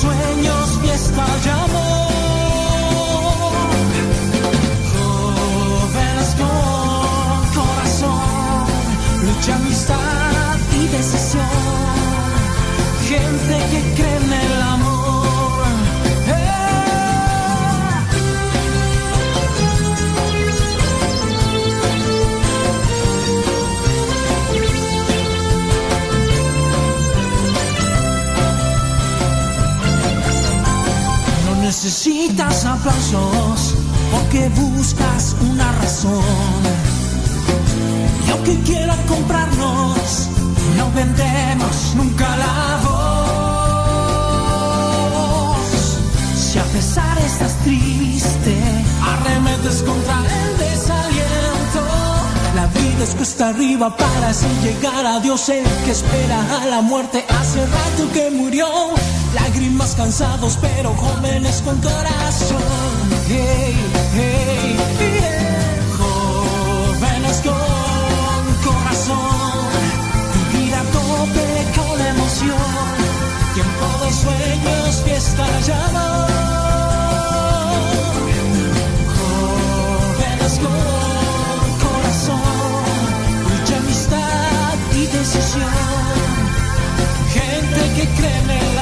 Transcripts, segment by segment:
Tiempo necesitas aplausos porque buscas una razón. Y aunque quieran comprarnos, no vendemos nunca la voz. Si a pesar estás triste, arremetes contra el desaliento. La vida es cuesta arriba para así llegar a Dios, el que espera a la muerte hace rato que murió. Lágrimas cansados, pero jóvenes con corazón. Hey, hey, hey. Jóvenes con corazón. Vivir a tope con emoción. Tiempo de sueños, fiesta y amor. Jóvenes con corazón. Lucha, amistad y decisión. Gente que cree en el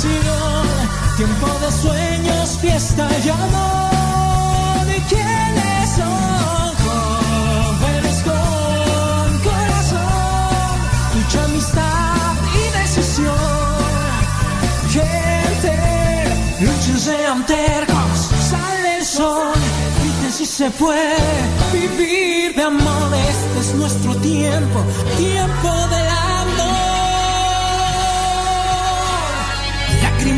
Tiempo de sueños, fiesta y amor. ¿Y quiénes son? Jóvenes con corazón, mucha amistad y decisión. Gente, luchen, sean tercos, sale el sol, griten si se puede vivir de amor. Este es nuestro tiempo, tiempo del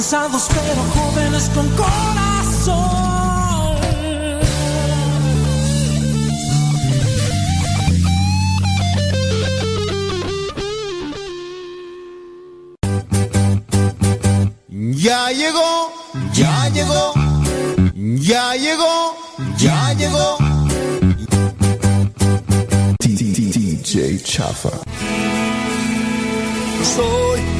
Cansados, pero jóvenes con corazón. Ya llegó, ya llegó, ya llegó, ya llegó. DJ Chafa. Soy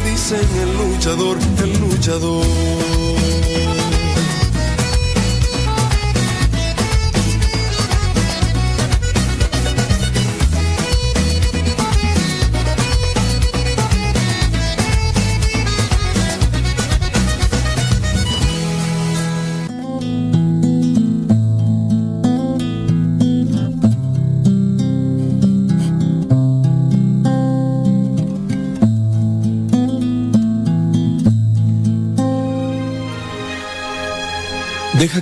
dicen el luchador, el luchador.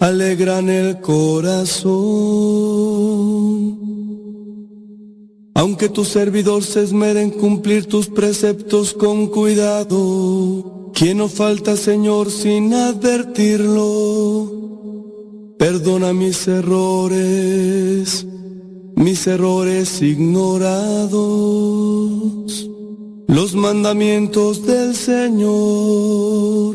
alegran el corazón. Aunque tu servidor se esmere en cumplir tus preceptos con cuidado, ¿quién no falta, Señor, sin advertirlo? Perdona mis errores, mis errores ignorados. Los mandamientos del Señor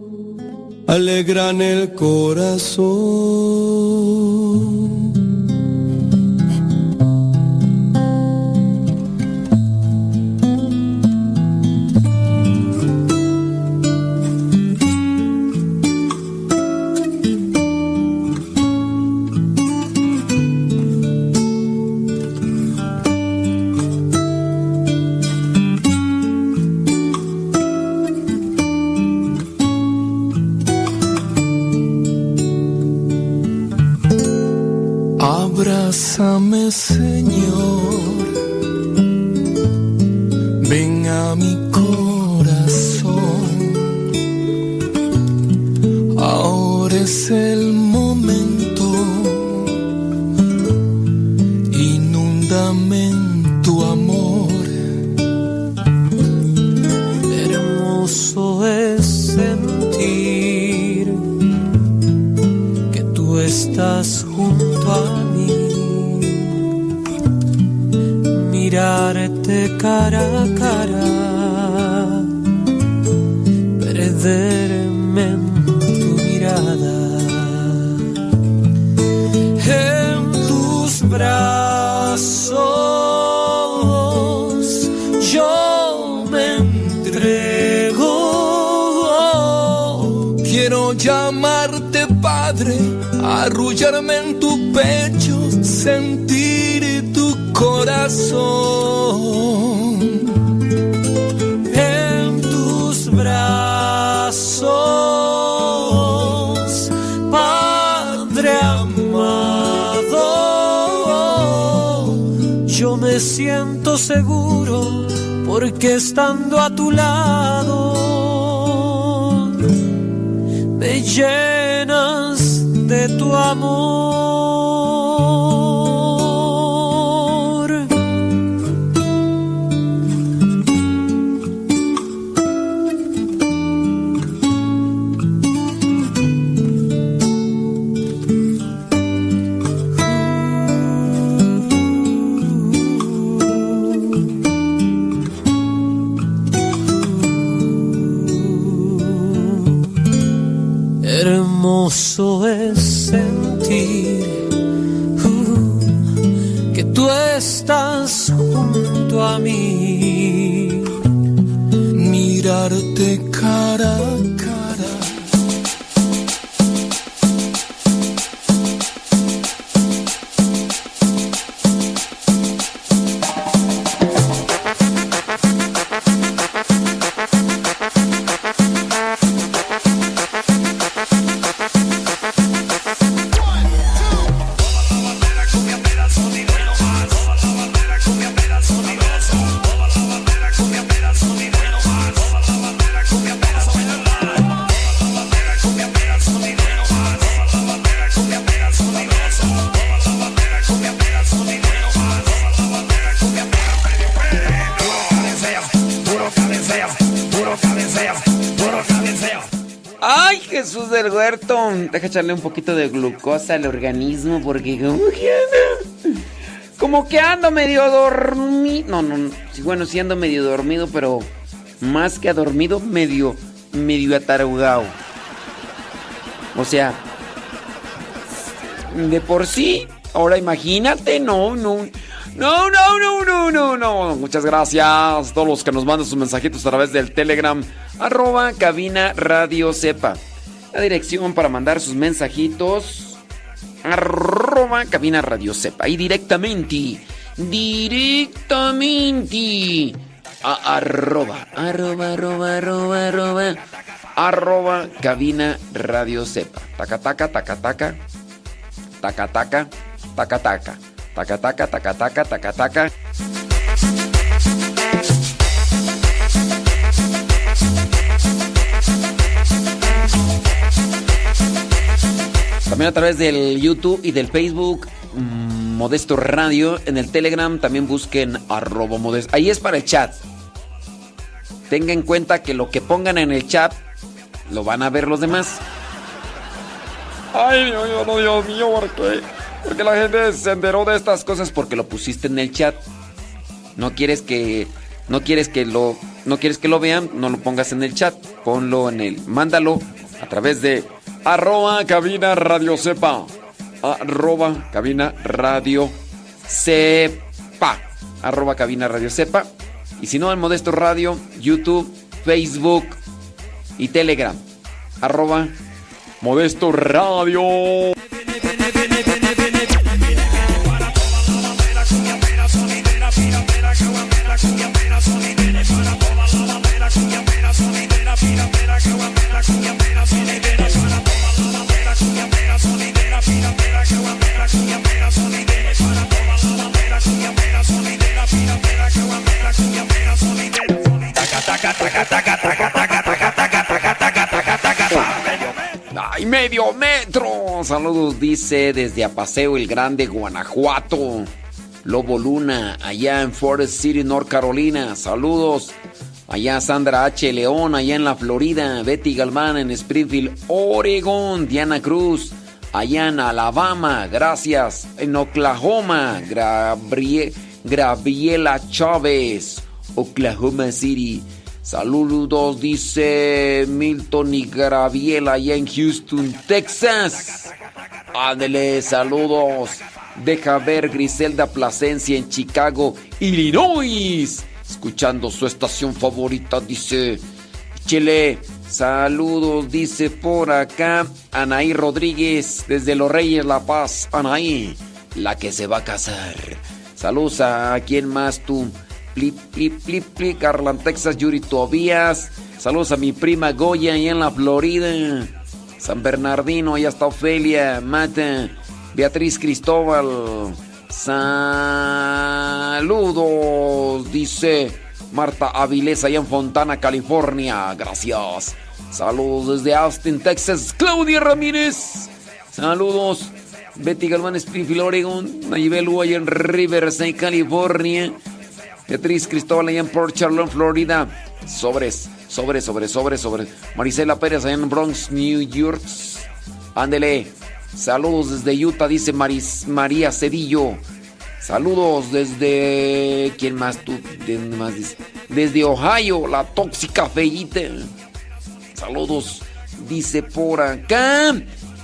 alegran el corazón. Abrázame, Señor, ven a mi corazón. Ahora es el mirarte cara a cara, perderme tu mirada, en tus brazos. Yo me entrego, quiero llamarte Padre, arrullarme en tu pecho, sentir en tus brazos, Padre amado. Yo me siento seguro porque estando a tu lado me llenas de tu amor. sou Deja echarle un poquito de glucosa al organismo porque como que ando, medio dormido. No, no, no. Bueno, sí ando medio dormido, pero más que dormido, medio, medio atarugado. O sea, de por sí, ahora imagínate, no, no. No, no, no, no, no, no. Muchas gracias a todos los que nos mandan sus mensajitos a través del Telegram. Arroba cabina radio sepa. La dirección para mandar sus mensajitos. Arroba cabina radio sepa. Y directamente. Directamente. A arroba. Arroba, arroba, arroba, arroba. Arroba cabina radio sepa. Taca, taca, taca, taca. Taca, taca, taca, taca. Taca, taca, taca, taca, taca, taca. También a través del YouTube y del Facebook mm, Modesto Radio. En el Telegram también busquen arroba modesto. Ahí es para el chat. Tenga en cuenta que lo que pongan en el chat lo van a ver los demás. Ay, Dios mío, no, Dios mío, ¿por qué? Porque la gente se enteró de estas cosas porque lo pusiste en el chat. No quieres que no quieres que lo no quieres que lo vean, no lo pongas en el chat, ponlo en el mándalo a través de arroba cabina radio sepa. Arroba cabina radio sepa. Arroba cabina radio sepa. Y si no, en Modesto Radio, YouTube, Facebook y Telegram. Arroba Modesto Radio. ¡Ay, medio metro! Saludos, dice desde Apaseo el Grande, Guanajuato. Lobo Luna, allá en Forest City, North Carolina. Saludos. Allá Sandra H. León, allá en la Florida. Betty Galván en Springfield, Oregon. Diana Cruz, allá en Alabama. Gracias. En Oklahoma, Graviela Chávez, Oklahoma City. Saludos, dice Milton y Graviela allá en Houston, Texas. Ándele, saludos. Deja ver Griselda Plasencia en Chicago, Illinois. Escuchando su estación favorita, dice Chile. Saludos, dice por acá Anaí Rodríguez desde Los Reyes La Paz. Anaí, la que se va a casar. Saludos a quién más tú. Plip, plip, plip, plip, Garland, Texas, Yuri Tobías. Saludos a mi prima Goya allá en la Florida. San Bernardino, allá está Ofelia, Mata, Beatriz Cristóbal. Saludos, dice Marta Avilés allá en Fontana, California. Gracias. Saludos desde Austin, Texas, Claudia Ramírez. Saludos. Betty Galván, Springfield, Oregon. Nayibelu allá en Riverside, California. Beatriz Cristóbal allá en Port Charlotte, Florida. Sobres, sobres, sobres, sobres, sobres. Marisela Pérez allá en Bronx, New York. Ándele. Saludos desde Utah, dice Maris, María Cedillo. Saludos desde. ¿Quién más tú? ¿Dónde más? Desde Ohio, la tóxica feíta. Saludos, dice por acá.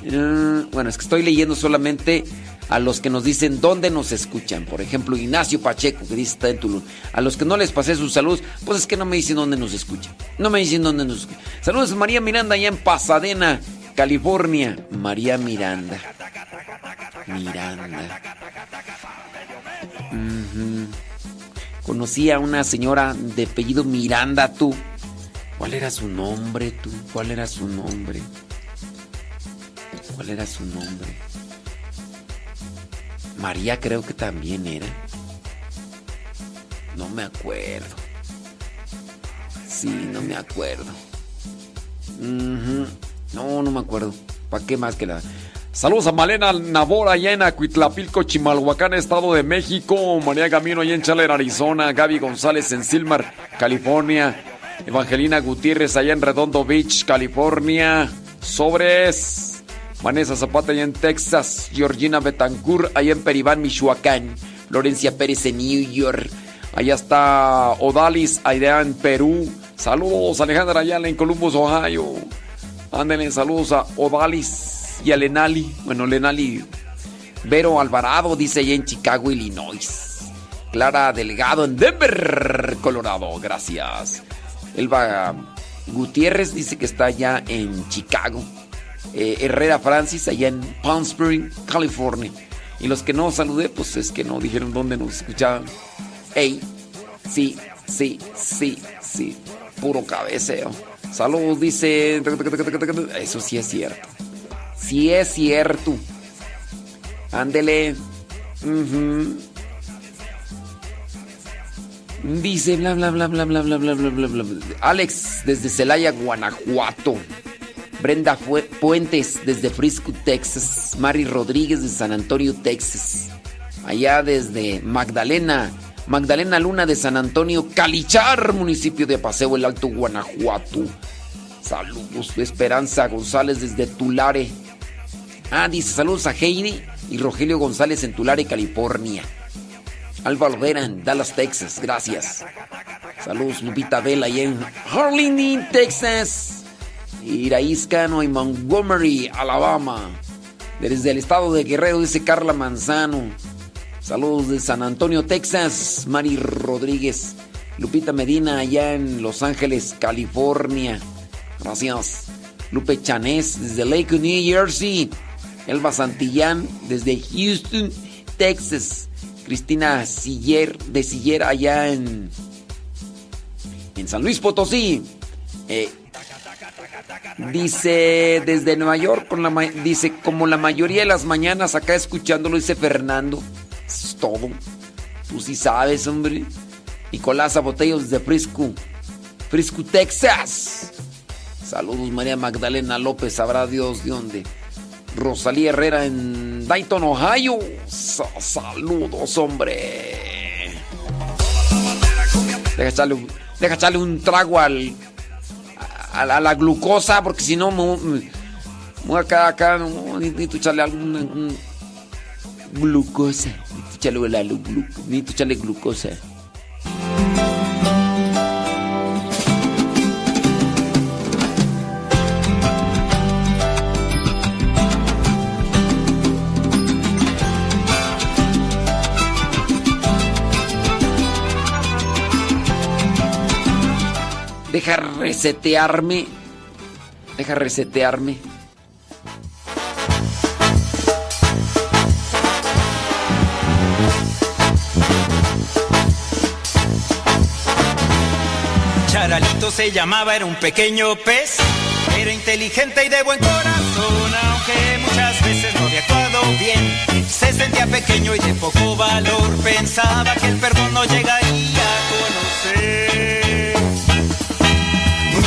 Uh, bueno, es que estoy leyendo solamente a los que nos dicen dónde nos escuchan. Por ejemplo, Ignacio Pacheco, que dice está en Tulum. A los que no les pasé sus saludos, pues es que no me dicen dónde nos escuchan. No me dicen dónde nos escuchan. Saludos María Miranda allá en Pasadena, California. María Miranda. Miranda. Ujú. Conocí a una señora de apellido Miranda, tú. ¿Cuál era su nombre, tú? ¿Cuál era su nombre? ¿Cuál era su nombre? María creo que también era. No me acuerdo. Sí, no me acuerdo. No, no me acuerdo. ¿Para qué más que la... Saludos a Malena Navora allá en Acuitlapilco, Chimalhuacán, Estado de México. María Camino allá en Chaler, Arizona. Gaby González en Silmar, California. Evangelina Gutiérrez allá en Redondo Beach, California. Sobres. Vanessa Zapata allá en Texas. Georgina Betancourt allá en Peribán, Michoacán. Florencia Pérez en New York. Allá está Odalis allá en Perú. Saludos Alejandra Ayala en Columbus, Ohio. Ándenle saludos a Odalis y a Lenali. Bueno, Lenali. Vero Alvarado dice allá en Chicago, Illinois. Clara Delgado en Denver, Colorado. Gracias. Elba Gutiérrez dice que está allá en Chicago. Eh, Herrera Francis allá en Palm Springs, California. Y los que no saludé, pues es que no dijeron dónde nos escuchaban. Ey, sí, sí, sí, sí. Puro cabeceo. Saludos, dice. Eso sí es cierto. Sí es cierto. Ándele. Dice bla bla bla bla bla bla bla bla bla bla. Alex desde Celaya, Guanajuato. Brenda Puentes desde Frisco, Texas. Mari Rodríguez de San Antonio, Texas. Allá desde Magdalena. Magdalena Luna de San Antonio, Calichar, municipio de Paseo el Alto, Guanajuato. Saludos Esperanza González desde Tulare. Ah, dice saludos a Heidi y Rogelio González en Tulare, California. Álvaro Vera en Dallas, Texas. Gracias. Saludos Lupita Vela y en Harlingen, Texas. Iraíz Cano y Montgomery, Alabama. Desde el estado de Guerrero dice Carla Manzano. Saludos de San Antonio, Texas. Mari Rodríguez. Lupita Medina allá en Los Ángeles, California. Gracias. Lupe Chanés desde Lake, New Jersey. Elba Santillán desde Houston, Texas. Cristina Siller de Siller allá en, en San Luis Potosí. Eh, dice desde Nueva York, con la, dice como la mayoría de las mañanas acá escuchándolo, dice Fernando. Es todo. Tú sí sabes, hombre. Nicolás Abotellos desde Frisco, Frisco, Texas. Saludos María Magdalena López, sabrá Dios de dónde. Rosalía Herrera en Dayton, Ohio. saludos, hombre. Deja echarle, deja echarle un trago al, a, la glucosa, porque si no, me, acá, acá, no, necesito echarle alguna glucosa. Necesito echarle, la, necesito echarle glucosa. Deja resetearme. Deja resetearme. Charalito se llamaba, era un pequeño pez. Era inteligente y de buen corazón, aunque muchas veces no había actuado bien. Se sentía pequeño y de poco valor. Pensaba que el perdón no llegaría a conocer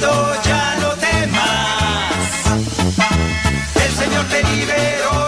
ya no temas. El Señor te liberó,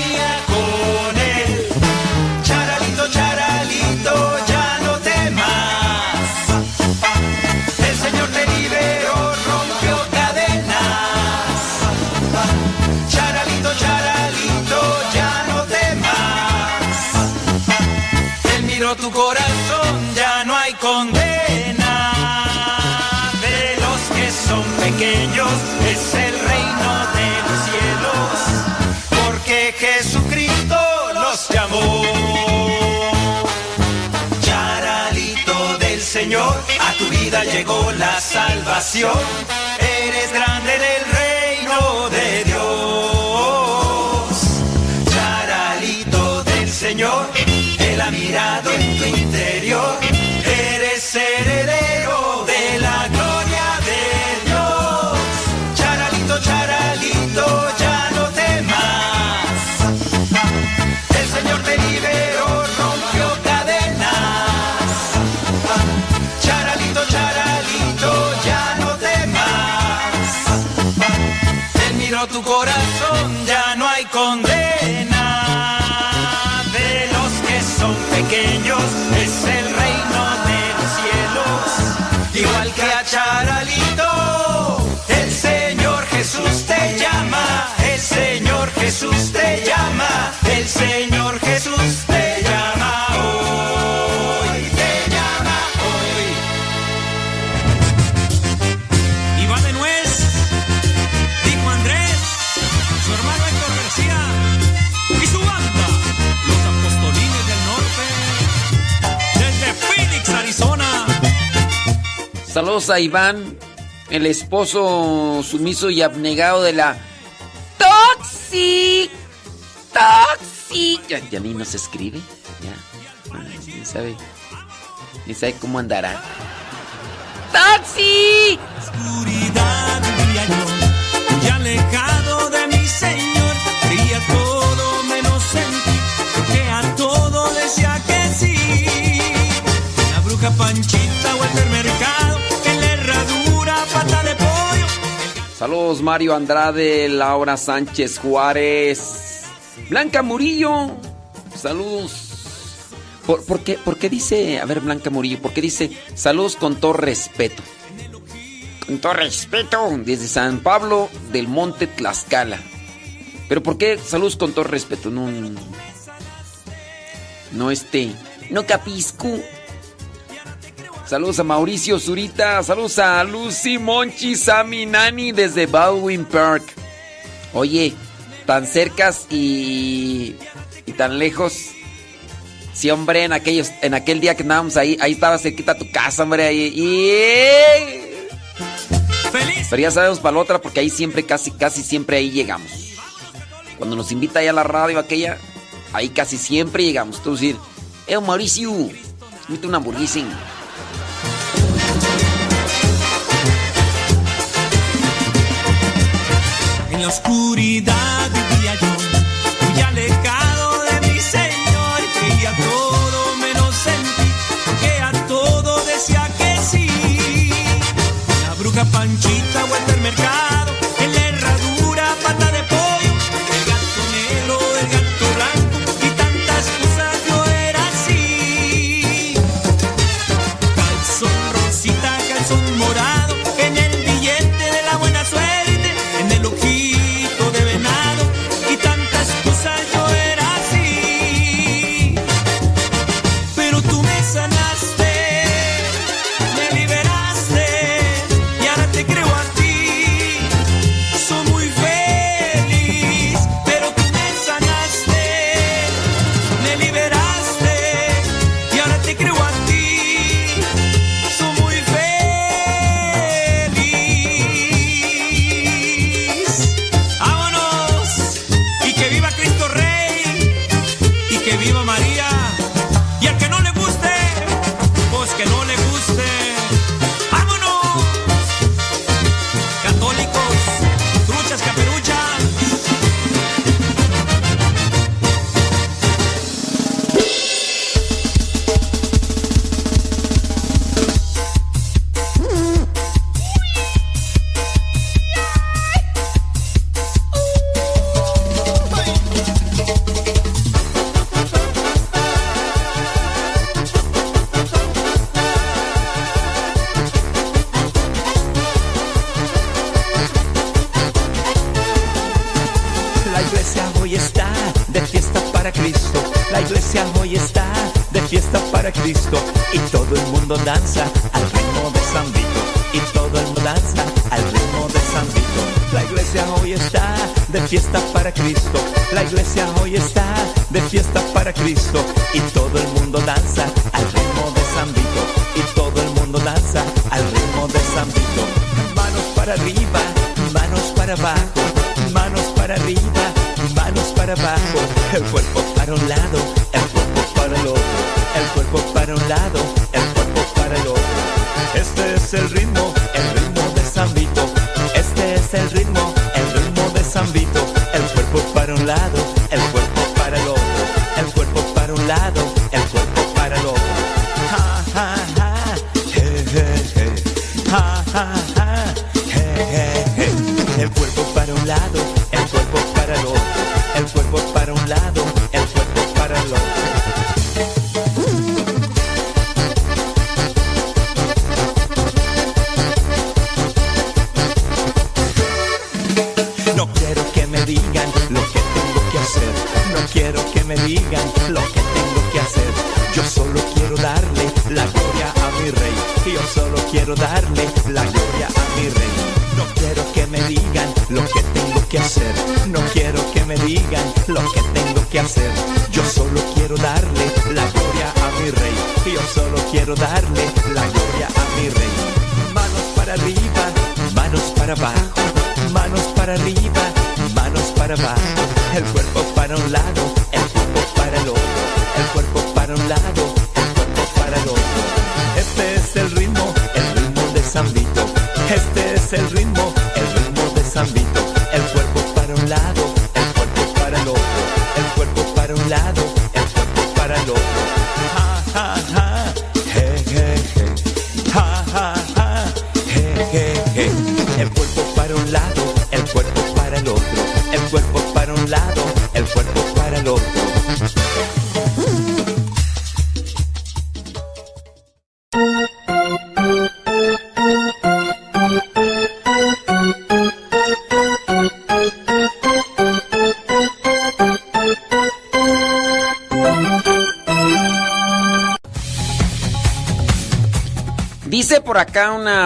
Tu corazón, ya no hay condena. De los que son pequeños es el reino de los cielos. Porque Jesucristo los llamó. Charalito del Señor, a tu vida llegó la salvación. Eres grande en el reino de Dios. Charalito del Señor, Él ha mirado en tu interior. Saludos a Iván, el esposo sumiso y abnegado de la Toxi. Toxi. Ya, ya ni nos escribe. Ya. Ni sabe. Ni sabe cómo andará. Toxi. oscuridad vivía yo, muy alejado de mi Señor, creía todo menos en ti, porque a todo decía que sí. La bruja Saludos Mario Andrade, Laura Sánchez Juárez, Blanca Murillo. Saludos. ¿Por, por qué, por qué dice, a ver Blanca Murillo, por qué dice saludos con todo respeto? Con todo respeto, desde San Pablo del Monte Tlaxcala. Pero ¿por qué saludos con todo respeto? No, no este, no capisco. Saludos a Mauricio Zurita, saludos a Lucy Monchi Sammy Nani desde Baldwin Park. Oye, tan cercas y, y tan lejos. Sí, hombre, en aquellos, en aquel día que andábamos ahí, ahí estaba cerquita tu casa, hombre, ahí. Y... Feliz Pero ya sabemos para la otra porque ahí siempre, casi, casi siempre ahí llegamos. Cuando nos invita ahí a la radio aquella, ahí casi siempre llegamos. Tú decir, eh, Mauricio, invita una hamburguesa. En la oscuridad vivía yo, muy alejado de mi Señor, creía todo menos en ti, que a todo decía que sí. La bruja Panchita o el mercado, danza al ritmo de San Vito. Y todo el mundo danza al ritmo de San Vito. La iglesia hoy está de fiesta para Cristo. La iglesia hoy está de fiesta para Cristo. Y todo el mundo danza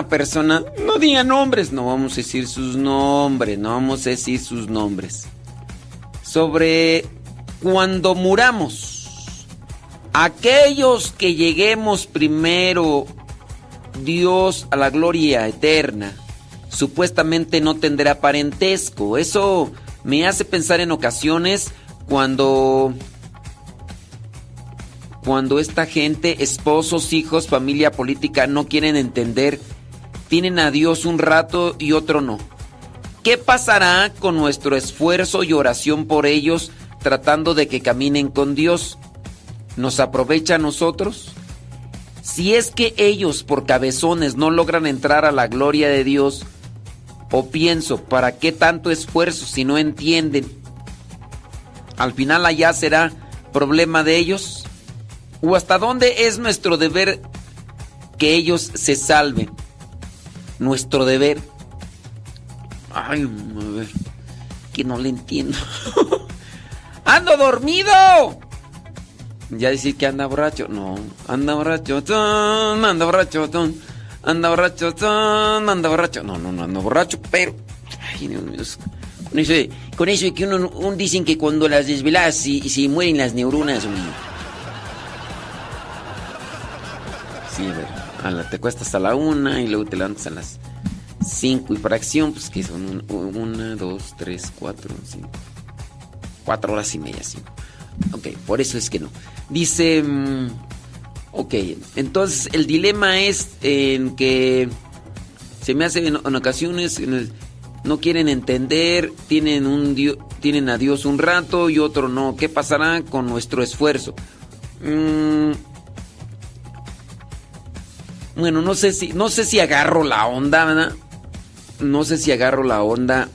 persona, no diga nombres, no vamos a decir sus nombres, no vamos a decir sus nombres. Sobre cuando muramos, aquellos que lleguemos primero, Dios a la gloria eterna, supuestamente no tendrá parentesco. Eso me hace pensar en ocasiones cuando cuando esta gente, esposos, hijos, familia política, no quieren entender, tienen a Dios un rato y otro no. ¿Qué pasará con nuestro esfuerzo y oración por ellos tratando de que caminen con Dios? ¿Nos aprovecha a nosotros? Si es que ellos por cabezones no logran entrar a la gloria de Dios, o pienso, ¿para qué tanto esfuerzo si no entienden? Al final allá será problema de ellos. ¿O hasta dónde es nuestro deber que ellos se salven? Nuestro deber. Ay, a ver, que no le entiendo. ¡Ando dormido! Ya decir que anda borracho. No, anda borracho, ton, anda borracho, ton, anda borracho, ton, anda borracho. No, no, no ando borracho, pero. Ay, Dios mío. Con eso, de- con eso de que uno, un- dicen que cuando las desveladas se, se mueren las neuronas. Sí, a ver. Te cuestas a la una y luego te levantas a las cinco y fracción, pues que son un- una, dos, tres, cuatro, cinco. Cuatro horas y media, cinco. Ok, por eso es que no. Dice. mm, ok, entonces el dilema es en que se me hace en, ocasiones no quieren entender, tienen un tienen a Dios un rato y otro no. ¿Qué pasará con nuestro esfuerzo? Mm, bueno, no sé si no sé si agarro la onda, ¿verdad? No sé si agarro la onda.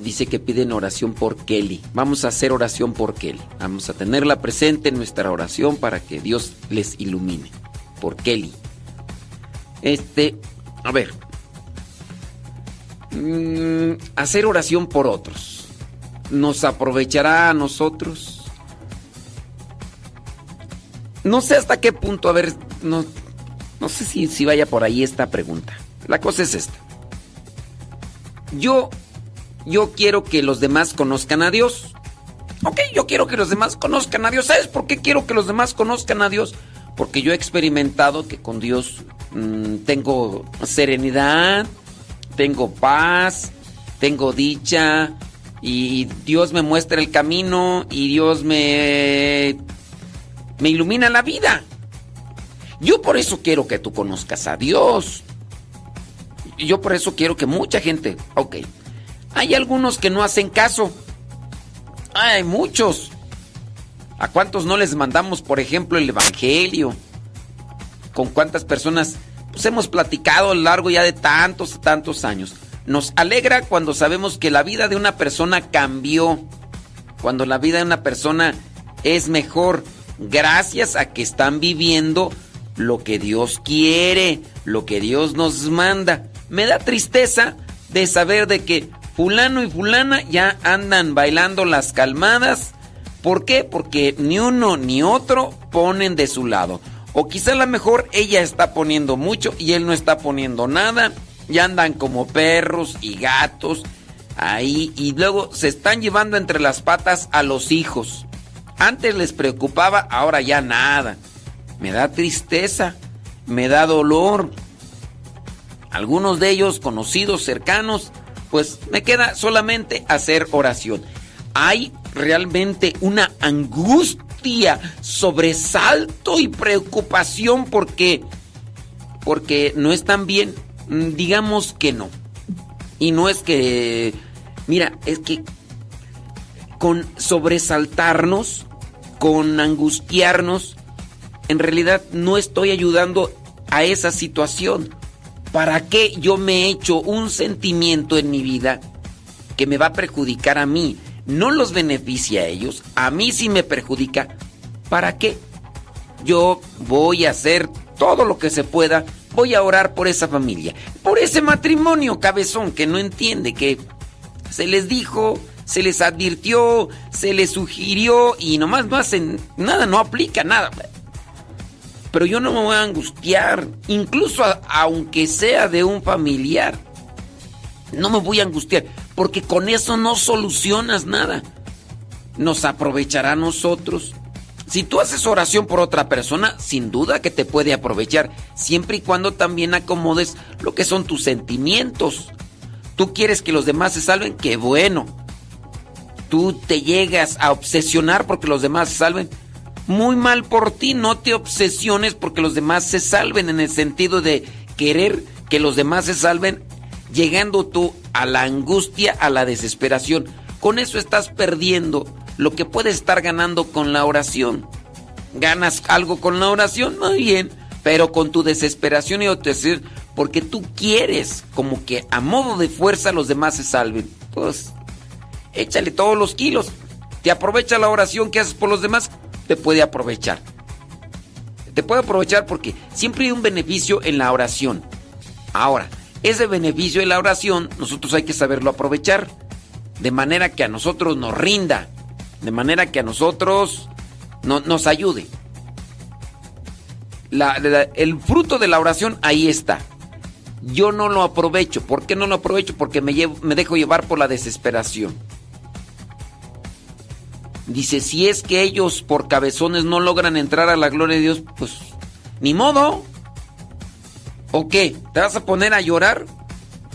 Dice que piden oración por Kelly. Vamos a hacer oración por Kelly. Vamos a tenerla presente en nuestra oración para que Dios les ilumine. Por Kelly. Este, a ver. Mm, hacer oración por otros. nos aprovechará a nosotros. No sé hasta qué punto, a ver, no, no sé si, si vaya por ahí esta pregunta. La cosa es esta. Yo, yo quiero que los demás conozcan a Dios. Ok, yo quiero que los demás conozcan a Dios. ¿Sabes por qué quiero que los demás conozcan a Dios? Porque yo he experimentado que con Dios mm, tengo serenidad, tengo paz, tengo dicha y Dios me muestra el camino y Dios me me ilumina la vida. Yo por eso quiero que tú conozcas a Dios. Yo por eso quiero que mucha gente, ok, hay algunos que no hacen caso. Hay muchos. ¿A cuántos no les mandamos, por ejemplo, el Evangelio? ¿Con cuántas personas pues hemos platicado a lo largo ya de tantos, tantos años? Nos alegra cuando sabemos que la vida de una persona cambió, cuando la vida de una persona es mejor, gracias a que están viviendo lo que Dios quiere, lo que Dios nos manda. Me da tristeza de saber de que fulano y fulana ya andan bailando las calmadas. ¿Por qué? Porque ni uno ni otro ponen de su lado. O quizá a lo mejor ella está poniendo mucho y él no está poniendo nada. Ya andan como perros y gatos ahí y luego se están llevando entre las patas a los hijos. Antes les preocupaba, ahora ya nada. Me da tristeza, me da dolor. Algunos de ellos conocidos, cercanos, pues me queda solamente hacer oración. Hay realmente una angustia, sobresalto y preocupación porque porque no están bien, digamos que no. Y no es que mira, es que con sobresaltarnos, con angustiarnos, en realidad no estoy ayudando a esa situación. ¿Para qué yo me he hecho un sentimiento en mi vida que me va a perjudicar a mí? No los beneficia a ellos, a mí sí me perjudica. ¿Para qué? Yo voy a hacer todo lo que se pueda, voy a orar por esa familia, por ese matrimonio cabezón que no entiende que se les dijo, se les advirtió, se les sugirió y nomás no hacen nada, no aplica nada. Pero yo no me voy a angustiar, incluso aunque sea de un familiar. No me voy a angustiar, porque con eso no solucionas nada. Nos aprovechará a nosotros. Si tú haces oración por otra persona, sin duda que te puede aprovechar, siempre y cuando también acomodes lo que son tus sentimientos. Tú quieres que los demás se salven, qué bueno tú te llegas a obsesionar porque los demás se salven, muy mal por ti, no te obsesiones porque los demás se salven en el sentido de querer que los demás se salven, llegando tú a la angustia, a la desesperación. Con eso estás perdiendo lo que puedes estar ganando con la oración. Ganas algo con la oración, muy bien, pero con tu desesperación y obsesión, porque tú quieres como que a modo de fuerza los demás se salven. Pues échale todos los kilos. Te aprovecha la oración que haces por los demás, te puede aprovechar. Te puede aprovechar porque siempre hay un beneficio en la oración. Ahora, ese beneficio en la oración nosotros hay que saberlo aprovechar. De manera que a nosotros nos rinda. De manera que a nosotros nos ayude. el fruto de la oración ahí está. Yo no lo aprovecho. ¿Por qué no lo aprovecho? Porque me, me dejo llevar por la desesperación. Dice, si es que ellos por cabezones no logran entrar a la gloria de Dios, pues ni modo. ¿O qué? ¿Te vas a poner a llorar?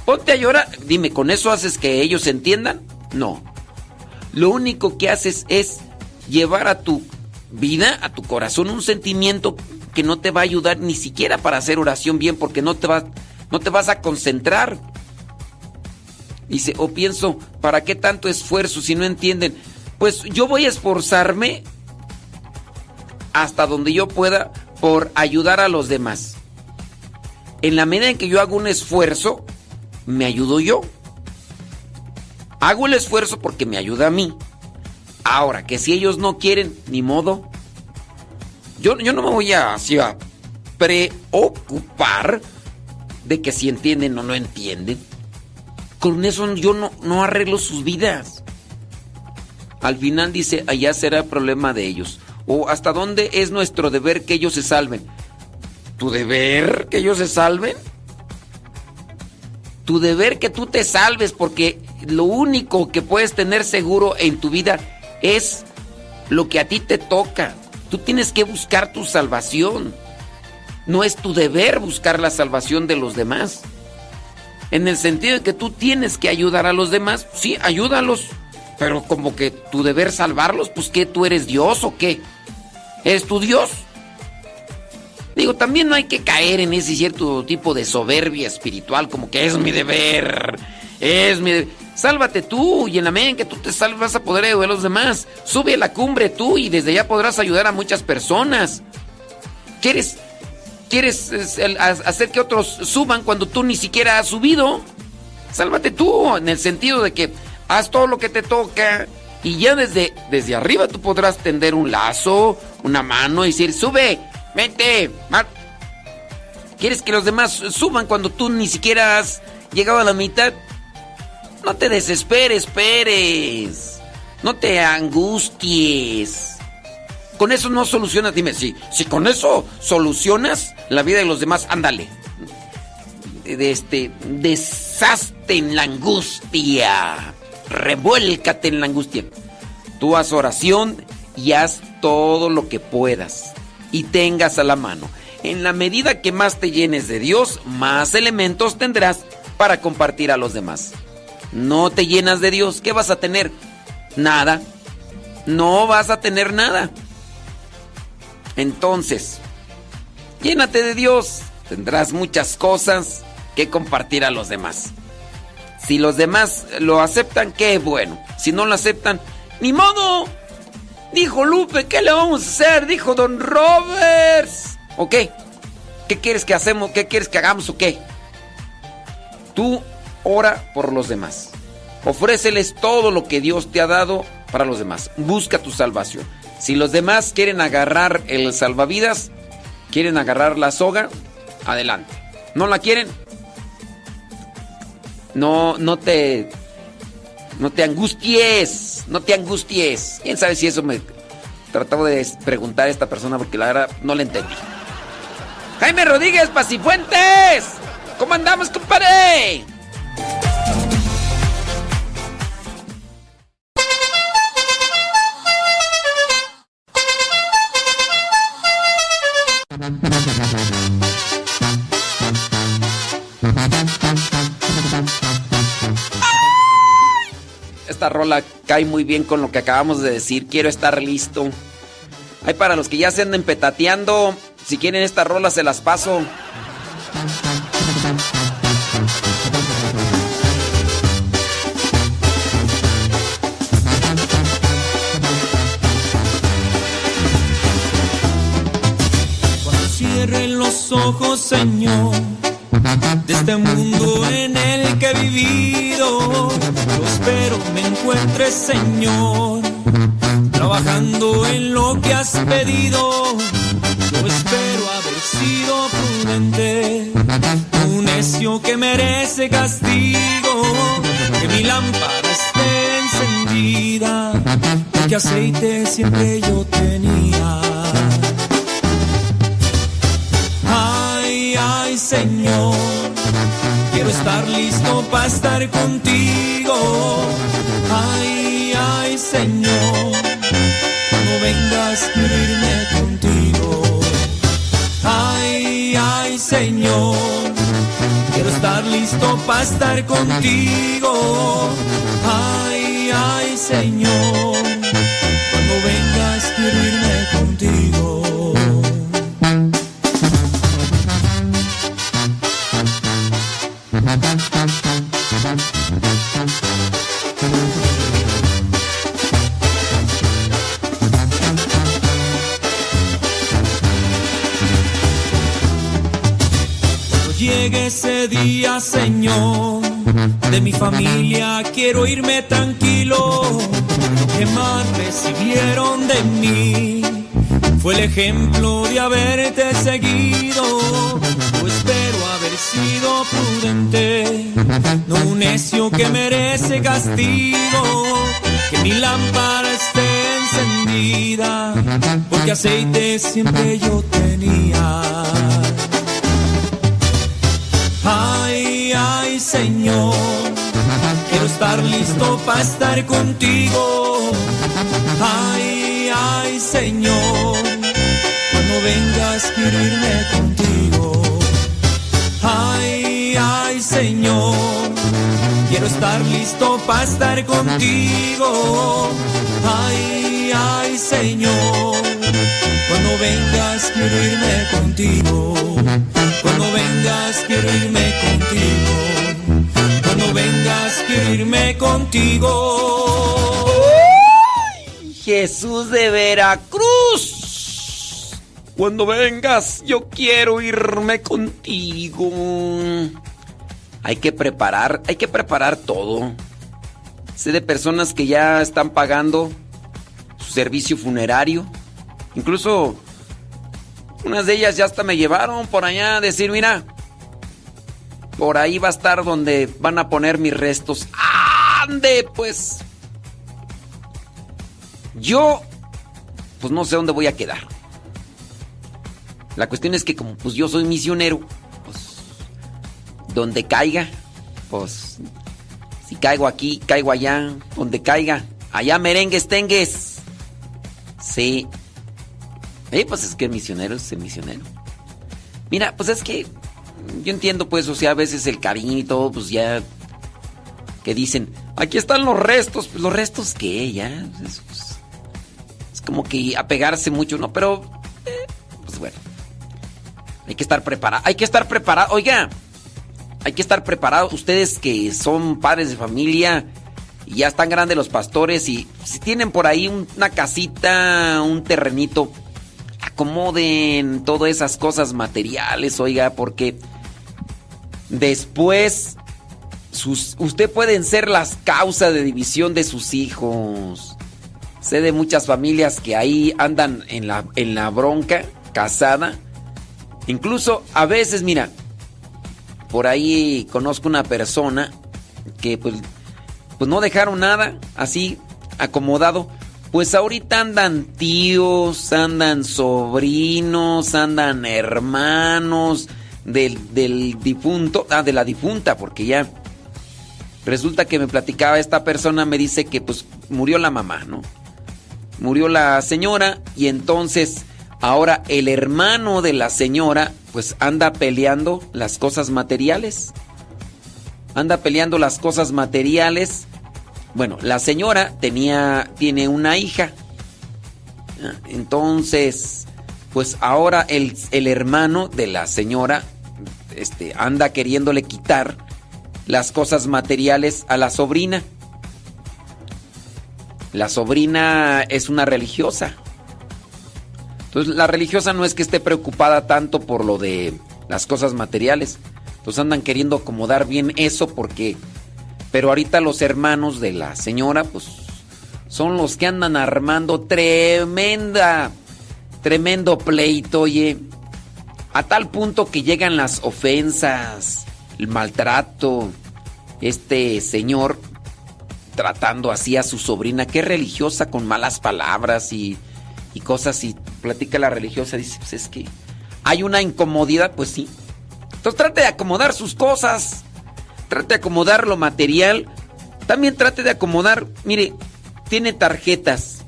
Ponte a llorar. Dime, ¿con eso haces que ellos entiendan? No. Lo único que haces es llevar a tu vida, a tu corazón, un sentimiento que no te va a ayudar ni siquiera para hacer oración bien porque no te, no te vas a concentrar. Dice, o pienso, ¿para qué tanto esfuerzo si no entienden? Pues yo voy a esforzarme hasta donde yo pueda por ayudar a los demás. En la medida en que yo hago un esfuerzo, me ayudo yo. Hago el esfuerzo porque me ayuda a mí. Ahora, que si ellos no quieren, ni modo. Yo, yo no me voy a, a preocupar de que si entienden o no entienden. Con eso yo no, no arreglo sus vidas. Al final dice, allá será problema de ellos. O hasta dónde es nuestro deber que ellos se salven. ¿Tu deber que ellos se salven? Tu deber que tú te salves porque lo único que puedes tener seguro en tu vida es lo que a ti te toca. Tú tienes que buscar tu salvación. No es tu deber buscar la salvación de los demás. En el sentido de que tú tienes que ayudar a los demás, sí, ayúdalos. Pero como que tu deber salvarlos, pues ¿qué? ¿Tú eres Dios o qué? ¿Eres tu Dios? Digo, también no hay que caer en ese cierto tipo de soberbia espiritual, como que es mi deber, es mi deber. Sálvate tú y en la medida en que tú te salvas vas a poder ayudar a los demás. Sube a la cumbre tú y desde allá podrás ayudar a muchas personas. ¿Quieres, quieres hacer que otros suban cuando tú ni siquiera has subido? Sálvate tú en el sentido de que haz todo lo que te toca y ya desde, desde arriba tú podrás tender un lazo, una mano y decir, sube, vente. ¿Quieres que los demás suban cuando tú ni siquiera has llegado a la mitad? No te desesperes, Pérez. No te angusties. Con eso no solucionas. Dime, si, si con eso solucionas la vida de los demás, ándale. De este, en la angustia. Revuélcate en la angustia. Tú haz oración y haz todo lo que puedas y tengas a la mano. En la medida que más te llenes de Dios, más elementos tendrás para compartir a los demás no te llenas de Dios, ¿qué vas a tener? Nada. No vas a tener nada. Entonces, llénate de Dios, tendrás muchas cosas que compartir a los demás. Si los demás lo aceptan, qué bueno. Si no lo aceptan, ni modo. Dijo Lupe, ¿qué le vamos a hacer? Dijo Don Roberts. ¿O qué? ¿Qué quieres que hacemos? ¿Qué quieres que hagamos o qué? Tú ora por los demás. Ofréceles todo lo que Dios te ha dado para los demás. Busca tu salvación. Si los demás quieren agarrar el salvavidas, quieren agarrar la soga, adelante. ¿No la quieren? No, no te. No te angusties. No te angusties. Quién sabe si eso me trataba de preguntar a esta persona porque la verdad no le entendí. Jaime Rodríguez Pacifuentes. ¿Cómo andamos, compadre? Esta rola cae muy bien con lo que acabamos de decir. Quiero estar listo. Hay para los que ya se anden petateando. Si quieren esta rola se las paso. ojos, Señor, de este mundo en el que he vivido. Yo espero me encuentres, Señor, trabajando en lo que has pedido. Yo espero haber sido prudente, un necio que merece castigo, que mi lámpara esté encendida, que aceite siempre yo tenía. Señor, quiero estar listo para estar contigo. Ay, ay Señor, cuando vengas quiero irme contigo. Ay, ay Señor, quiero estar listo para estar contigo. Ay, ay Señor, cuando vengas quiero ese día, Señor, de mi familia quiero irme tranquilo. Lo que más recibieron de mí fue el ejemplo de haberte seguido. Espero haber sido prudente, no un necio que merece castigo. Que mi lámpara vida, porque aceite siempre yo tenía. Ay, Señor, quiero estar listo para estar contigo. Ay, ay, Señor, cuando vengas quiero irme contigo. Ay, ay, Señor, quiero estar listo para estar contigo. Ay, ay, Señor, cuando vengas quiero irme contigo. Cuando vengas quiero irme contigo. Cuando vengas quiero irme contigo. Jesús de Veracruz. Cuando vengas, yo quiero irme contigo. Hay que preparar, hay que preparar todo. Sé de personas que ya están pagando su servicio funerario. Incluso unas de ellas ya hasta me llevaron por allá a decir, mira, por ahí va a estar donde van a poner mis restos. ¡Ande, pues! Yo, pues no sé dónde voy a quedar. La cuestión es que como pues yo soy misionero, pues donde caiga, pues si caigo aquí, caigo allá, donde caiga, allá merengues tengues. Sí. Eh, pues es que el misionero es misionero. Mira, pues es que yo entiendo pues, o sea, a veces el cariño y todo, pues ya que dicen, aquí están los restos, pues los restos qué, ya, es, pues, es como que apegarse mucho, ¿no? Pero, eh, pues bueno, hay que estar preparado, hay que estar preparado, oiga, hay que estar preparados, ustedes que son padres de familia y ya están grandes los pastores y si tienen por ahí una casita, un terrenito, acomoden todas esas cosas materiales, oiga, porque después usted pueden ser las causas de división de sus hijos. Sé de muchas familias que ahí andan en la, en la bronca, casada. Incluso a veces, mira, por ahí conozco una persona que pues, pues no dejaron nada así acomodado. Pues ahorita andan tíos, andan sobrinos, andan hermanos del, del difunto, ah, de la difunta, porque ya resulta que me platicaba esta persona, me dice que pues murió la mamá, ¿no? Murió la señora y entonces ahora el hermano de la señora pues anda peleando las cosas materiales. Anda peleando las cosas materiales. Bueno, la señora tenía tiene una hija. Entonces, pues ahora el, el hermano de la señora este, anda queriéndole quitar las cosas materiales a la sobrina. La sobrina es una religiosa. Entonces la religiosa no es que esté preocupada tanto por lo de las cosas materiales. Entonces andan queriendo acomodar bien eso porque... Pero ahorita los hermanos de la señora pues son los que andan armando tremenda, tremendo pleito, oye. A tal punto que llegan las ofensas, el maltrato. Este señor tratando así a su sobrina, que es religiosa, con malas palabras y, cosas, y platica la religiosa, dice, pues es que hay una incomodidad, pues sí. Entonces trate de acomodar sus cosas, trate de acomodar lo material, también trate de acomodar, mire, tiene tarjetas.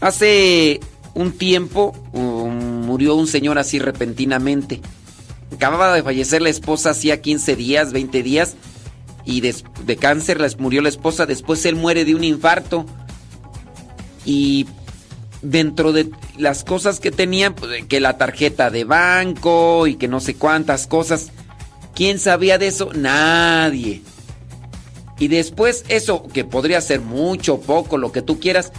Hace un tiempo um, murió un señor así repentinamente. Acababa de fallecer la esposa hacía 15 días, 20 días, y de, de cáncer les murió la esposa, después él muere de un infarto. Y dentro de las cosas que tenía, pues, que la tarjeta de banco y que no sé cuántas cosas, ¿quién sabía de eso? Nadie. Y después eso, que podría ser mucho, poco, lo que tú quieras,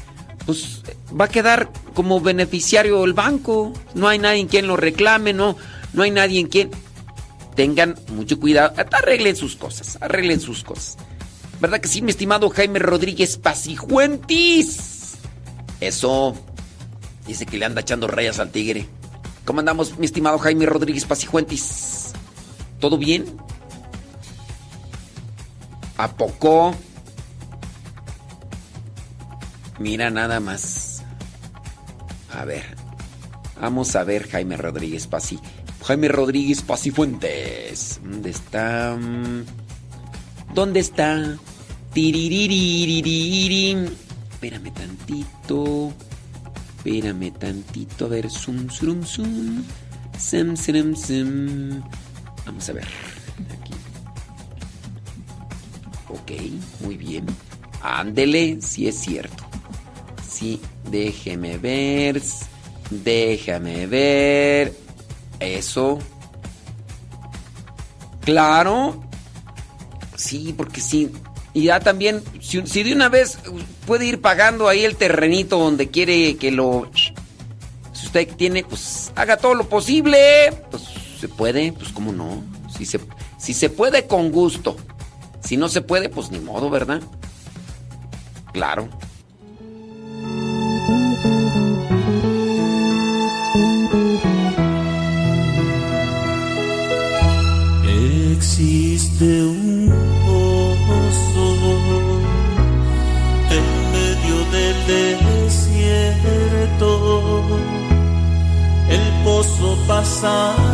pues va a quedar como beneficiario el banco. No hay nadie en quien lo reclame, no, no hay nadie en quien... Tengan mucho cuidado, arreglen sus cosas, arreglen sus cosas. ¿Verdad que sí, mi estimado Jaime Rodríguez Pasijuentis? Eso. Dice que le anda echando rayas al tigre. ¿Cómo andamos, mi estimado Jaime Rodríguez Pasijuentis? ¿Todo bien? ¿A poco? Mira nada más. A ver. Vamos a ver Jaime Rodríguez Pasi. Jaime Rodríguez Pasifuentes. ¿Dónde está? ¿Dónde está? Tiriririririri. Espérame tantito. Espérame tantito. A ver, zoom, zoom, zoom. Sem, sem, sem. Vamos a ver. Aquí. Ok, muy bien. Ándele, si es cierto. Sí, déjeme ver. Déjame ver. Eso. Claro. Sí, porque sí. Y ya también, si, si, de una vez puede ir pagando ahí el terrenito donde quiere que lo... Si usted tiene, pues haga todo lo posible. Pues se puede, pues cómo no. Si se, si se puede, con gusto. Si no se puede, pues ni modo, ¿verdad? Claro. Existe un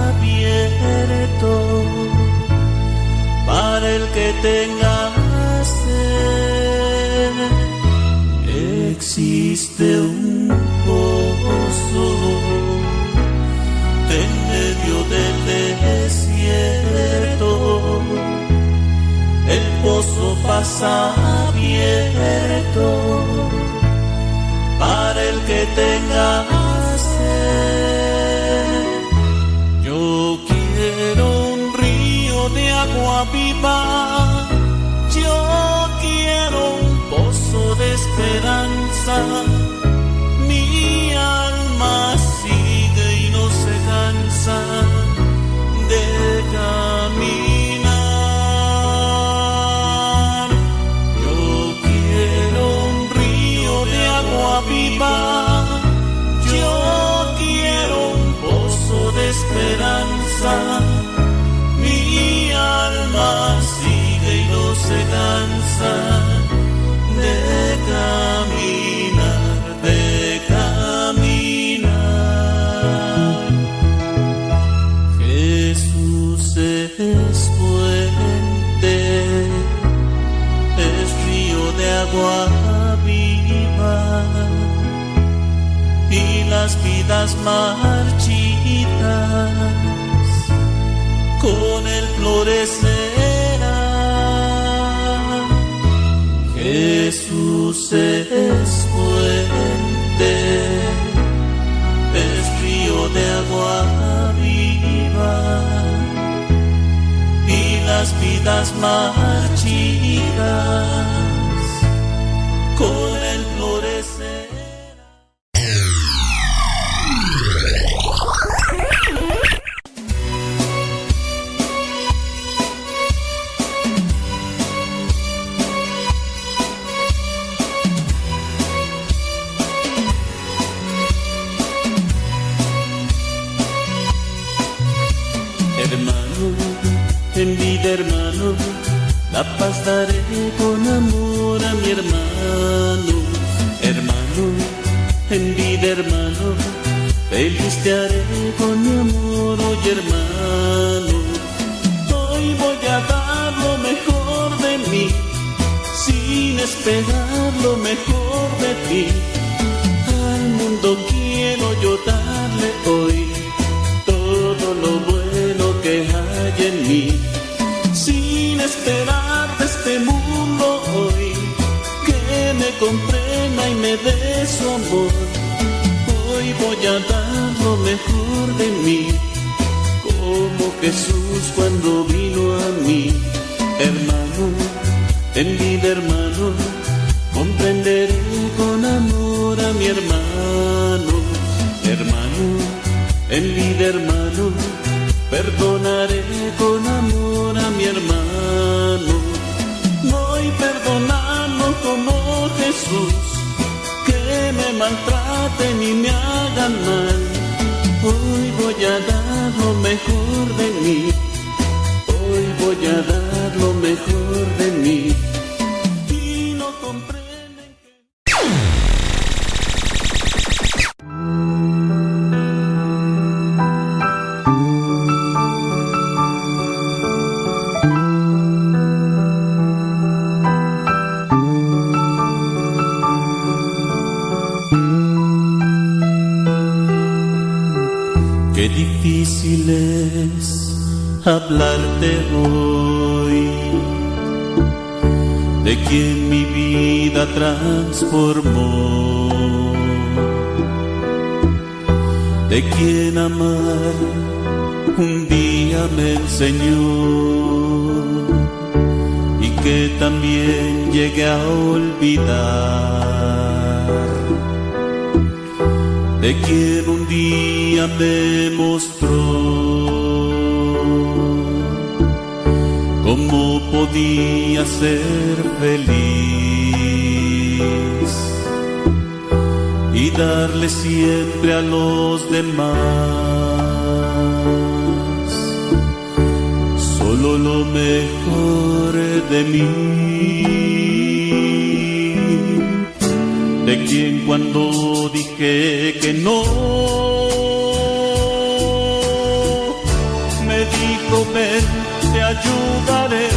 abierto para el que tenga sed. Existe un pozo en medio del desierto. El pozo pasa abierto para el que tenga Mi alma sigue y no se cansa de caminar. Yo quiero un río de agua viva. Yo quiero un pozo de esperanza. Mi alma sigue y no se cansa vidas marchitas con el florecerá. Jesús es fuente, es río de agua viva y las vidas marchitas cómo podía ser feliz y darle siempre a los demás solo lo mejor de mí. De quien cuando dije que no, ayudaré.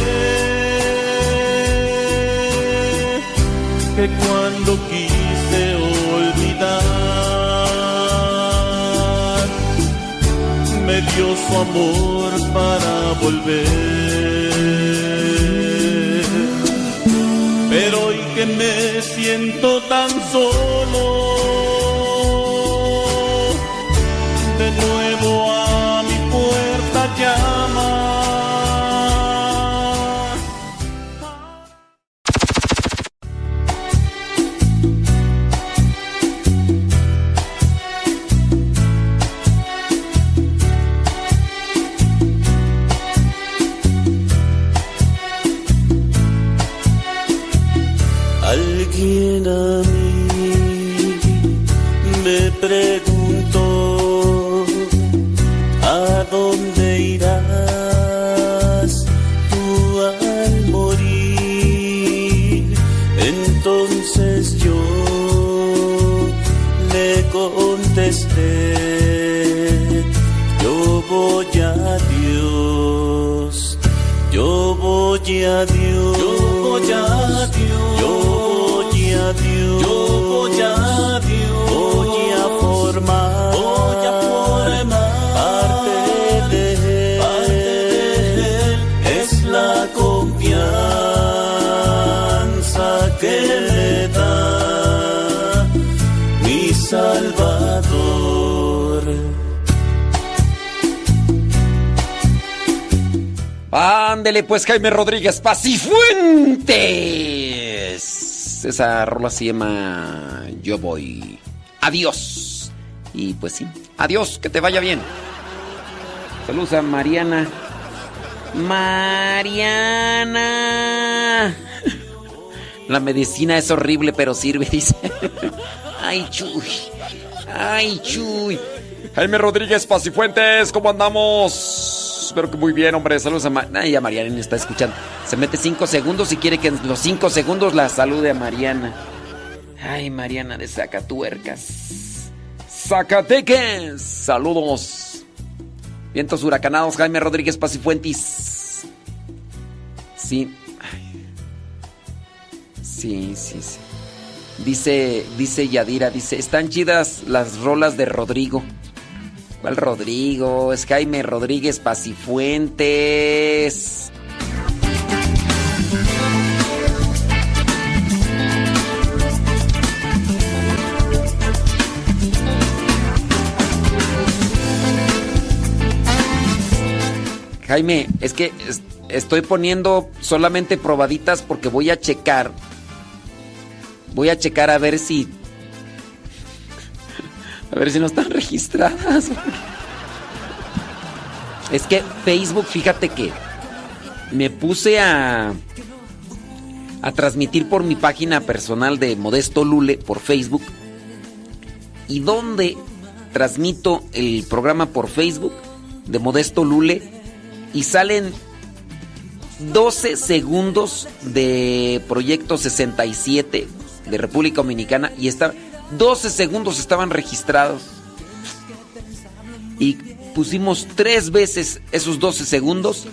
Que cuando quise olvidar, me dio su amor para volver. Pero hoy que me siento tan solo, Jaime Rodríguez Pacifuentes. Esa rola se llama Yo voy. Adiós. Y pues sí, adiós, que te vaya bien. Saludos a Mariana. Mariana. La medicina es horrible, pero sirve, dice. Ay, chuy. Ay, chuy. Jaime Rodríguez Pacifuentes, ¿cómo andamos? Espero que muy bien, hombre. Saludos a Mariana. ya Mariana está escuchando. Se mete cinco segundos y quiere que en los cinco segundos la salude a Mariana. Ay, Mariana de Zacatuercas. Zacateques. Saludos. Vientos huracanados, Jaime Rodríguez Pacifuentes. Sí. Ay. Sí, sí, sí. Dice, dice Yadira, dice, están chidas las rolas de Rodrigo. ¿Cuál Rodrigo? Es Jaime Rodríguez Pacifuentes. Jaime, es que es- estoy poniendo solamente probaditas porque voy a checar. Voy a checar a ver si. A ver si no están registradas. Es que Facebook, fíjate que me puse a. a transmitir por mi página personal de Modesto Lule por Facebook. Y donde transmito el programa por Facebook de Modesto Lule y salen 12 segundos de Proyecto 67 de República Dominicana y está 12 segundos estaban registrados. Y pusimos tres veces esos 12 segundos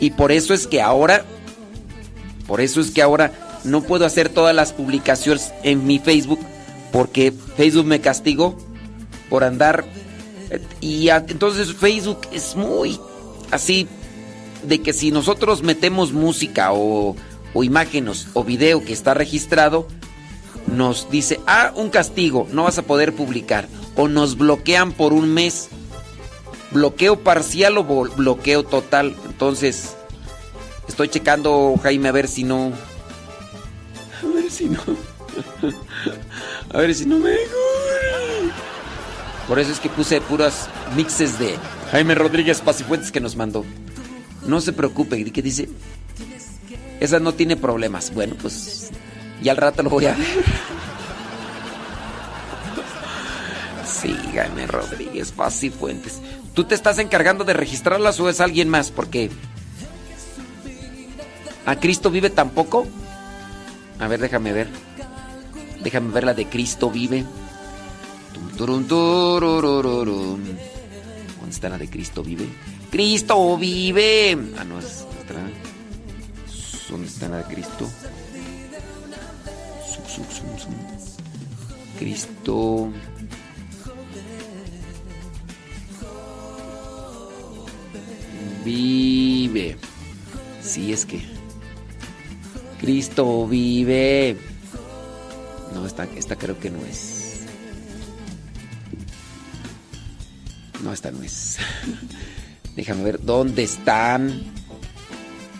y por eso es que ahora por eso es que ahora no puedo hacer todas las publicaciones en mi Facebook porque Facebook me castigó por andar eh, y entonces Facebook es muy así de que si nosotros metemos música o, o imágenes o video que está registrado, nos dice, ah, un castigo, no vas a poder publicar. O nos bloquean por un mes. Bloqueo parcial o bloqueo total. Entonces, estoy checando, Jaime, a ver si no... A ver si no... A ver si no me... Por eso es que puse puras mixes de Jaime Rodríguez Pacifuentes que nos mandó. No se preocupe, ¿qué dice? Esa no tiene problemas. Bueno, pues y al rato lo voy a ver. Sí, Jaime Rodríguez, Pacifuentes. ¿Tú te estás encargando de registrarlas o es alguien más? Porque ¿A Cristo vive tampoco? A ver, déjame ver. Déjame ver la de Cristo vive. ¿Dónde está la de Cristo vive? ¡Cristo vive! Ah, no, es otra. ¿Dónde está la de Cristo? Cristo. Vive. Sí, es que. Cristo vive. No, esta, esta creo que no es. No, esta no es. Déjame ver dónde están.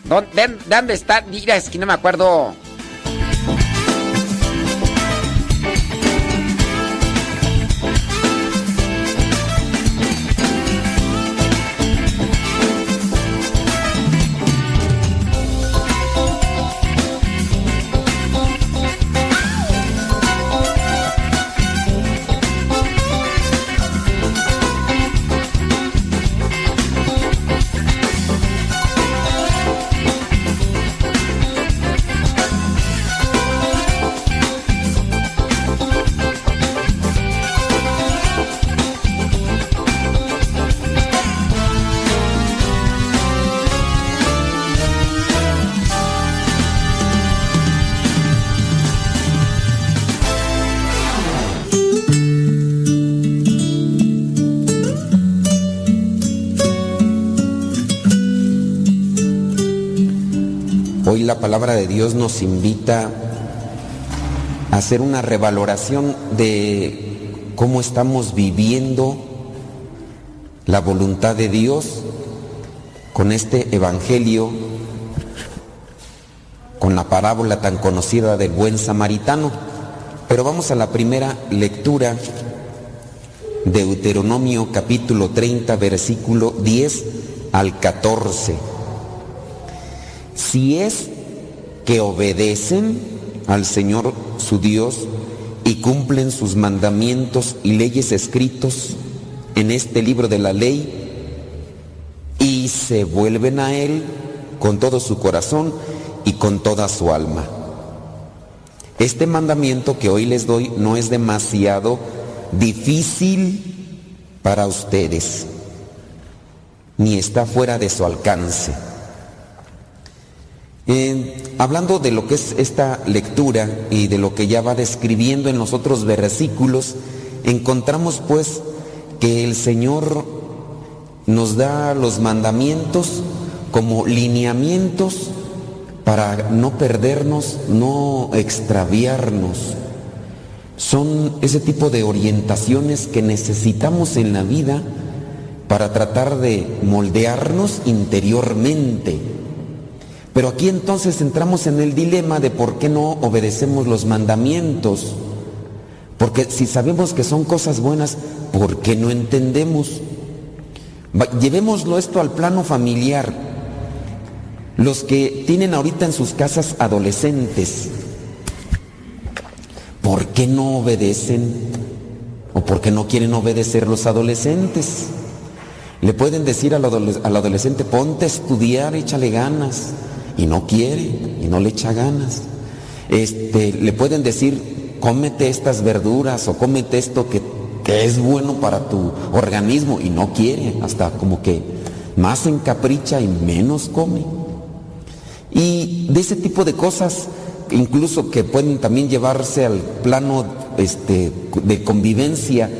¿Dónde, ¿Dónde están? Mira, es que no me acuerdo. Palabra de Dios nos invita a hacer una revaloración de cómo estamos viviendo la voluntad de Dios con este Evangelio, con la parábola tan conocida del buen samaritano. Pero vamos a la primera lectura, Deuteronomio capítulo 30, versículo 10 al 14. Si es que obedecen al Señor su Dios y cumplen sus mandamientos y leyes escritos en este libro de la ley y se vuelven a Él con todo su corazón y con toda su alma. Este mandamiento que hoy les doy no es demasiado difícil para ustedes, ni está fuera de su alcance hablando de lo que es esta lectura y de lo que ya va describiendo en los otros versículos, encontramos pues que el Señor nos da los mandamientos como lineamientos para no perdernos, no extraviarnos. Son ese tipo de orientaciones que necesitamos en la vida para tratar de moldearnos interiormente pero aquí entonces entramos en el dilema de por qué no obedecemos los mandamientos. Porque si sabemos que son cosas buenas, ¿por qué no entendemos? Llevémoslo esto al plano familiar. Los que tienen ahorita en sus casas adolescentes, ¿por qué no obedecen? ¿O por qué no quieren obedecer los adolescentes? Le pueden decir al, adolescente, ponte a estudiar, échale ganas y no quiere y no le echa ganas. Este, le pueden decir, cómete estas verduras o cómete esto que, que es bueno para tu organismo y no quiere, hasta como que más encapricha y menos come. Y de ese tipo de cosas, incluso que pueden también llevarse al plano este, de convivencia,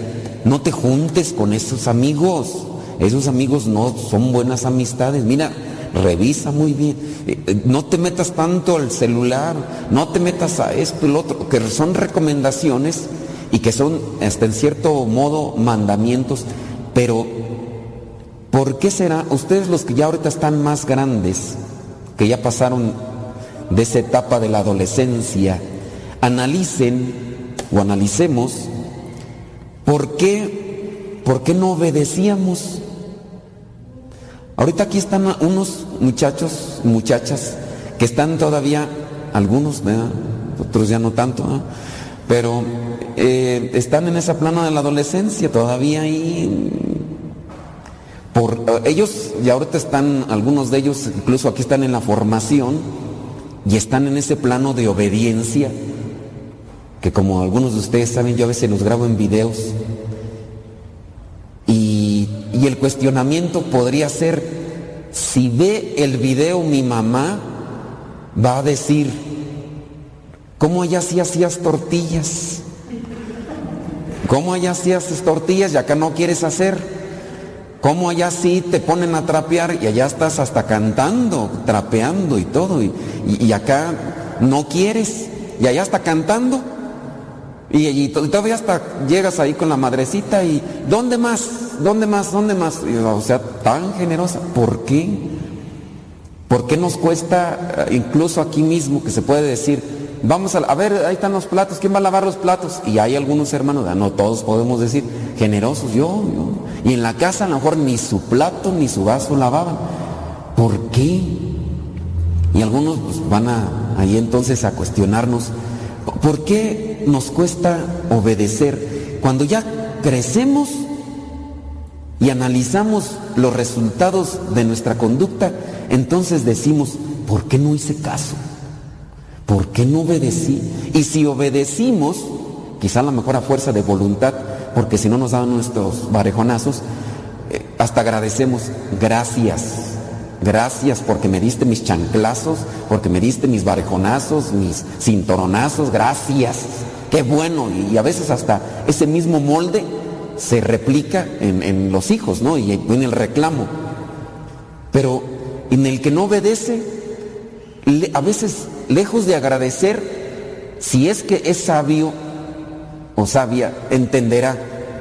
no te juntes con esos amigos. Esos amigos no son buenas amistades. Mira, revisa muy bien. Eh, eh, no te metas tanto al celular, no te metas a esto y lo otro, que son recomendaciones y que son hasta en cierto modo mandamientos, pero ¿por qué será? Ustedes los que ya ahorita están más grandes, que ya pasaron de esa etapa de la adolescencia, analicen o analicemos por qué, por qué no obedecíamos. Ahorita aquí están unos muchachos, muchachas, que están todavía, algunos, otros ya no tanto, pero eh, están en esa plana de la adolescencia todavía y por eh, ellos y ahorita están algunos de ellos incluso aquí están en la formación y están en ese plano de obediencia que como algunos de ustedes saben yo a veces los grabo en videos y, y el cuestionamiento podría ser si ve el video mi mamá va a decir ¿Cómo allá sí hacías tortillas? ¿Cómo allá sí haces tortillas y acá no quieres hacer? ¿Cómo allá sí te ponen a trapear y allá estás hasta cantando, trapeando y todo? Y, acá no quieres y allá está cantando. Y, todavía hasta llegas ahí con la madrecita y ¿dónde más? ¿Dónde más? ¿Dónde más? o sea, tan generosa. ¿Por qué? ¿Por qué nos cuesta, eh, incluso aquí mismo, que se puede decir, vamos a, ver, ahí están los platos, ¿quién va a lavar los platos? Y hay algunos hermanos, no todos podemos decir, generosos, yo, yo. Y en la casa a lo mejor ni su plato ni su vaso lavaban. ¿Por qué? Y algunos pues, van a, ahí entonces a cuestionarnos, ¿por qué nos cuesta obedecer? Cuando ya crecemos y analizamos los resultados de nuestra conducta, entonces decimos, ¿por qué no hice caso? ¿Por qué no obedecí? Y si obedecimos, quizá a lo mejor fuerza de voluntad, porque si no nos daban nuestros barejonazos, eh, hasta agradecemos, gracias, gracias porque me diste mis chanclazos, porque me diste mis barejonazos, mis cinturonazos, gracias, qué bueno. Y, a veces hasta ese mismo molde se replica en, en los hijos, ¿no? Y en el reclamo. Pero en el que no obedece, a veces lejos de agradecer, si es que es sabio o sabia, entenderá,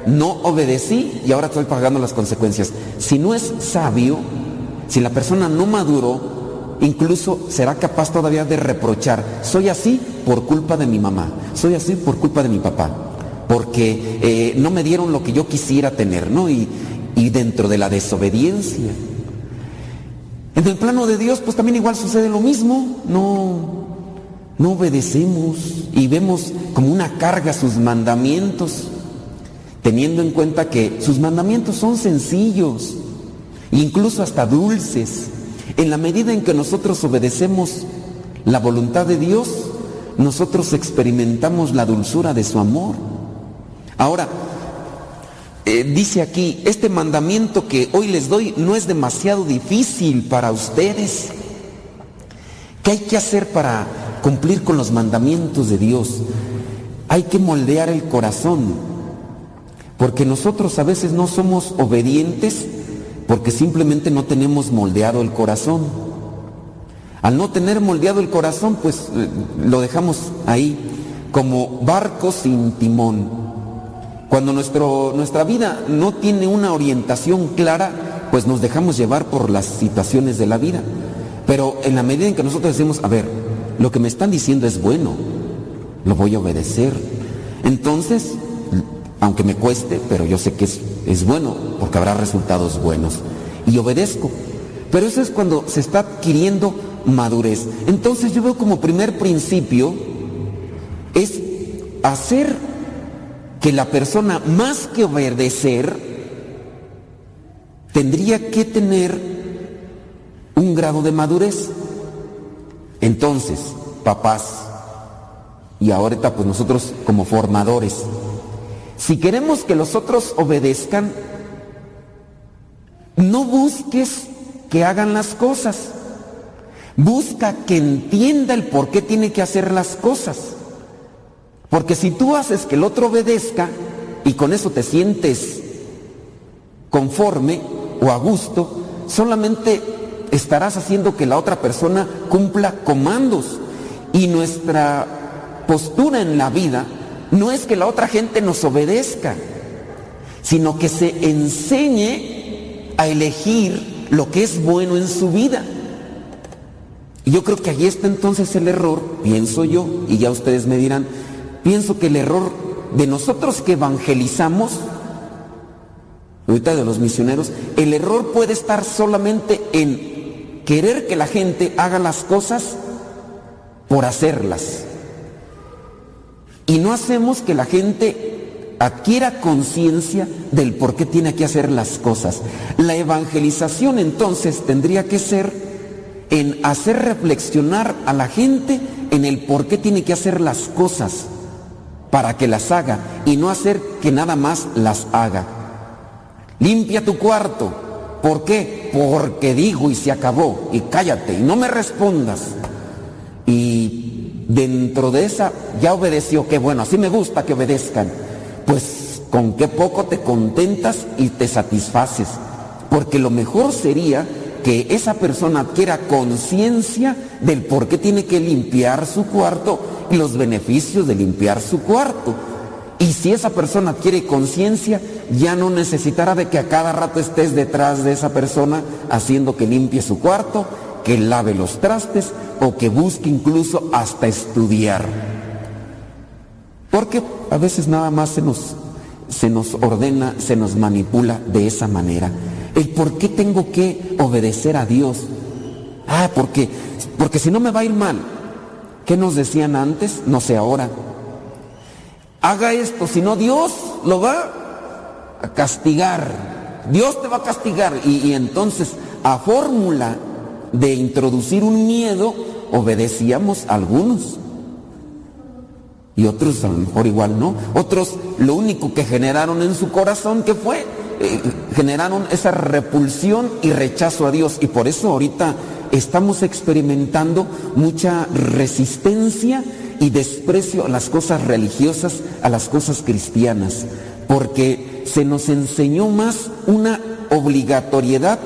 no obedecí y ahora estoy pagando las consecuencias. Si no es sabio, si la persona no maduró, incluso será capaz todavía de reprochar, soy así por culpa de mi mamá, soy así por culpa de mi papá, porque eh, no me dieron lo que yo quisiera tener, ¿no? Y, y dentro de la desobediencia. En el plano de Dios, pues también igual sucede lo mismo, no, no obedecemos y vemos como una carga sus mandamientos, teniendo en cuenta que sus mandamientos son sencillos, incluso hasta dulces. En la medida en que nosotros obedecemos la voluntad de Dios, nosotros experimentamos la dulzura de su amor. Ahora, eh, dice aquí, este mandamiento que hoy les doy no es demasiado difícil para ustedes. ¿Qué hay que hacer para cumplir con los mandamientos de Dios. Hay que moldear el corazón, porque nosotros a veces no somos obedientes porque simplemente no tenemos moldeado el corazón. Al no tener moldeado el corazón, pues eh, lo dejamos ahí como barco sin timón. Cuando nuestro, nuestra vida no tiene una orientación clara, pues nos dejamos llevar por las situaciones de la vida. Pero en la medida en que nosotros decimos, a ver, lo que me están diciendo es bueno, lo voy a obedecer. Entonces, aunque me cueste, pero yo sé que es, es bueno, porque habrá resultados buenos. Y obedezco. Pero eso es cuando se está adquiriendo madurez. Entonces yo veo como primer principio es hacer que la persona, más que obedecer, tendría que tener un grado de madurez. Entonces, papás, y ahorita pues nosotros como formadores, si queremos que los otros obedezcan, no busques que hagan las cosas. Busca que entienda el por qué tiene que hacer las cosas. Porque si tú haces que el otro obedezca y con eso te sientes conforme o a gusto, solamente estarás haciendo que la otra persona cumpla comandos. Y nuestra postura en la vida no es que la otra gente nos obedezca, sino que se enseñe a elegir lo que es bueno en su vida. Y yo creo que ahí está entonces el error, pienso yo, y ya ustedes me dirán, pienso que el error de nosotros que evangelizamos, ahorita de los misioneros, el error puede estar solamente en querer que la gente haga las cosas por hacerlas. Y no hacemos que la gente adquiera conciencia del por qué tiene que hacer las cosas. La evangelización entonces tendría que ser en hacer reflexionar a la gente en el por qué tiene que hacer las cosas para que las haga y no hacer que nada más las haga. Limpia tu cuarto. ¿Por qué? Porque digo y se acabó. Y cállate y no me respondas. Y dentro de esa ya obedeció, que bueno, así me gusta que obedezcan. Pues con qué poco te contentas y te satisfaces. Porque lo mejor sería que esa persona adquiera conciencia del por qué tiene que limpiar su cuarto y los beneficios de limpiar su cuarto. Y si esa persona adquiere conciencia, ya no necesitará de que a cada rato estés detrás de esa persona haciendo que limpie su cuarto, que lave los trastes o que busque incluso hasta estudiar. Porque a veces nada más se nos, se nos ordena, se nos manipula de esa manera. El por qué tengo que obedecer a Dios. Ah, porque, porque si no me va a ir mal. ¿Qué nos decían antes? No sé ahora. Haga esto, si no Dios lo va a castigar. Dios te va a castigar. Y, y entonces, a fórmula de introducir un miedo, obedecíamos a algunos. Y otros a lo mejor igual no. Otros lo único que generaron en su corazón, que fue? Eh, generaron esa repulsión y rechazo a Dios. Y por eso ahorita estamos experimentando mucha resistencia y desprecio a las cosas religiosas, a las cosas cristianas. Porque se nos enseñó más una obligatoriedad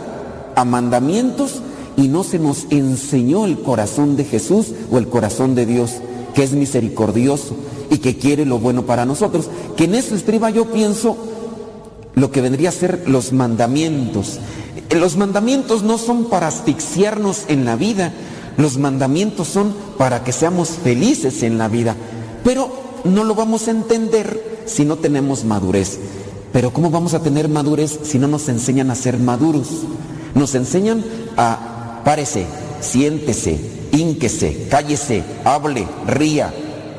a mandamientos y no se nos enseñó el corazón de Jesús o el corazón de Dios, que es misericordioso y que quiere lo bueno para nosotros. Que en eso estriba yo pienso lo que vendría a ser los mandamientos. Los mandamientos no son para asfixiarnos en la vida, los mandamientos son para que seamos felices en la vida. Pero no lo vamos a entender si no tenemos madurez. Pero ¿cómo vamos a tener madurez si no nos enseñan a ser maduros? Nos enseñan a párese, siéntese, ínquese, cállese, hable, ría,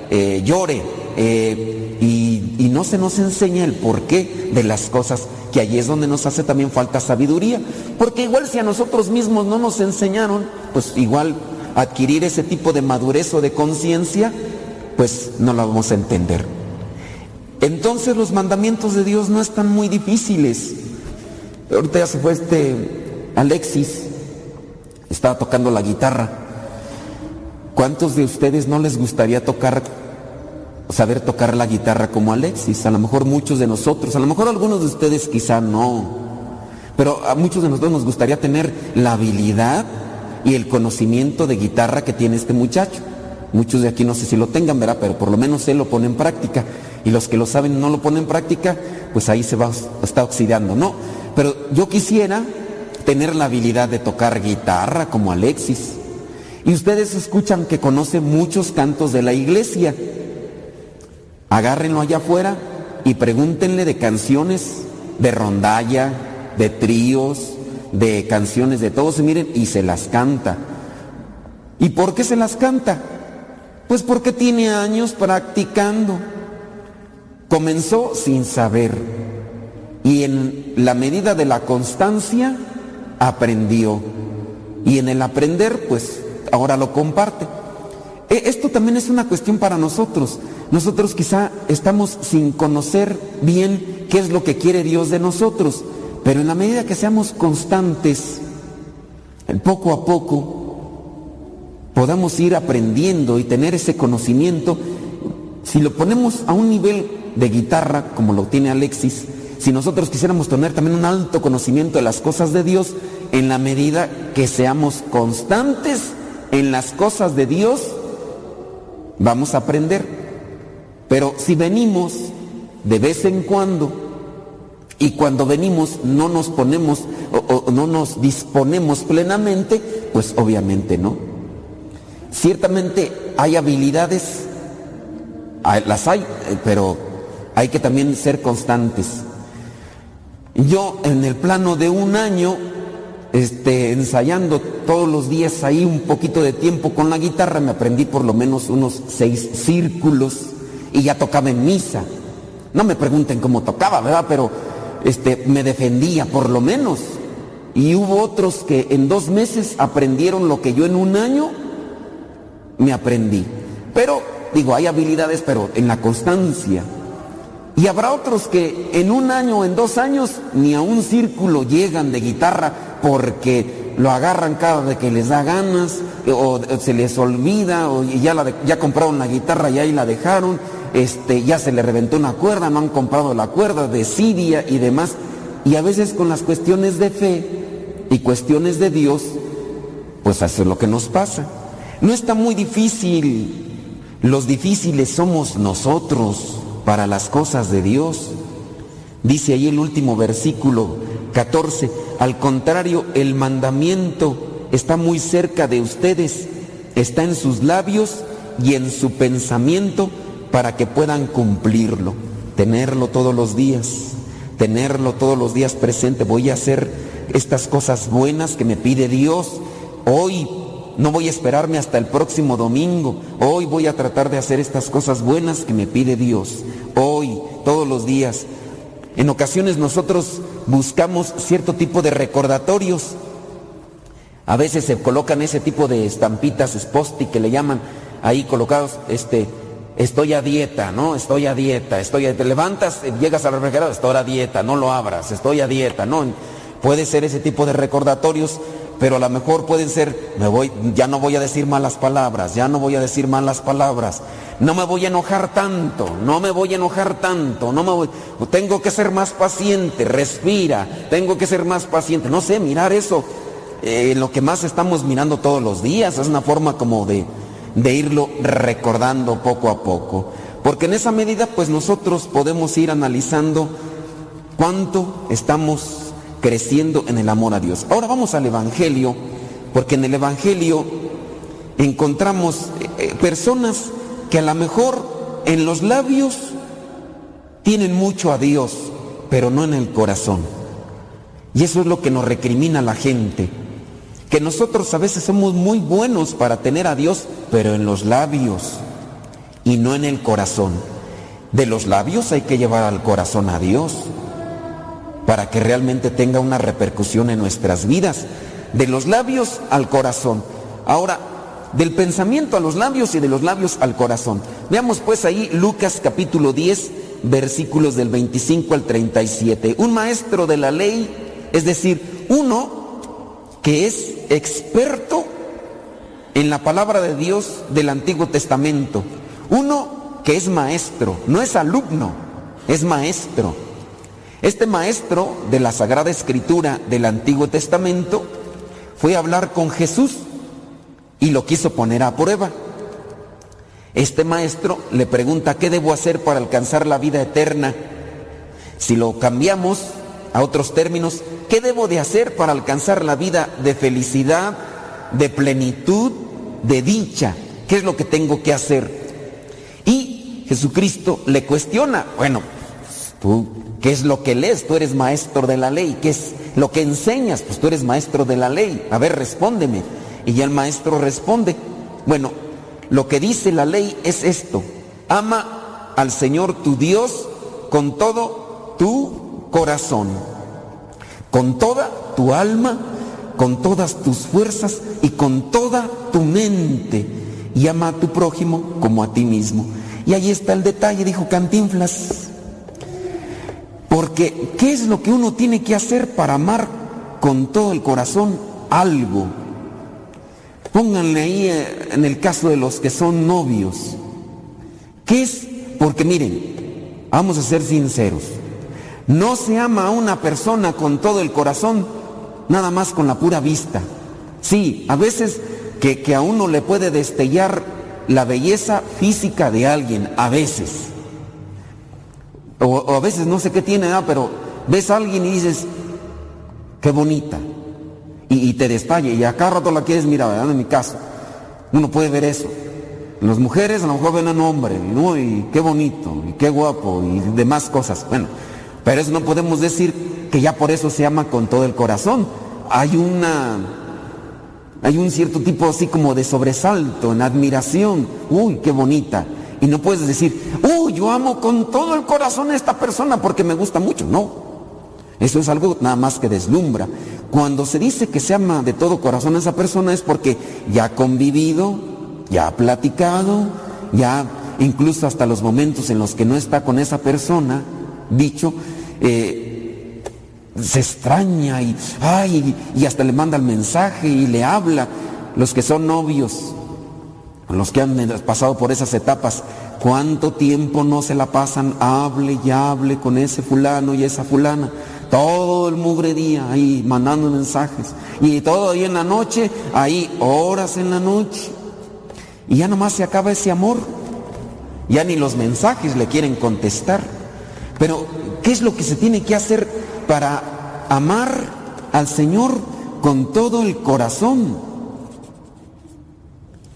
eh, llore, eh, y, y, no se nos enseña el porqué de las cosas, que allí es donde nos hace también falta sabiduría, porque igual si a nosotros mismos no nos enseñaron, pues igual adquirir ese tipo de madurez o de conciencia, pues no lo vamos a entender. Entonces los mandamientos de Dios no están muy difíciles. Ahorita ya se fue este Alexis, estaba tocando la guitarra. ¿Cuántos de ustedes no les gustaría tocar, saber tocar la guitarra como Alexis? A lo mejor muchos de nosotros, a lo mejor algunos de ustedes quizá no, pero a muchos de nosotros nos gustaría tener la habilidad y el conocimiento de guitarra que tiene este muchacho. Muchos de aquí no sé si lo tengan, ¿verdad? Pero por lo menos él lo pone en práctica. Y los que lo saben no lo ponen en práctica, pues ahí se va, está oxidando. No, pero yo quisiera tener la habilidad de tocar guitarra como Alexis. Y ustedes escuchan que conoce muchos cantos de la iglesia. Agárrenlo allá afuera y pregúntenle de canciones de rondalla, de tríos, de canciones de todos, y miren, y se las canta. ¿Y por qué se las canta? Pues porque tiene años practicando. Comenzó sin saber. Y en la medida de la constancia, aprendió. Y en el aprender, pues ahora lo comparte. E, esto también es una cuestión para nosotros. Nosotros quizá estamos sin conocer bien qué es lo que quiere Dios de nosotros, pero en la medida que seamos constantes, poco a poco, podamos ir aprendiendo y tener ese conocimiento, si lo ponemos a un nivel de guitarra, como lo tiene Alexis, si nosotros quisiéramos tener también un alto conocimiento de las cosas de Dios, en la medida que seamos constantes en las cosas de Dios, vamos a aprender. Pero si venimos de vez en cuando y cuando venimos no nos ponemos o, no nos disponemos plenamente, pues obviamente no. Ciertamente hay habilidades, las hay, eh, pero hay que también ser constantes. Yo en el plano de un año, este, ensayando todos los días ahí un poquito de tiempo con la guitarra, me aprendí por lo menos unos seis círculos y ya tocaba en misa. No me pregunten cómo tocaba, ¿verdad? Pero este, me defendía por lo menos. Y hubo otros que en dos meses aprendieron lo que yo en un año me aprendí. Pero, digo, hay habilidades, pero en la constancia. Y habrá otros que en un año o en dos años ni a un círculo llegan de guitarra porque lo agarran cada vez que les da ganas o se les olvida o ya, ya compraron la guitarra y ahí la dejaron, este, ya se le reventó una cuerda, no han comprado la cuerda de Siria y demás. Y a veces con las cuestiones de fe y cuestiones de Dios, pues eso es lo que nos pasa. No está muy difícil, los difíciles somos nosotros para las cosas de Dios. Dice ahí el último versículo 14, al contrario, el mandamiento está muy cerca de ustedes, está en sus labios y en su pensamiento para que puedan cumplirlo, tenerlo todos los días, tenerlo todos los días presente. Voy a hacer estas cosas buenas que me pide Dios hoy no voy a esperarme hasta el próximo domingo. Hoy voy a tratar de hacer estas cosas buenas que me pide Dios. Hoy, todos los días. En ocasiones nosotros buscamos cierto tipo de recordatorios. A veces se colocan ese tipo de estampitas, sposti que le llaman, ahí colocados, este, estoy a dieta, ¿no? Estoy a dieta, estoy a, te levantas, llegas al refrigerador, estoy a dieta, no lo abras, estoy a dieta, ¿no? Puede ser ese tipo de recordatorios pero a lo mejor pueden ser, me voy, ya no voy a decir malas palabras, ya no voy a decir malas palabras, no me voy a enojar tanto, no me voy a enojar tanto, no me voy, tengo que ser más paciente, respira, tengo que ser más paciente, no sé, mirar eso, eh, lo que más estamos mirando todos los días, es una forma como de, de irlo recordando poco a poco, porque en esa medida pues nosotros podemos ir analizando cuánto estamos creciendo en el amor a Dios. Ahora vamos al Evangelio, porque en el Evangelio encontramos eh, eh, personas que a lo mejor en los labios tienen mucho a Dios, pero no en el corazón. Y eso es lo que nos recrimina la gente, que nosotros a veces somos muy buenos para tener a Dios, pero en los labios y no en el corazón. De los labios hay que llevar al corazón a Dios para que realmente tenga una repercusión en nuestras vidas, de los labios al corazón. Ahora, del pensamiento a los labios y de los labios al corazón. Veamos pues ahí Lucas capítulo 10, versículos del 25 al 37. Un maestro de la ley, es decir, uno que es experto en la palabra de Dios del Antiguo Testamento. Uno que es maestro, no es alumno, es maestro. Este maestro de la Sagrada Escritura del Antiguo Testamento fue a hablar con Jesús y lo quiso poner a prueba. Este maestro le pregunta, ¿qué debo hacer para alcanzar la vida eterna? Si lo cambiamos a otros términos, ¿qué debo de hacer para alcanzar la vida de felicidad, de plenitud, de dicha? ¿Qué es lo que tengo que hacer? Y Jesucristo le cuestiona, bueno, tú ¿Qué es lo que lees? Tú eres maestro de la ley. ¿Qué es lo que enseñas? Pues tú eres maestro de la ley. A ver, respóndeme. Y ya el maestro responde. Bueno, lo que dice la ley es esto. Ama al Señor tu Dios con todo tu corazón, con toda tu alma, con todas tus fuerzas y con toda tu mente. Y ama a tu prójimo como a ti mismo. Y ahí está el detalle, dijo Cantinflas. Porque, ¿qué es lo que uno tiene que hacer para amar con todo el corazón algo? Pónganle ahí eh, en el caso de los que son novios. ¿Qué es? Porque miren, vamos a ser sinceros. No se ama a una persona con todo el corazón, nada más con la pura vista. Sí, a veces que, que a uno le puede destellar la belleza física de alguien, a veces. O, a veces no sé qué tiene, pero ves a alguien y dices, qué bonita. Y, te destalle, y a cada rato la quieres mirar. En mi caso. Uno puede ver eso. Las mujeres a lo mejor ven a un hombre, ¿no? Y qué bonito, y qué guapo, y demás cosas. Bueno, pero eso no podemos decir que ya por eso se ama con todo el corazón. Hay una hay un cierto tipo así como de sobresalto, en admiración. Uy, qué bonita. Y no puedes decir, yo amo con todo el corazón a esta persona porque me gusta mucho. No. Eso es algo nada más que deslumbra. Cuando se dice que se ama de todo corazón a esa persona es porque ya ha convivido, ya ha platicado, ya incluso hasta los momentos en los que no está con esa persona, dicho, eh, se extraña y, ay, y hasta le manda el mensaje y le habla. Los que son novios, los que han pasado por esas etapas, ¿cuánto tiempo no se la pasan? Hable y hable con ese fulano y esa fulana. Todo el mugre día ahí mandando mensajes. Y todo ahí en la noche, ahí horas en la noche. Y ya nomás se acaba ese amor. Ya ni los mensajes le quieren contestar. Pero, ¿qué es lo que se tiene que hacer para amar al Señor con todo el corazón.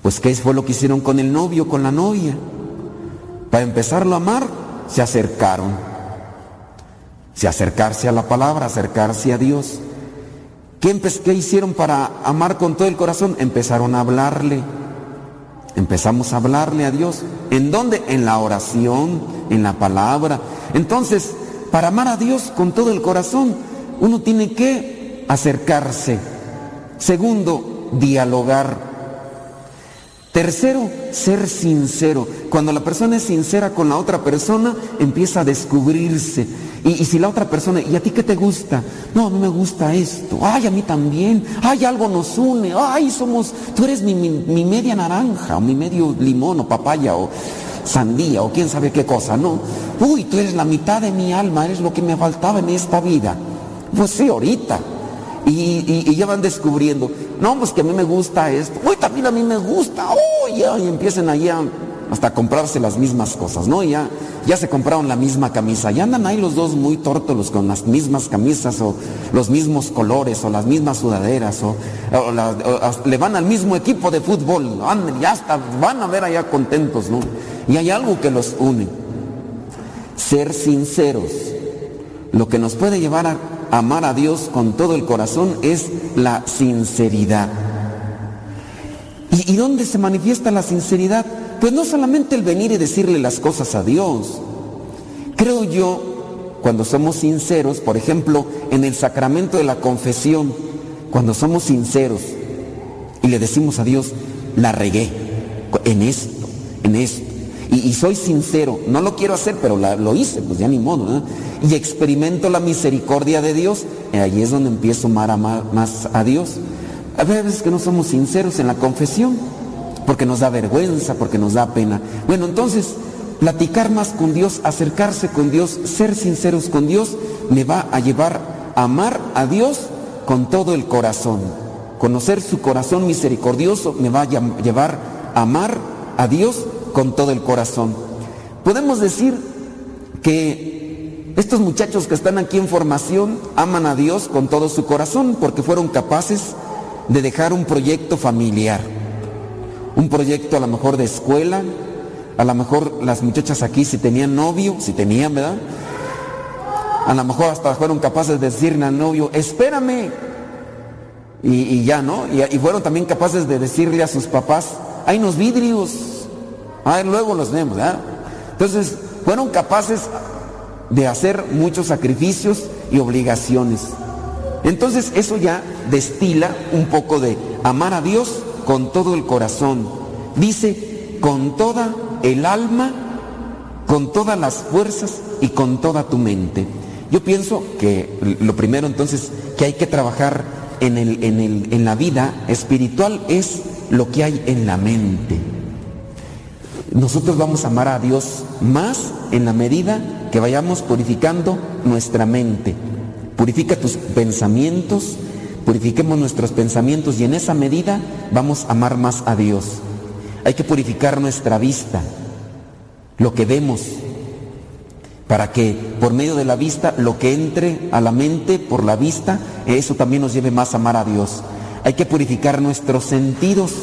Pues ¿qué fue lo que hicieron con el novio, con la novia? Para empezarlo a amar, se acercaron. Se acercarse a la palabra, acercarse a Dios. ¿Qué, ¿Qué, hicieron para amar con todo el corazón? Empezaron a hablarle. Empezamos a hablarle a Dios. ¿En dónde? En la oración, en la palabra. Entonces, para amar a Dios con todo el corazón, uno tiene que acercarse. Segundo, dialogar. Tercero, ser sincero. Cuando la persona es sincera con la otra persona, empieza a descubrirse. Y, si la otra persona, ¿y a ti qué te gusta? No, a mí me gusta esto. Ay, a mí también. Ay, algo nos une. Ay, somos, tú eres mi, mi media naranja, o mi medio limón, o papaya, o sandía o quién sabe qué cosa, ¿no? Uy, tú eres la mitad de mi alma, eres lo que me faltaba en esta vida. Pues sí, ahorita. Y, ya van descubriendo, no, pues que a mí me gusta esto, uy, también a mí me gusta, uy, y empiecen ahí hasta comprarse las mismas cosas, ¿no? Ya, ya se compraron la misma camisa, y andan ahí los dos muy tórtolos con las mismas camisas o los mismos colores o las mismas sudaderas o, le van al mismo equipo de fútbol, ya hasta van a ver allá contentos, ¿no? Y hay algo que los une. Ser sinceros. Lo que nos puede llevar a amar a Dios con todo el corazón es la sinceridad. ¿Y, dónde se manifiesta la sinceridad? Pues no solamente el venir y decirle las cosas a Dios. Creo yo, cuando somos sinceros, por ejemplo, en el sacramento de la confesión, cuando somos sinceros y le decimos a Dios, la regué en esto, en esto, y, soy sincero, no lo quiero hacer, pero lo hice, pues ya ni modo. Y experimento la misericordia de Dios, y ahí es donde empiezo a amar más a Dios. A veces que no somos sinceros en la confesión, porque nos da vergüenza, porque nos da pena. Bueno, entonces, platicar más con Dios, acercarse con Dios, ser sinceros con Dios, me va a llevar a amar a Dios con todo el corazón. Conocer su corazón misericordioso me va a llevar a amar a Dios con todo el corazón. Podemos decir que estos muchachos que están aquí en formación aman a Dios con todo su corazón porque fueron capaces de dejar un proyecto familiar, un proyecto a lo mejor de escuela, a lo mejor las muchachas aquí si tenían novio, si tenían, ¿verdad? A lo mejor hasta fueron capaces de decirle al novio, espérame. Y, ya, ¿no? Y, y fueron también capaces de decirle a sus papás, hay unos vidrios, Ah, luego los vemos, Entonces, fueron capaces de hacer muchos sacrificios y obligaciones. Entonces, eso ya destila un poco de amar a Dios con todo el corazón. Dice, con toda el alma, con todas las fuerzas y con toda tu mente. Yo pienso que lo primero entonces que hay que trabajar en, el, en, en la vida espiritual es lo que hay en la mente nosotros vamos a amar a Dios más en la medida que vayamos purificando nuestra mente. Purifica tus pensamientos, purifiquemos nuestros pensamientos y en esa medida vamos a amar más a Dios. Hay que purificar nuestra vista, lo que vemos, para que por medio de la vista lo que entre a la mente por la vista, eso también nos lleve más a amar a Dios. Hay que purificar nuestros sentidos,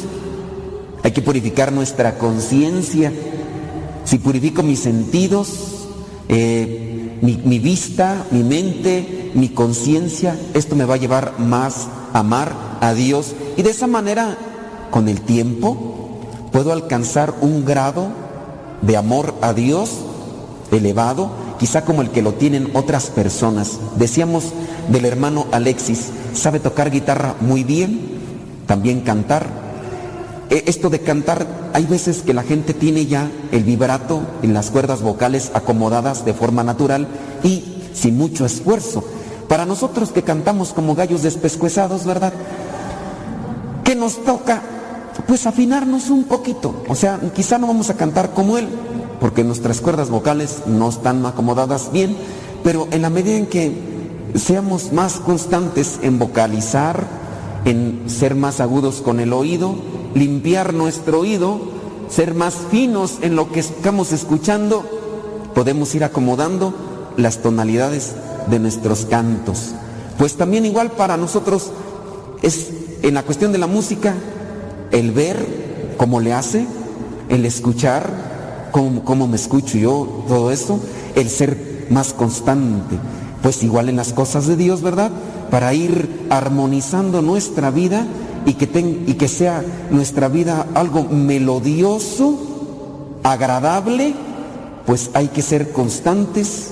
hay que purificar nuestra conciencia. Si purifico mis sentidos, eh, mi, mi vista, mi mente, mi conciencia, esto me va a llevar más a amar a Dios. Y de esa manera, con el tiempo, puedo alcanzar un grado de amor a Dios elevado, quizá como el que lo tienen otras personas. Decíamos del hermano Alexis, sabe tocar guitarra muy bien, también cantar, esto de cantar, hay veces que la gente tiene ya el vibrato en las cuerdas vocales acomodadas de forma natural y sin mucho esfuerzo. Para nosotros que cantamos como gallos despescuezados, ¿verdad? ¿Qué nos toca? Pues afinarnos un poquito. O sea, quizá no vamos a cantar como él, porque nuestras cuerdas vocales no están acomodadas bien, pero en la medida en que seamos más constantes en vocalizar, en ser más agudos con el oído, limpiar nuestro oído, ser más finos en lo que estamos escuchando, podemos ir acomodando las tonalidades de nuestros cantos. Pues también igual para nosotros es en la cuestión de la música, el ver cómo le hace, el escuchar cómo, cómo me escucho yo, todo eso, el ser más constante. Pues igual en las cosas de Dios, ¿verdad? Para ir armonizando nuestra vida y que, y que sea nuestra vida algo melodioso, agradable, pues hay que ser constantes,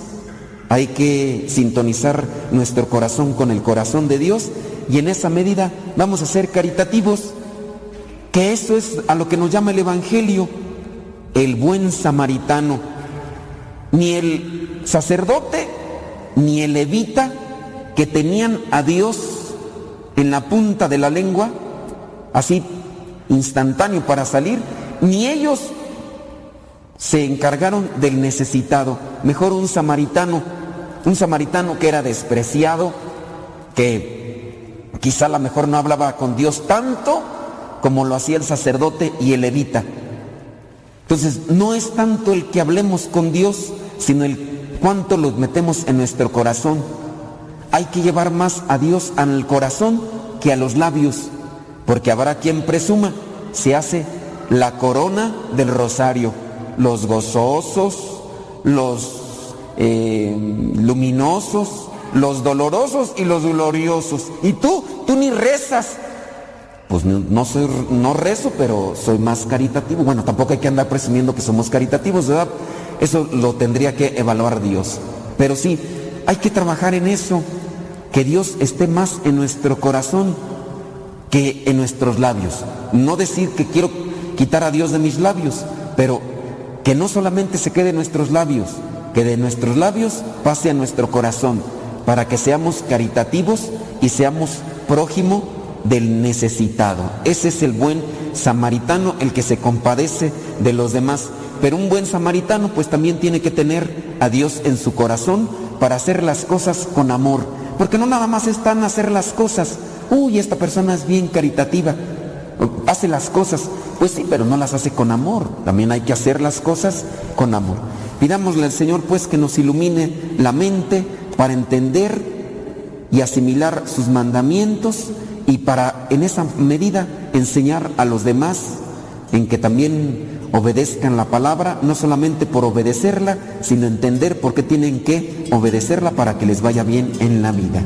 hay que sintonizar nuestro corazón con el corazón de Dios y en esa medida vamos a ser caritativos, que eso es a lo que nos llama el Evangelio, el buen samaritano. Ni el sacerdote ni el levita que tenían a Dios en la punta de la lengua así instantáneo para salir, ni ellos se encargaron del necesitado, mejor un samaritano, un samaritano que era despreciado, que quizá a lo mejor no hablaba con Dios tanto como lo hacía el sacerdote y el levita. Entonces, no es tanto el que hablemos con Dios, sino el cuánto lo metemos en nuestro corazón. Hay que llevar más a Dios al corazón que a los labios porque habrá quien presuma, se hace la corona del rosario, los gozosos, los eh, luminosos, los dolorosos y los gloriosos. Y tú, tú ni rezas. Pues no, soy, no rezo, pero soy más caritativo. Bueno, tampoco hay que andar presumiendo que somos caritativos, ¿verdad? Eso lo tendría que evaluar Dios. Pero sí, hay que trabajar en eso, que Dios esté más en nuestro corazón que en nuestros labios. No decir que quiero quitar a Dios de mis labios, pero que no solamente se quede en nuestros labios, que de nuestros labios pase a nuestro corazón, para que seamos caritativos y seamos prójimo del necesitado. Ese es el buen samaritano, el que se compadece de los demás. Pero un buen samaritano pues también tiene que tener a Dios en su corazón para hacer las cosas con amor. Porque no nada más están hacer las cosas, uy, esta persona es bien caritativa, hace las cosas, pues sí, pero no las hace con amor, también hay que hacer las cosas con amor. Pidámosle al Señor pues que nos ilumine la mente para entender y asimilar sus mandamientos y para en esa medida enseñar a los demás en que también obedezcan la palabra, no solamente por obedecerla, sino entender por qué tienen que obedecerla para que les vaya bien en la vida.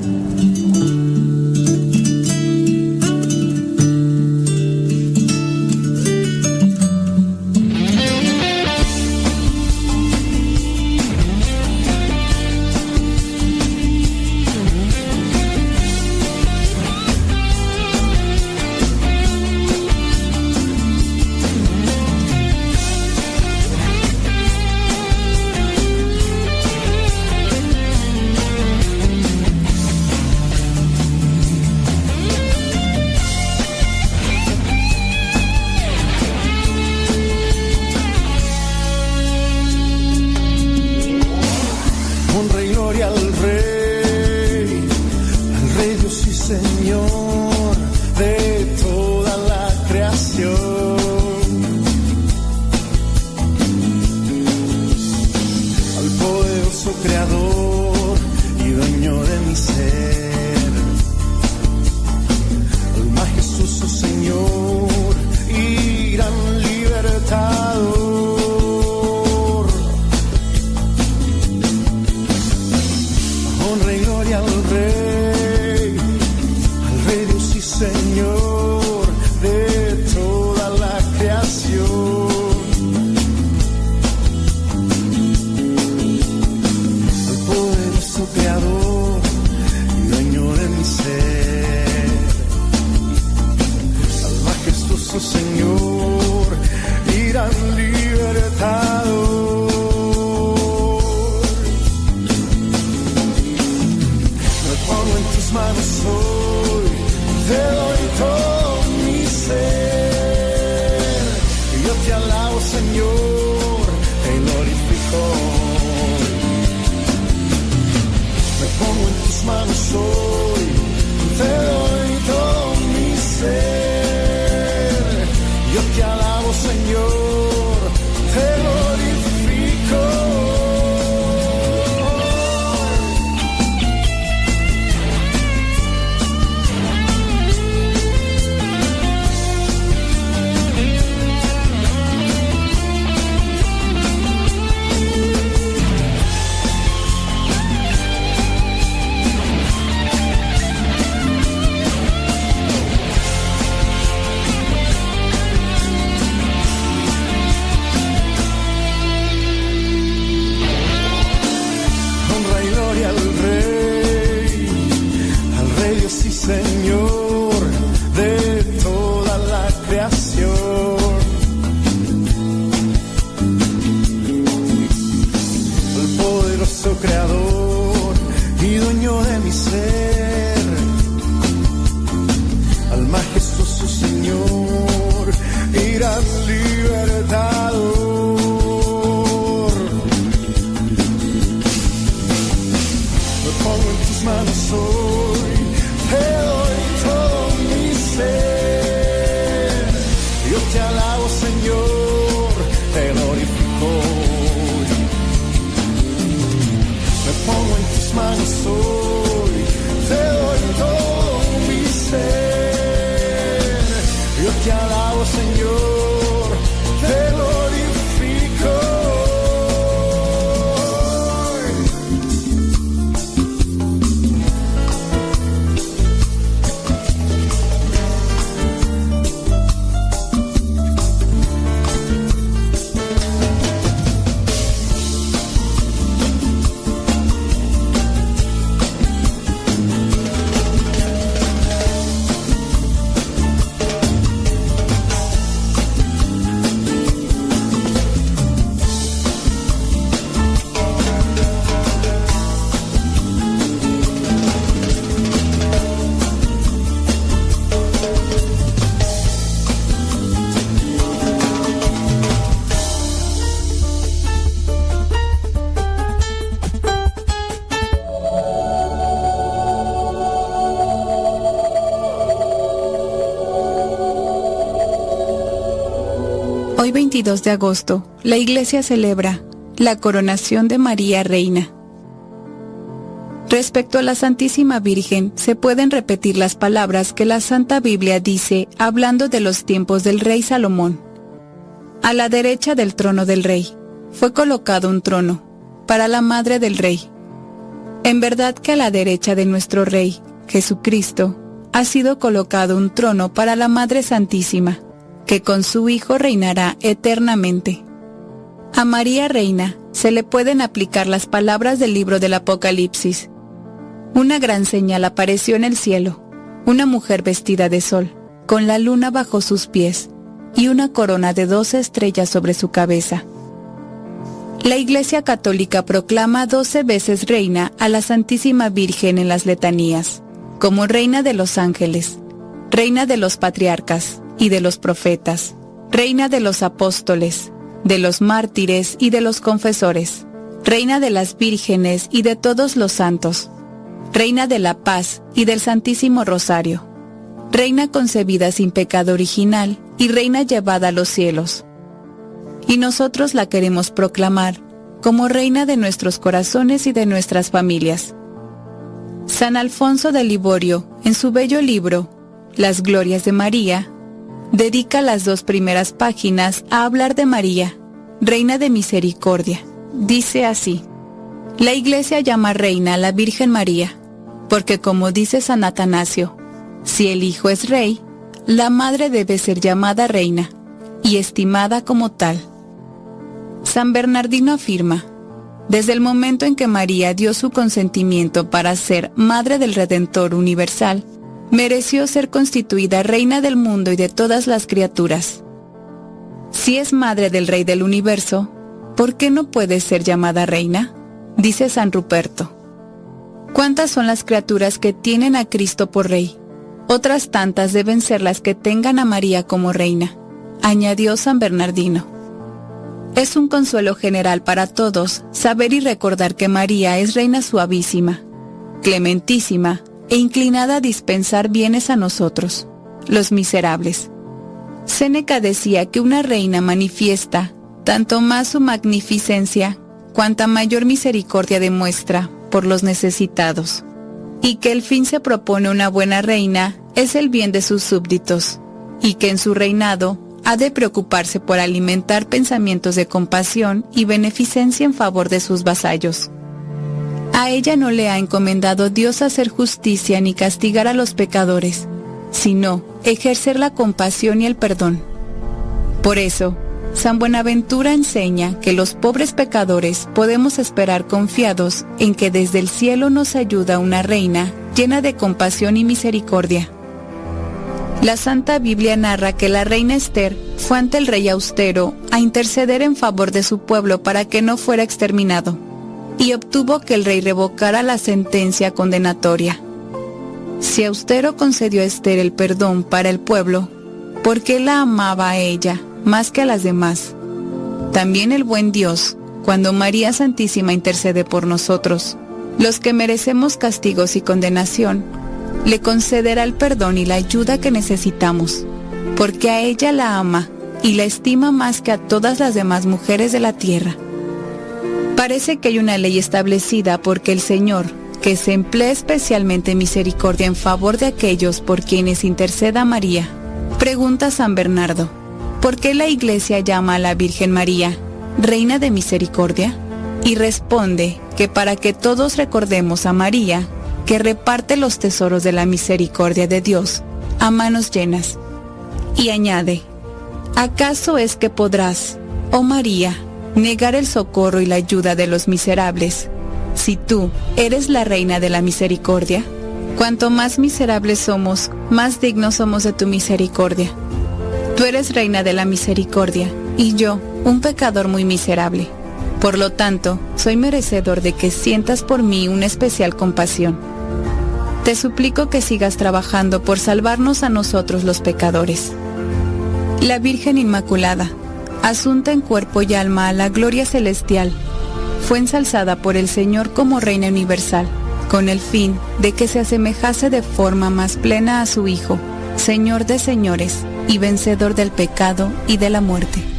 Dueño de mi ser, 22 de agosto, la Iglesia celebra la coronación de María Reina. Respecto a la Santísima Virgen, se pueden repetir las palabras que la Santa Biblia dice hablando de los tiempos del rey Salomón. A la derecha del trono del rey fue colocado un trono para la madre del rey. En verdad que a la derecha de nuestro rey, Jesucristo, ha sido colocado un trono para la Madre Santísima, que con su Hijo reinará eternamente. A María Reina se le pueden aplicar las palabras del libro del Apocalipsis. Una gran señal apareció en el cielo, una mujer vestida de sol, con la luna bajo sus pies y una corona de doce estrellas sobre su cabeza. La Iglesia Católica proclama doce veces reina a la Santísima Virgen en las letanías, como reina de los ángeles, reina de los patriarcas y de los profetas, reina de los apóstoles, de los mártires y de los confesores, reina de las vírgenes y de todos los santos, reina de la paz y del Santísimo Rosario, reina concebida sin pecado original y reina llevada a los cielos. Y nosotros la queremos proclamar como reina de nuestros corazones y de nuestras familias. San Alfonso de Liborio, en su bello libro, Las Glorias de María, dedica las dos primeras páginas a hablar de María, Reina de Misericordia. Dice así, la Iglesia llama reina a la Virgen María, porque como dice San Atanasio, si el Hijo es rey, la Madre debe ser llamada reina y estimada como tal. San Bernardino afirma, desde el momento en que María dio su consentimiento para ser Madre del Redentor Universal, mereció ser constituida Reina del mundo y de todas las criaturas. Si es Madre del Rey del Universo, ¿por qué no puede ser llamada Reina? Dice San Ruperto. ¿Cuántas son las criaturas que tienen a Cristo por Rey? Otras tantas deben ser las que tengan a María como Reina, añadió San Bernardino. es un consuelo general para todos saber y recordar que María es reina suavísima, clementísima e inclinada a dispensar bienes a nosotros, los miserables. Séneca decía que una reina manifiesta tanto más su magnificencia cuanta mayor misericordia demuestra por los necesitados, y que el fin se propone una buena reina es el bien de sus súbditos, y que en su reinado ha de preocuparse por alimentar pensamientos de compasión y beneficencia en favor de sus vasallos. A ella no le ha encomendado Dios hacer justicia ni castigar a los pecadores, sino ejercer la compasión y el perdón. Por eso, San Buenaventura enseña que los pobres pecadores podemos esperar confiados en que desde el cielo nos ayuda una reina llena de compasión y misericordia. La Santa Biblia narra que la reina Esther fue ante el rey austero a interceder en favor de su pueblo para que no fuera exterminado, y obtuvo que el rey revocara la sentencia condenatoria. Si Austero concedió a Esther el perdón para el pueblo, ¿por qué la amaba a ella más que a las demás? También el buen Dios, cuando María Santísima intercede por nosotros, los que merecemos castigos y condenación, le concederá el perdón y la ayuda que necesitamos, porque a ella la ama y la estima más que a todas las demás mujeres de la tierra. Parece que hay una ley establecida porque el Señor, que se emplea especialmente misericordia en favor de aquellos por quienes interceda María, pregunta San Bernardo, ¿por qué la Iglesia llama a la Virgen María Reina de Misericordia? Y responde que para que todos recordemos a María, que reparte los tesoros de la misericordia de Dios a manos llenas. Y añade, ¿acaso es que podrás, oh María, negar el socorro y la ayuda de los miserables, si tú eres la reina de la misericordia? Cuanto más miserables somos, más dignos somos de tu misericordia. Tú eres reina de la misericordia, y yo, un pecador muy miserable. Por lo tanto, soy merecedor de que sientas por mí una especial compasión te suplico que sigas trabajando por salvarnos a nosotros los pecadores. La Virgen Inmaculada, asunta en cuerpo y alma a la gloria celestial, fue ensalzada por el Señor como Reina Universal, con el fin de que se asemejase de forma más plena a su Hijo, Señor de señores y vencedor del pecado y de la muerte.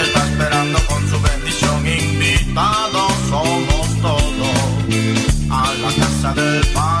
casa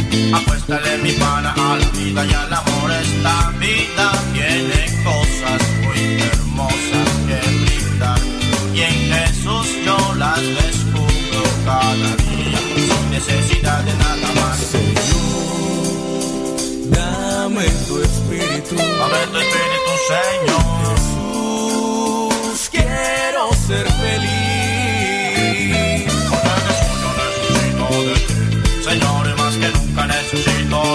Apuéstale mi pana a la vida y al amor. Esta vida tiene cosas muy hermosas que brindar. Y en Jesús yo las descubro cada día sin necesidad de nada más. Señor, dame tu espíritu. Dame tu espíritu, Señor. Jesús, quiero ser feliz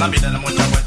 La vida de muestra pues.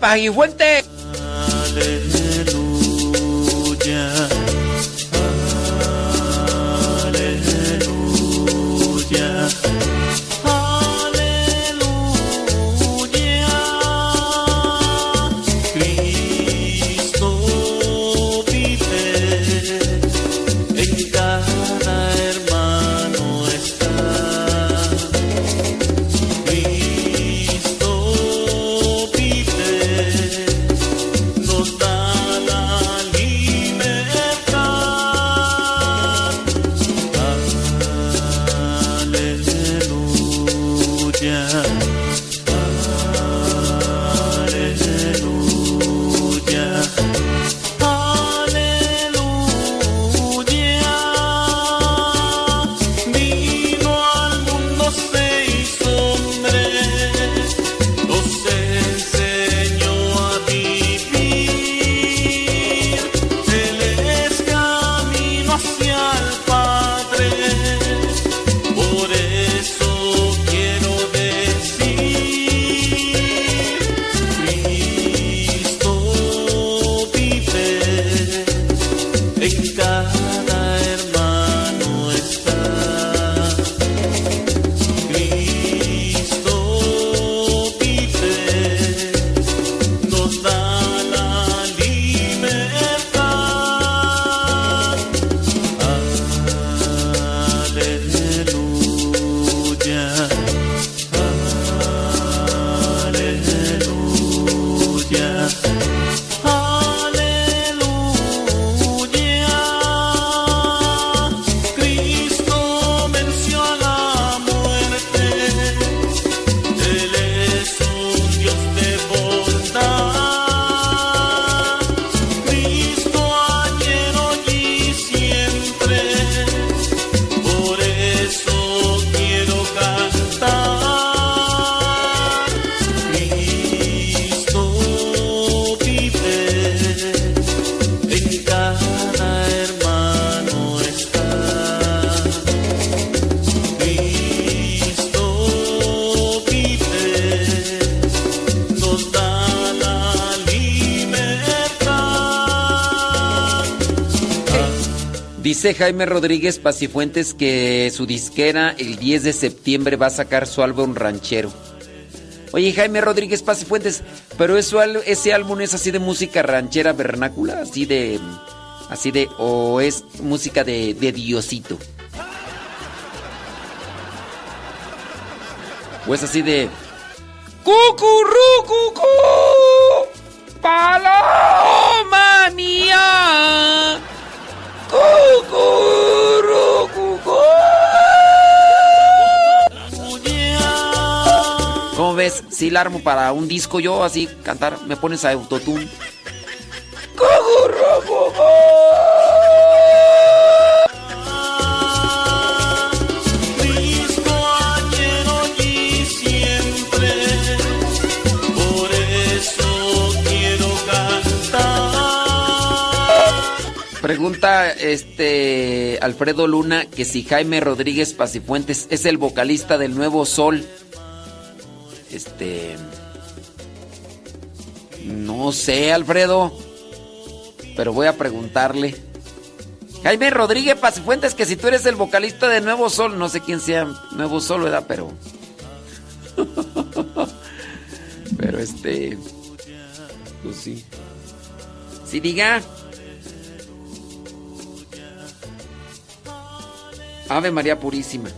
pague fuente. Jaime Rodríguez Pacifuentes que su disquera el 10 de septiembre va a sacar su álbum ranchero. Oye, Jaime Rodríguez Pacifuentes, pero ese álbum es así de música ranchera vernácula, así de. Así de. o es música de, de Diosito. O es así de. ¡Cucurrucucú! Si la armo para un disco yo así cantar, me pones a autotune. Pregunta este Alfredo Luna que si Jaime Rodríguez Pacifuentes es el vocalista del Nuevo Sol. Este no sé, Alfredo, pero voy a preguntarle. Jaime Rodríguez Pacifuentes que si tú eres el vocalista de Nuevo Sol, no sé quién sea Nuevo Sol, ¿verdad? Pero pero este pues sí. Sí diga. Ave María Purísima.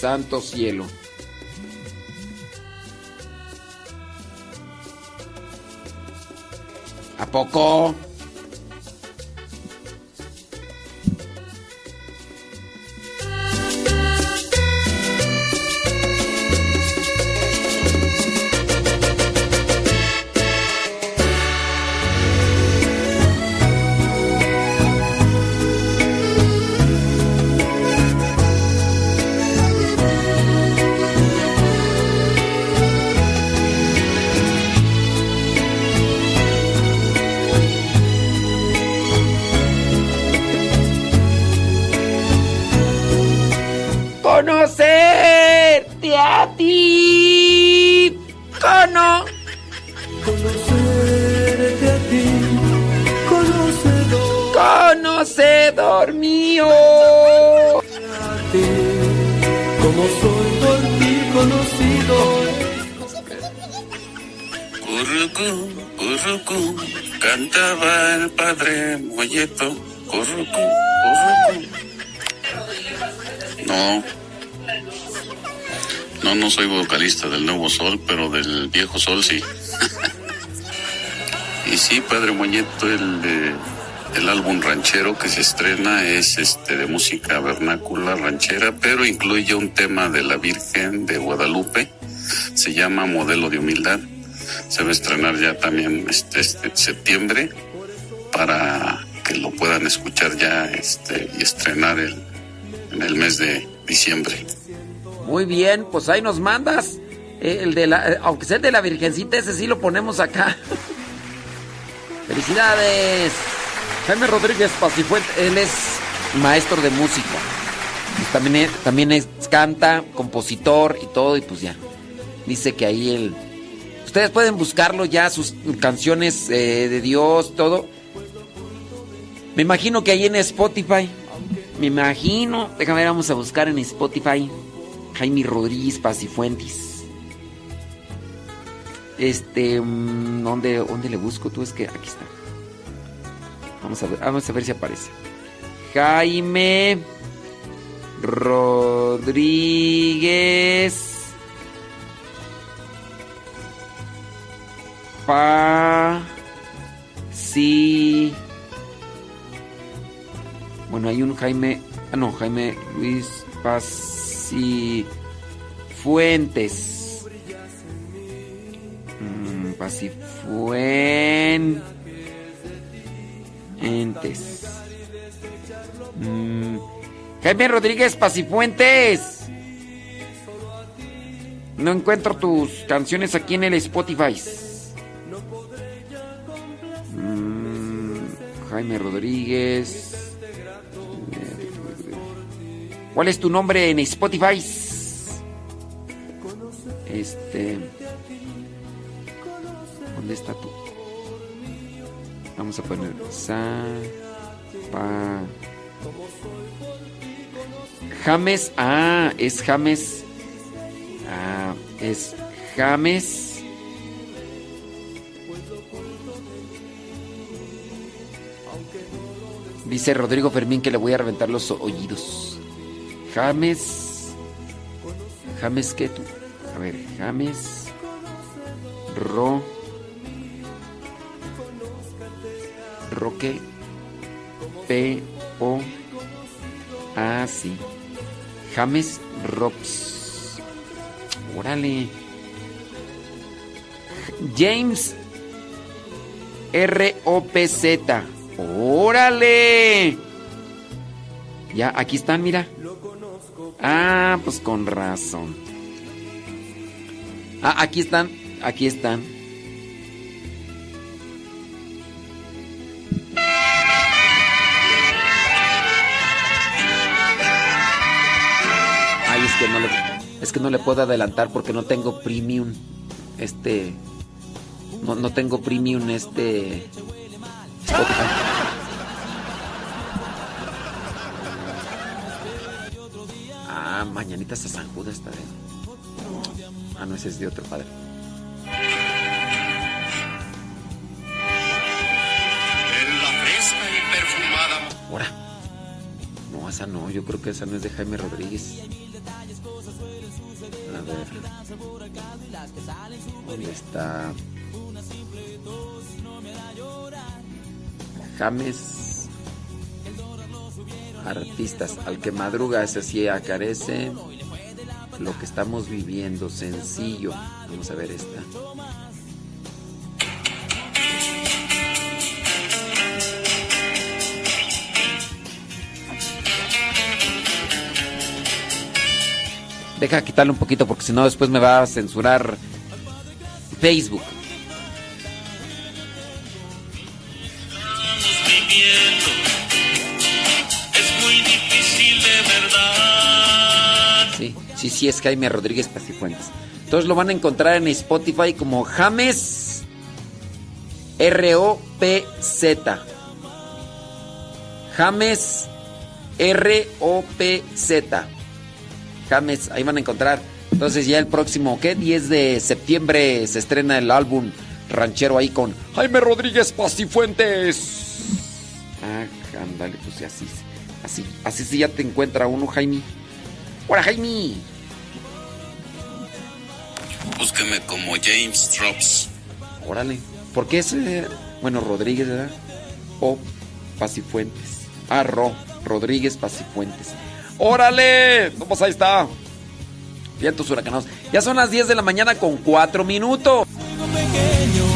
Santo cielo. ¿A poco? Viejo Sol sí. y sí, Padre Moñeto, el, el álbum ranchero que se estrena es este de música vernácula ranchera, pero incluye un tema de la Virgen de Guadalupe. Se llama Modelo de Humildad. Se va a estrenar ya también este, este septiembre para que lo puedan escuchar ya este, y estrenar el, en el mes de diciembre. Muy bien, pues ahí nos mandas. Eh, el de la, eh, aunque sea el de la Virgencita, ese sí lo ponemos acá. Felicidades. Jaime Rodríguez Pacifuente, él es maestro de música. Pues también es, también canta, compositor y todo, y pues ya. Dice que ahí él. Ustedes pueden buscarlo ya, sus canciones eh, de Dios, todo. Me imagino que ahí en Spotify. Me imagino. Déjame ver, vamos a buscar en Spotify. Jaime Rodríguez Pacifuentes. Este, ¿dónde, ¿dónde le busco? Tú es que aquí está. Vamos a ver, vamos a ver si aparece. Jaime Rodríguez Pa. Bueno, hay un Jaime, ah no, Jaime Luis Pacifuentes. Mm, Pacifuentes. Mm, Jaime Rodríguez Pacifuentes. No encuentro tus canciones aquí en el Spotify. Mm, Jaime Rodríguez. ¿Cuál es tu nombre en Spotify? Este. ¿Dónde está tú? Vamos a poner sa pa James, ah, es James. Ah, es James. Dice Rodrigo Fermín que le voy a reventar los oídos. James. James, ¿qué tú? A ver, James. Ro. Roque. P. O. Ah, sí. James Rops. Órale. James R-O-P-Z. Órale. Ya, aquí están, mira. Ah, pues con razón. Ah, aquí están, aquí están. Que no le, es que no le puedo adelantar porque no tengo premium. Este, no, no tengo premium este Spotify. Ah, mañanitas a San Judas está de. Ah, no, ese es de otro padre. En la fresca y perfumada. Ahora. No, esa no, yo creo que esa no es de Jaime Rodríguez. A ver. ¿Dónde está? James. Artistas. Al que madruga, ese sí acarece. Lo que estamos viviendo, sencillo. Vamos a ver esta. Deja quitarle un poquito porque si no después me va a censurar Facebook. es muy difícil de verdad. Sí, sí, sí, es Jaime Rodríguez Pacifuentes. Entonces lo van a encontrar en Spotify como James R-O-P-Z. James R-O-P-Z. James, ahí van a encontrar. Entonces ya el próximo, ¿qué? 10 de septiembre se estrena el álbum ranchero ahí con Jaime Rodríguez Pacifuentes. Ah, ándale, pues así, así, así sí ya te encuentra uno, Jaime. ¡Hola, Jaime! Búsqueme como James Drops. Órale. ¿Por qué ese? Bueno, Rodríguez, ¿verdad? O Pacifuentes. Ah, Ro. Rodríguez Pacifuentes. ¡Órale! Pues ahí está. Vientos huracanados. Ya son las 10 de la mañana con 4 minutos. por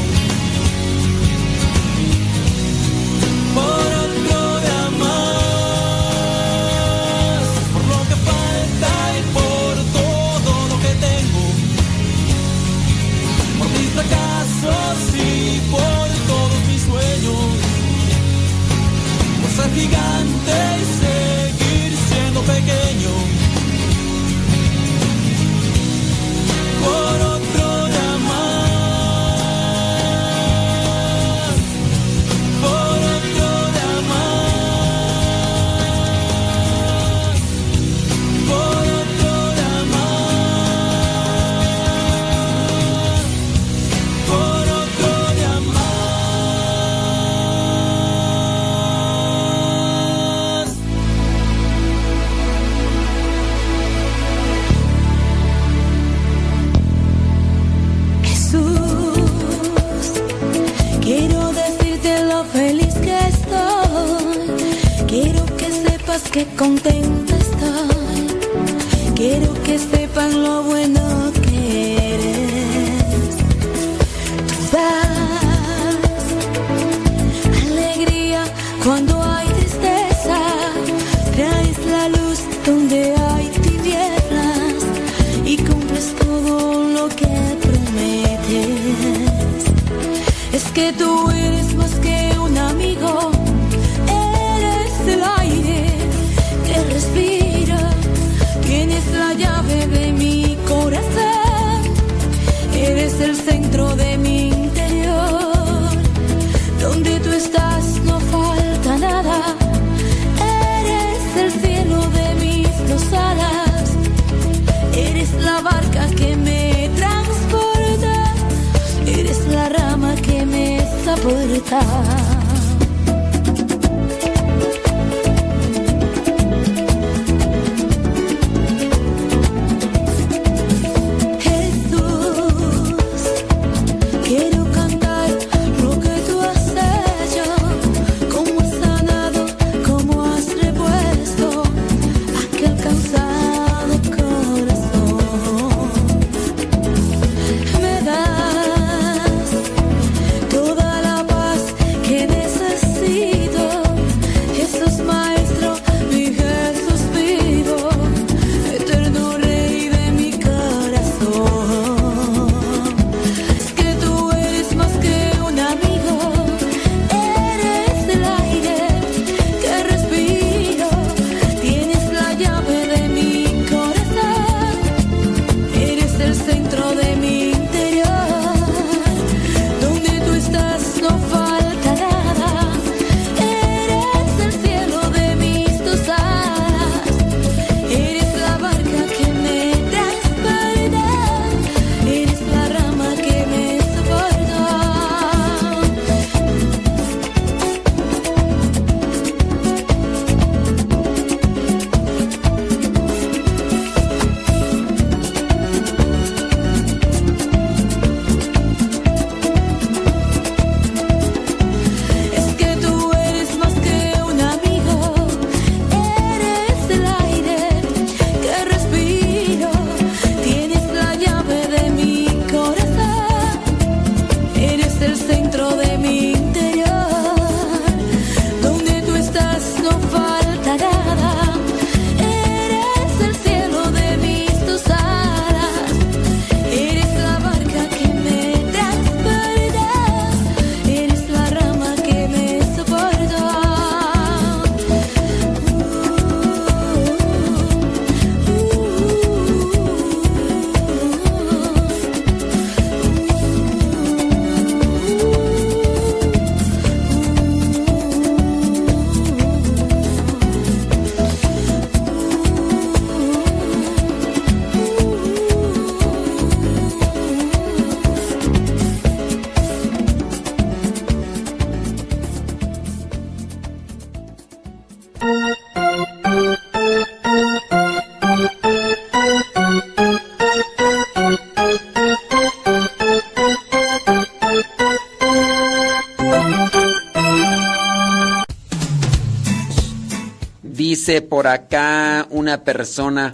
Por acá una persona,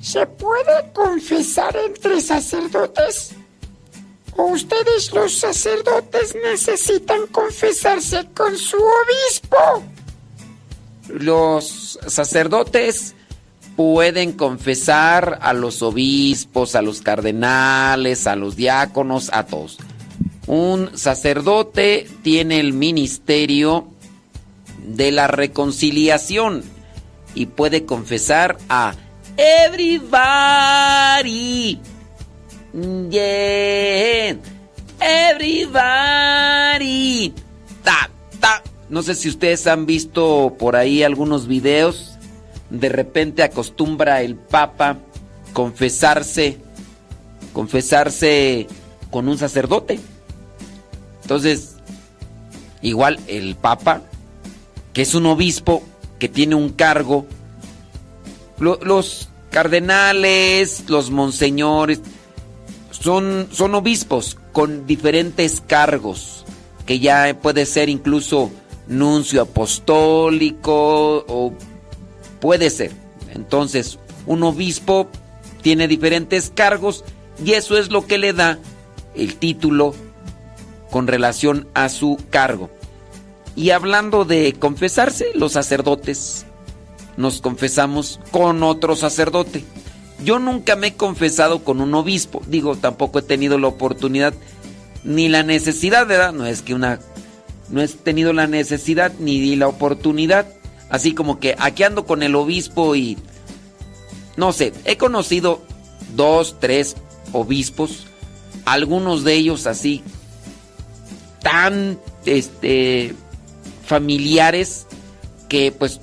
¿Se puede confesar entre sacerdotes? ¿O ustedes los sacerdotes necesitan confesarse con su obispo? los sacerdotes pueden confesar a los obispos, a los cardenales, a los diáconos, a todos. Un sacerdote tiene el ministerio de la reconciliación y puede confesar a everybody. Yeah. Everybody. Ta, ta. No sé si ustedes han visto por ahí algunos videos. De repente acostumbra el Papa confesarse, confesarse con un sacerdote. Entonces, igual el Papa, que es un obispo, que tiene un cargo, lo- los cardenales, los monseñores, son, son obispos con diferentes cargos, que ya puede ser incluso nuncio apostólico o puede ser. Entonces, un obispo tiene diferentes cargos y eso es lo que le da el título con relación a su cargo. Y hablando de confesarse, los sacerdotes nos confesamos con otro sacerdote. Yo nunca me he confesado con un obispo, digo, tampoco he tenido la oportunidad ni la necesidad, ¿verdad? No es que una no he tenido la necesidad ni la oportunidad, así como que aquí ando con el obispo y no sé, he conocido dos, tres obispos, algunos de ellos así tan este familiares que pues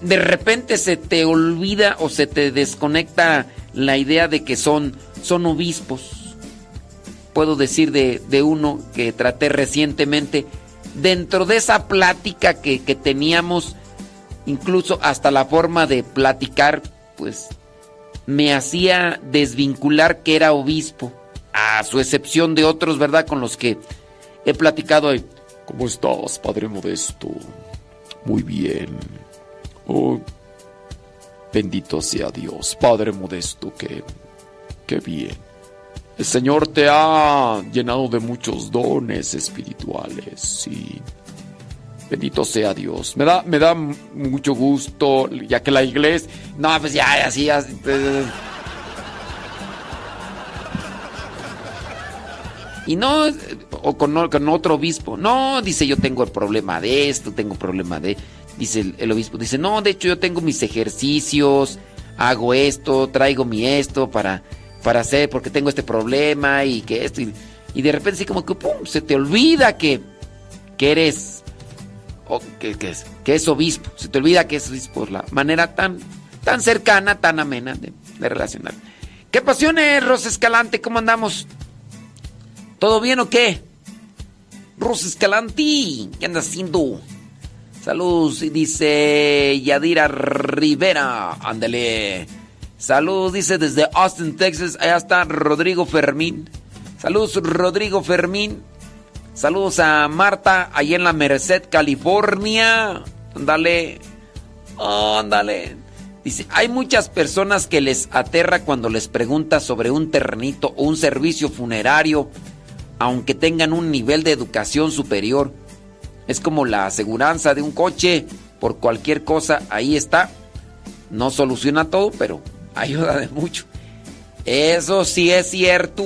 de repente se te olvida o se te desconecta la idea de que son son obispos. puedo decir de, de uno que traté recientemente? Dentro de esa plática que, que teníamos, incluso hasta la forma de platicar, pues me hacía desvincular que era obispo, a su excepción de otros, ¿verdad? Con los que he platicado hoy. ¿Cómo estás, Padre Modesto? Muy bien. Oh, bendito sea Dios, Padre Modesto, que, que bien. El Señor te ha llenado de muchos dones espirituales, sí. Bendito sea Dios. Me da, me da mucho gusto, ya que la iglesia... No, pues ya, así, así. Y no, o con, otro obispo. No, dice, yo tengo el problema de esto, tengo problema de... Dice el, obispo, dice, no, de hecho yo tengo mis ejercicios, hago esto, traigo mi esto para, para hacer, porque tengo este problema y que esto. Y, de repente así como que, pum, se te olvida que, que eres, o que, que, es, obispo. Se te olvida que es obispo la manera tan, tan cercana, tan amena de, de relacionar. ¿Qué pasiones, Rosa Escalante? ¿Cómo andamos? ¿Todo bien o qué? Rosa Escalante, ¿qué andas haciendo? Saludos, dice Yadira Rivera, ándale. Saludos, dice desde Austin, Texas, allá está Rodrigo Fermín. Saludos, Rodrigo Fermín. Saludos a Marta, allá en la Merced, California. Ándale, ándale. Dice, hay muchas personas que les aterra cuando les pregunta sobre un terrenito o un servicio funerario, aunque tengan un nivel de educación superior. Es como la aseguranza de un coche, por cualquier cosa, ahí está. No soluciona todo, pero ayuda de mucho. Eso sí es cierto.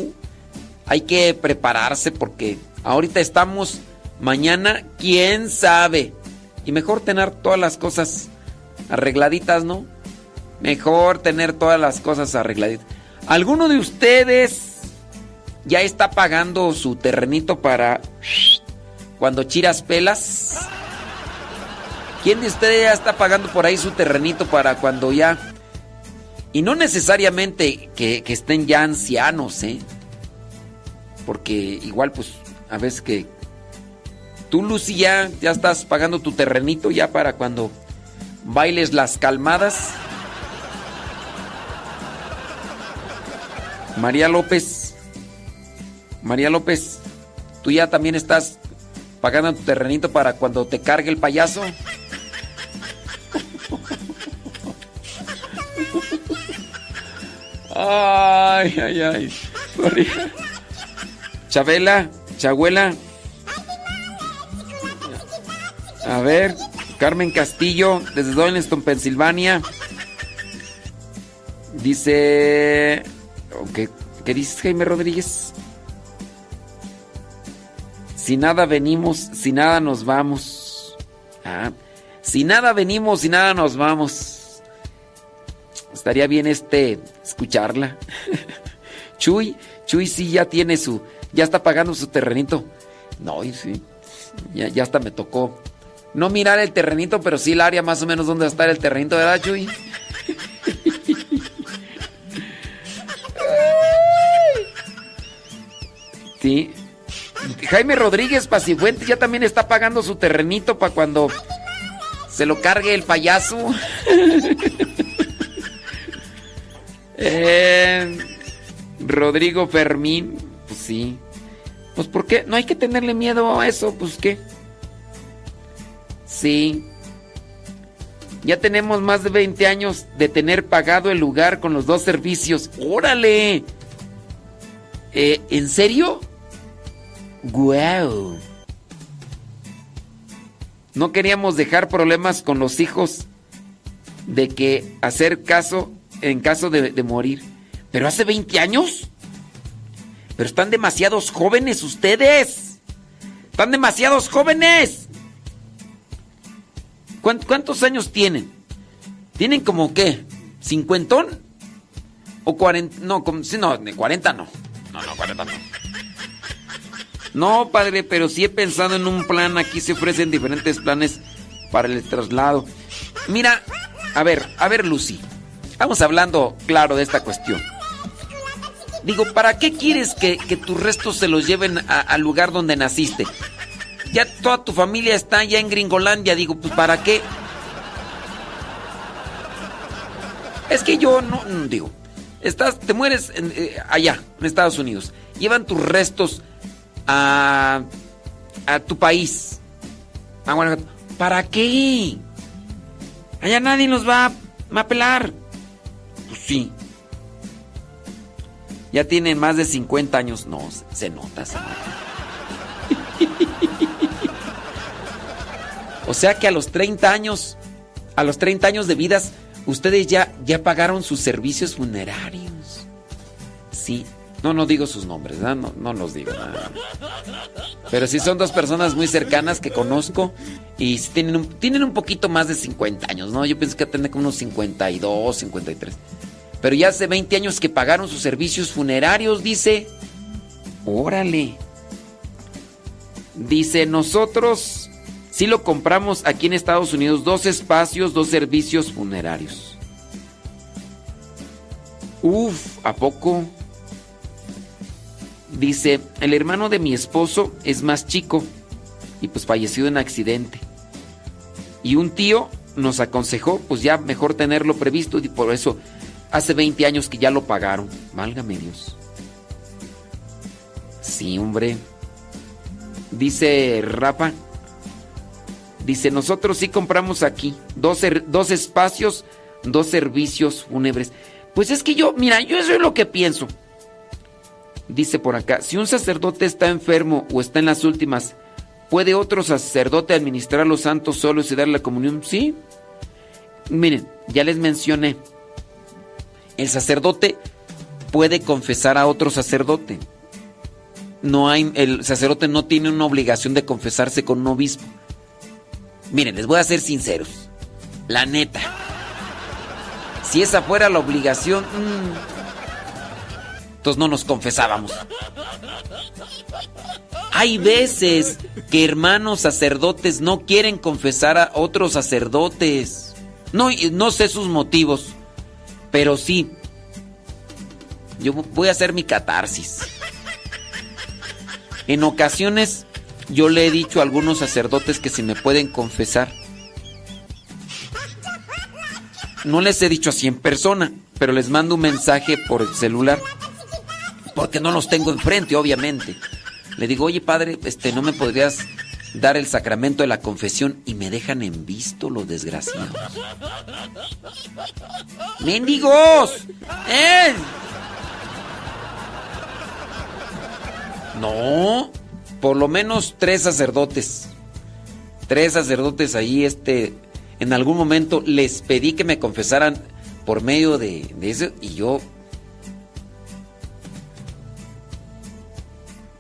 Hay que prepararse porque ahorita estamos, mañana, quién sabe. Y mejor tener todas las cosas arregladitas, ¿no? Mejor tener todas las cosas arregladitas. ¿Alguno de ustedes ya está pagando su terrenito para cuando chiras pelas? ¿Quién de ustedes ya está pagando por ahí su terrenito para cuando ya... Y no necesariamente que, estén ya ancianos, ¿eh? Porque igual pues a veces que... Tú, Lucy, ya, ya estás pagando tu terrenito ya para cuando bailes las calmadas. María López. María López, tú ya también estás pagando tu terrenito para cuando te cargue el payaso. Ay, ay, ay. Chabela, Chabuela. A ver, Carmen Castillo, desde Doylestown, Pensilvania. Dice. ¿Qué, ¿Qué dices, Jaime Rodríguez? Si nada venimos, si nada nos vamos. Ah, si nada venimos, si nada nos vamos. Estaría bien este escucharla. Chuy, Chuy sí ya tiene su, ya está pagando su terrenito. No, y sí, ya, ya hasta me tocó. No mirar el terrenito, pero sí el área más o menos donde va a estar el terrenito, ¿verdad, Chuy? Sí. Jaime Rodríguez Pacifuentes ya también está pagando su terrenito para cuando se lo cargue el payaso. eh, Rodrigo Fermín, pues sí. Pues ¿por qué? No hay que tenerle miedo a eso, pues ¿qué? Sí. Ya tenemos más de 20 años de tener pagado el lugar con los dos servicios. ¡Órale! Eh, ¿En serio? ¡Guau! No queríamos dejar problemas con los hijos de que hacer caso en caso de, morir. ¿Pero hace 20 años? Pero están demasiados jóvenes ustedes. Están demasiados jóvenes. ¿Cuántos años tienen? ¿Tienen como qué? ¿Cincuentón? ¿O cuarenta? No, como, sí, no, de 40 no. No, no, 40 no. No, padre, pero sí he pensado en un plan. Aquí se ofrecen diferentes planes para el traslado. Mira, a ver, a ver, Lucy. Vamos hablando claro de esta cuestión. Digo, ¿para qué quieres que, que tus restos se los lleven al lugar donde naciste? Ya toda tu familia está ya en Gringolandia. Digo, pues ¿para qué? Es que yo no, no, digo, estás, te mueres en, eh, allá, en Estados Unidos. Llevan tus restos a, a tu país. a Guanajuato. ¿Para qué? Allá nadie nos va a, va a pelar. Pues sí. Ya tienen más de 50 años. No, se nota, se nota. o sea que a los 30 años, a los 30 años de vidas, ustedes ya, ya pagaron sus servicios funerarios. Sí. No, no digo sus nombres. No, no los digo. Pero sí son dos personas muy cercanas que conozco y tienen un, poquito más de 50 años, ¿no? Yo pensé que tener como unos 52, 53. Pero ya hace 20 años que pagaron sus servicios funerarios, dice. Órale. Dice, nosotros sí lo compramos aquí en Estados Unidos, dos espacios, dos servicios funerarios. Uf, ¿a poco? Dice, el hermano de mi esposo es más chico y pues falleció en accidente. Y un tío nos aconsejó, pues ya mejor tenerlo previsto y por eso hace 20 años que ya lo pagaron. Válgame Dios. Sí, hombre. Dice Rafa. Dice, nosotros sí compramos aquí dos, dos espacios, dos servicios fúnebres. Pues es que yo, mira, yo eso es lo que pienso. Dice por acá, si un sacerdote está enfermo o está en las últimas, ¿puede otro sacerdote administrar los santos solos y darle la comunión? Sí. Miren, ya les mencioné, el sacerdote puede confesar a otro sacerdote. No hay, el sacerdote no tiene una obligación de confesarse con un obispo. Miren, les voy a ser sinceros. La neta. Si esa fuera la obligación, mm, entonces no nos confesábamos. Hay veces que hermanos sacerdotes no quieren confesar a otros sacerdotes. No, no sé sus motivos, pero sí. Yo voy a hacer mi catarsis. En ocasiones yo le he dicho a algunos sacerdotes que si me pueden confesar. No les he dicho así en persona, pero les mando un mensaje por el celular. Porque no los tengo enfrente, obviamente. Le digo, oye padre, este, ¿no me podrías dar el sacramento de la confesión? Y me dejan en visto los desgraciados. ¡Mendigos! ¡Eh! No, por lo menos tres sacerdotes. Tres sacerdotes ahí, este, en algún momento les pedí que me confesaran por medio de, de eso y yo...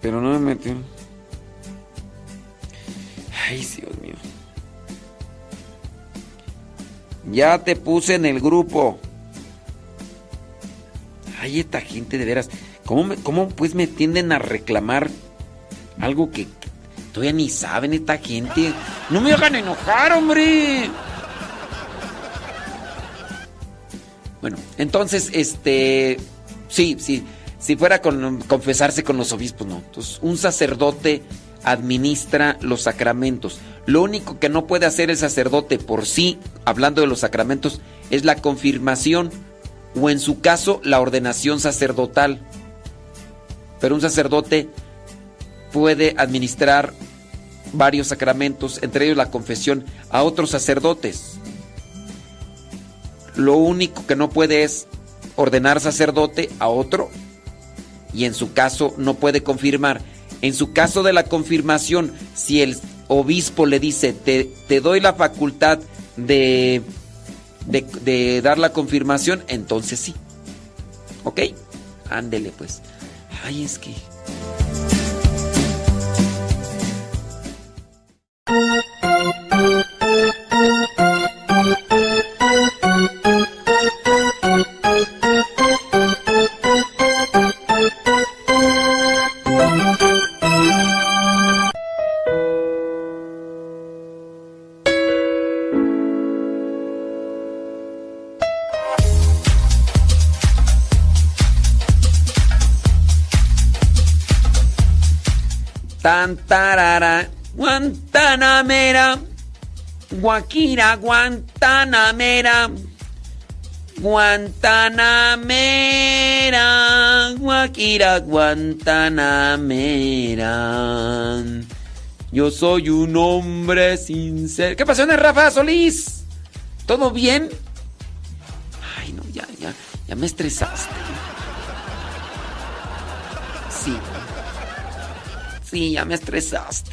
Pero no me metió. Ay, Dios mío. Ya te puse en el grupo. Ay, esta gente de veras. ¿Cómo, cómo pues me tienden a reclamar algo que, que todavía ni saben esta gente? No me hagan enojar, hombre. Bueno, entonces, este, sí, sí, si fuera con confesarse con los obispos, no. Entonces, un sacerdote administra los sacramentos. Lo único que no puede hacer el sacerdote por sí, hablando de los sacramentos, es la confirmación o en su caso la ordenación sacerdotal. Pero un sacerdote puede administrar varios sacramentos, entre ellos la confesión, a otros sacerdotes. Lo único que no puede es ordenar sacerdote a otro y en su caso no puede confirmar. En su caso de la confirmación, si el obispo le dice, te, te doy la facultad de, de, de, dar la confirmación, entonces sí. ¿Ok? Ándele pues. Ay, es que... Tan tarara, Guantanamera, Guaquira, Guantanamera, Guantanamera, Guaquira, Guantanamera. Yo soy un hombre sincero. ¿Qué pasó, Rafa Solís? ¿Todo bien? Ay, no, ya, ya, ya me estresaste. Sí, ya me estresaste.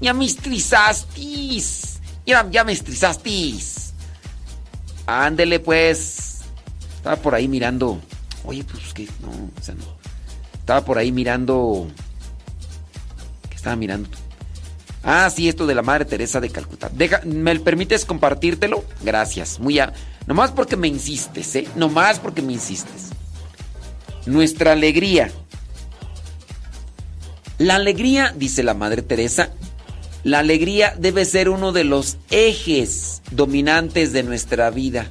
Ya me estresaste. Ya, ya me estresaste. Ándele pues. Estaba por ahí mirando. Oye, pues que no, o sea, no. Estaba por ahí mirando. ¿Qué estaba mirando? Ah, sí, esto de la Madre Teresa de Calcuta. Deja, ¿Me permites compartírtelo? Gracias. Muy a, nomás porque me insistes, ¿eh? Nomás porque me insistes. Nuestra alegría. La alegría, dice la Madre Teresa, la alegría debe ser uno de los ejes dominantes de nuestra vida.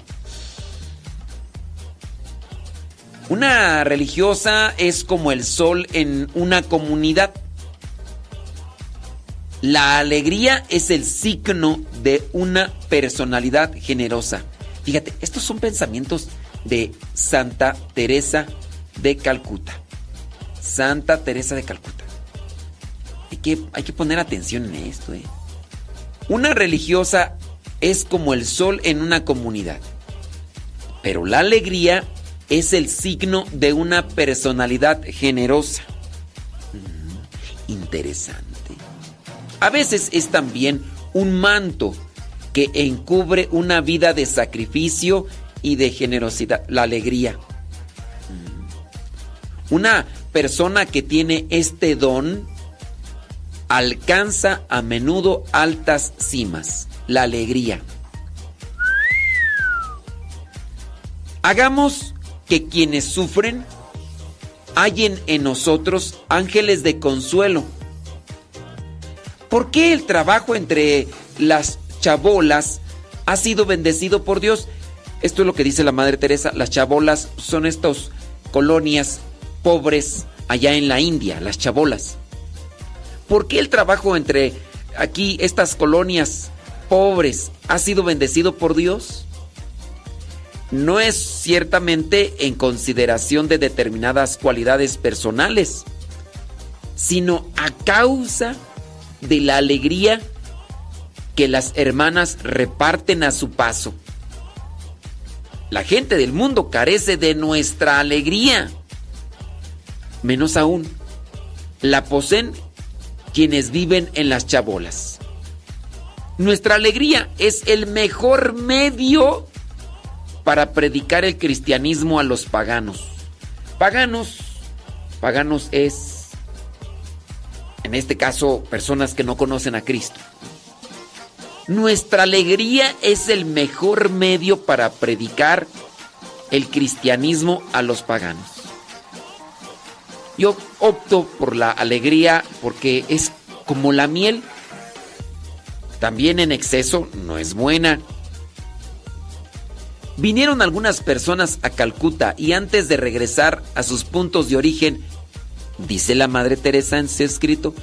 Una religiosa es como el sol en una comunidad. La alegría es el signo de una personalidad generosa. Fíjate, estos son pensamientos de Santa Teresa de Calcuta. Santa Teresa de Calcuta. Hay que, poner atención en esto. ¿eh? Una religiosa es como el sol en una comunidad. Pero la alegría es el signo de una personalidad generosa. Mm, interesante. A veces es también un manto que encubre una vida de sacrificio y de generosidad, la alegría. Mm. Una persona que tiene este don alcanza a menudo altas cimas, la alegría. Hagamos que quienes sufren hallen en nosotros ángeles de consuelo. ¿Por qué el trabajo entre las chabolas ha sido bendecido por Dios? Esto es lo que dice la Madre Teresa. Las chabolas son estas colonias pobres allá en la India, las chabolas. ¿Por qué el trabajo entre aquí, estas colonias pobres, ha sido bendecido por Dios? No es ciertamente en consideración de determinadas cualidades personales, sino a causa de la alegría que las hermanas reparten a su paso. La gente del mundo carece de nuestra alegría. Menos aún, la poseen quienes viven en las chabolas. Nuestra alegría es el mejor medio para predicar el cristianismo a los paganos. Paganos, paganos es, en este caso, personas que no conocen a Cristo. Nuestra alegría es el mejor medio para predicar el cristianismo a los paganos. Yo opto por la alegría porque es como la miel. También en exceso no es buena. Vinieron algunas personas a Calcuta y antes de regresar a sus puntos de origen, dice la Madre Teresa en su escrito,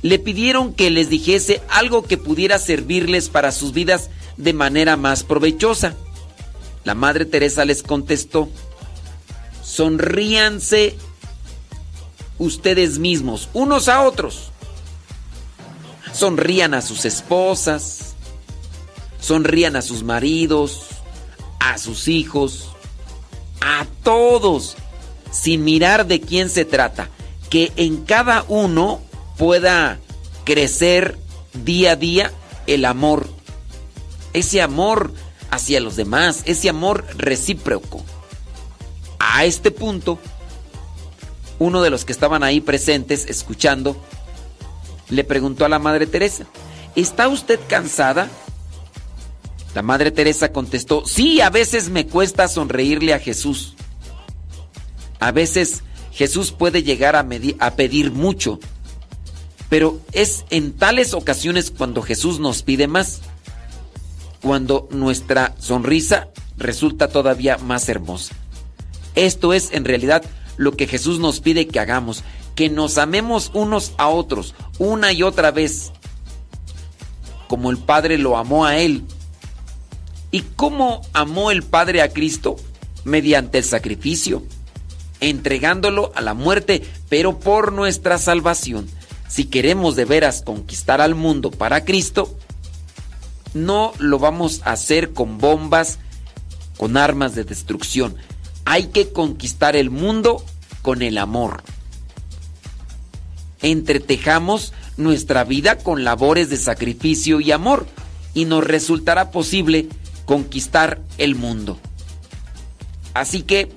le pidieron que les dijese algo que pudiera servirles para sus vidas de manera más provechosa. La Madre Teresa les contestó, sonríanse ustedes mismos, unos a otros. Sonrían a sus esposas, sonrían a sus maridos, a sus hijos, a todos, sin mirar de quién se trata, que en cada uno pueda crecer día a día el amor, ese amor hacia los demás, ese amor recíproco. A este punto, uno de los que estaban ahí presentes escuchando le preguntó a la Madre Teresa, ¿está usted cansada? La Madre Teresa contestó, sí, a veces me cuesta sonreírle a Jesús. A veces Jesús puede llegar a, a, pedir mucho, pero es en tales ocasiones cuando Jesús nos pide más, cuando nuestra sonrisa resulta todavía más hermosa. Esto es en realidad lo que Jesús nos pide que hagamos, que nos amemos unos a otros una y otra vez, como el Padre lo amó a Él. ¿Y cómo amó el Padre a Cristo? Mediante el sacrificio, entregándolo a la muerte, pero por nuestra salvación. Si queremos de veras conquistar al mundo para Cristo, no lo vamos a hacer con bombas, con armas de destrucción. Hay que conquistar el mundo con el amor. Entretejamos nuestra vida con labores de sacrificio y amor y nos resultará posible conquistar el mundo. Así que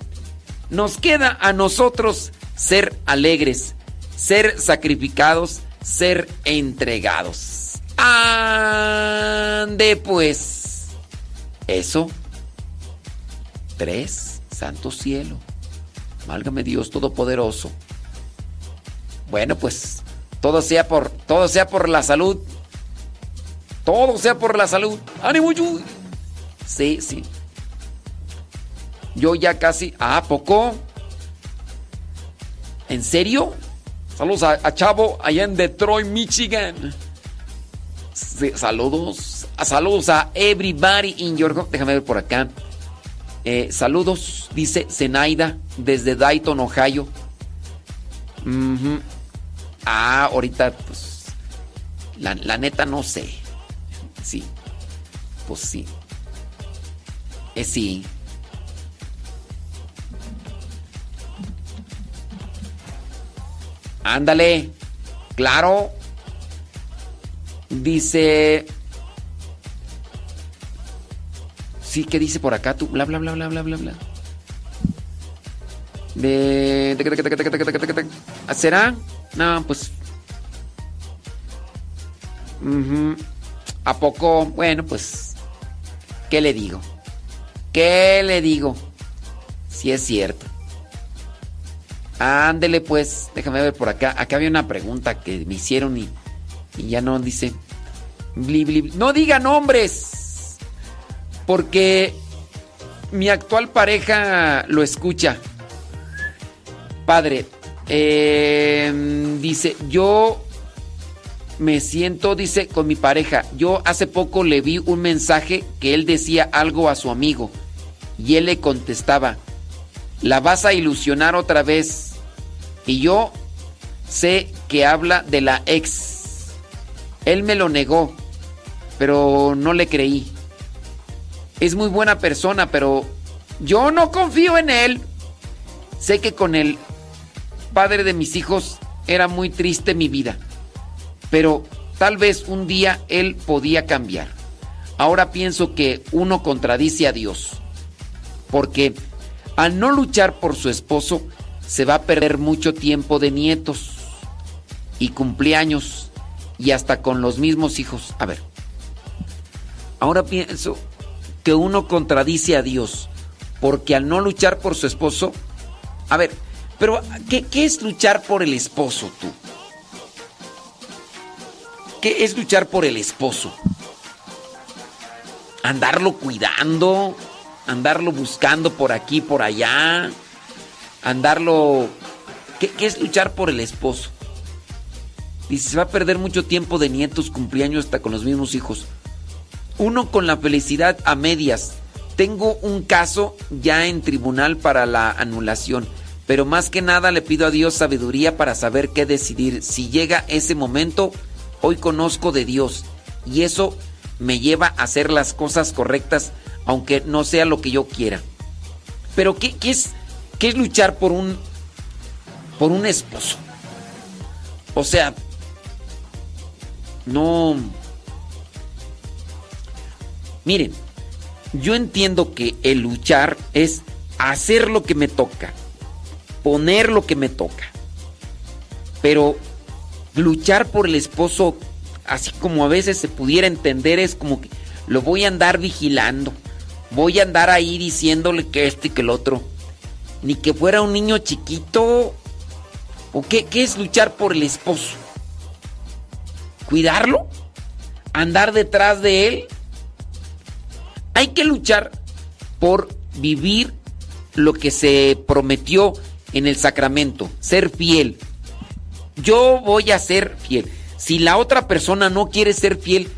nos queda a nosotros ser alegres, ser sacrificados, ser entregados. Ande pues. Eso. Tres. Santo cielo. Válgame Dios Todopoderoso. Bueno, pues todo sea por todo sea por la salud. Todo sea por la salud. ¡Ánimo, Yuy! Sí, sí. Yo ya casi. ¿Ah, poco? ¿En serio? Saludos a, a Chavo allá en Detroit, Michigan. Sí, saludos. A, saludos a everybody in your home. Déjame ver por acá. Eh, saludos, dice Zenaida desde Dayton, Ohio. Ah, ahorita, pues. La, neta no sé. Sí. Pues sí. Eh, sí. Ándale. Claro. Dice. Sí, ¿qué dice por acá tú? Bla, bla, bla, bla, bla, bla, bla. De... ¿Será? No, pues... ¿A poco? Bueno, pues... ¿Qué le digo? ¿Qué le digo? Si es cierto. Ándele pues, déjame ver por acá. Acá había una pregunta que me hicieron y, y ya no dice... bli, bli, bli. No diga nombres. Porque mi actual pareja lo escucha. Padre, eh, dice, yo me siento, dice, con mi pareja. Yo hace poco le vi un mensaje que él decía algo a su amigo y él le contestaba, la vas a ilusionar otra vez. Y yo sé que habla de la ex. Él me lo negó, pero no le creí. Es muy buena persona, pero yo no confío en él. Sé que con el padre de mis hijos era muy triste mi vida, pero tal vez un día él podía cambiar. Ahora pienso que uno contradice a Dios, porque al no luchar por su esposo, se va a perder mucho tiempo de nietos y cumpleaños y hasta con los mismos hijos. A ver, ahora pienso que uno contradice a Dios, porque al no luchar por su esposo, a ver, pero ¿qué, es luchar por el esposo tú? ¿Qué es luchar por el esposo? Andarlo cuidando, andarlo buscando por aquí, por allá, andarlo... ¿Qué, es luchar por el esposo? Dice, se va a perder mucho tiempo de nietos, cumpleaños hasta con los mismos hijos. Uno con la felicidad a medias. Tengo un caso ya en tribunal para la anulación, pero más que nada le pido a Dios sabiduría para saber qué decidir. Si llega ese momento, hoy conozco de Dios y eso me lleva a hacer las cosas correctas, aunque no sea lo que yo quiera. Pero ¿qué, es, es luchar por un, por un esposo? O sea, no... Miren, yo entiendo que el luchar es hacer lo que me toca, poner lo que me toca. Pero luchar por el esposo, así como a veces se pudiera entender, es como que lo voy a andar vigilando. Voy a andar ahí diciéndole que este y que el otro. Ni que fuera un niño chiquito. ¿O qué, qué es luchar por el esposo? ¿Cuidarlo? ¿Andar detrás de él? Hay que luchar por vivir lo que se prometió en el sacramento, ser fiel. yo voy a ser fiel. Si la otra persona no quiere ser fiel,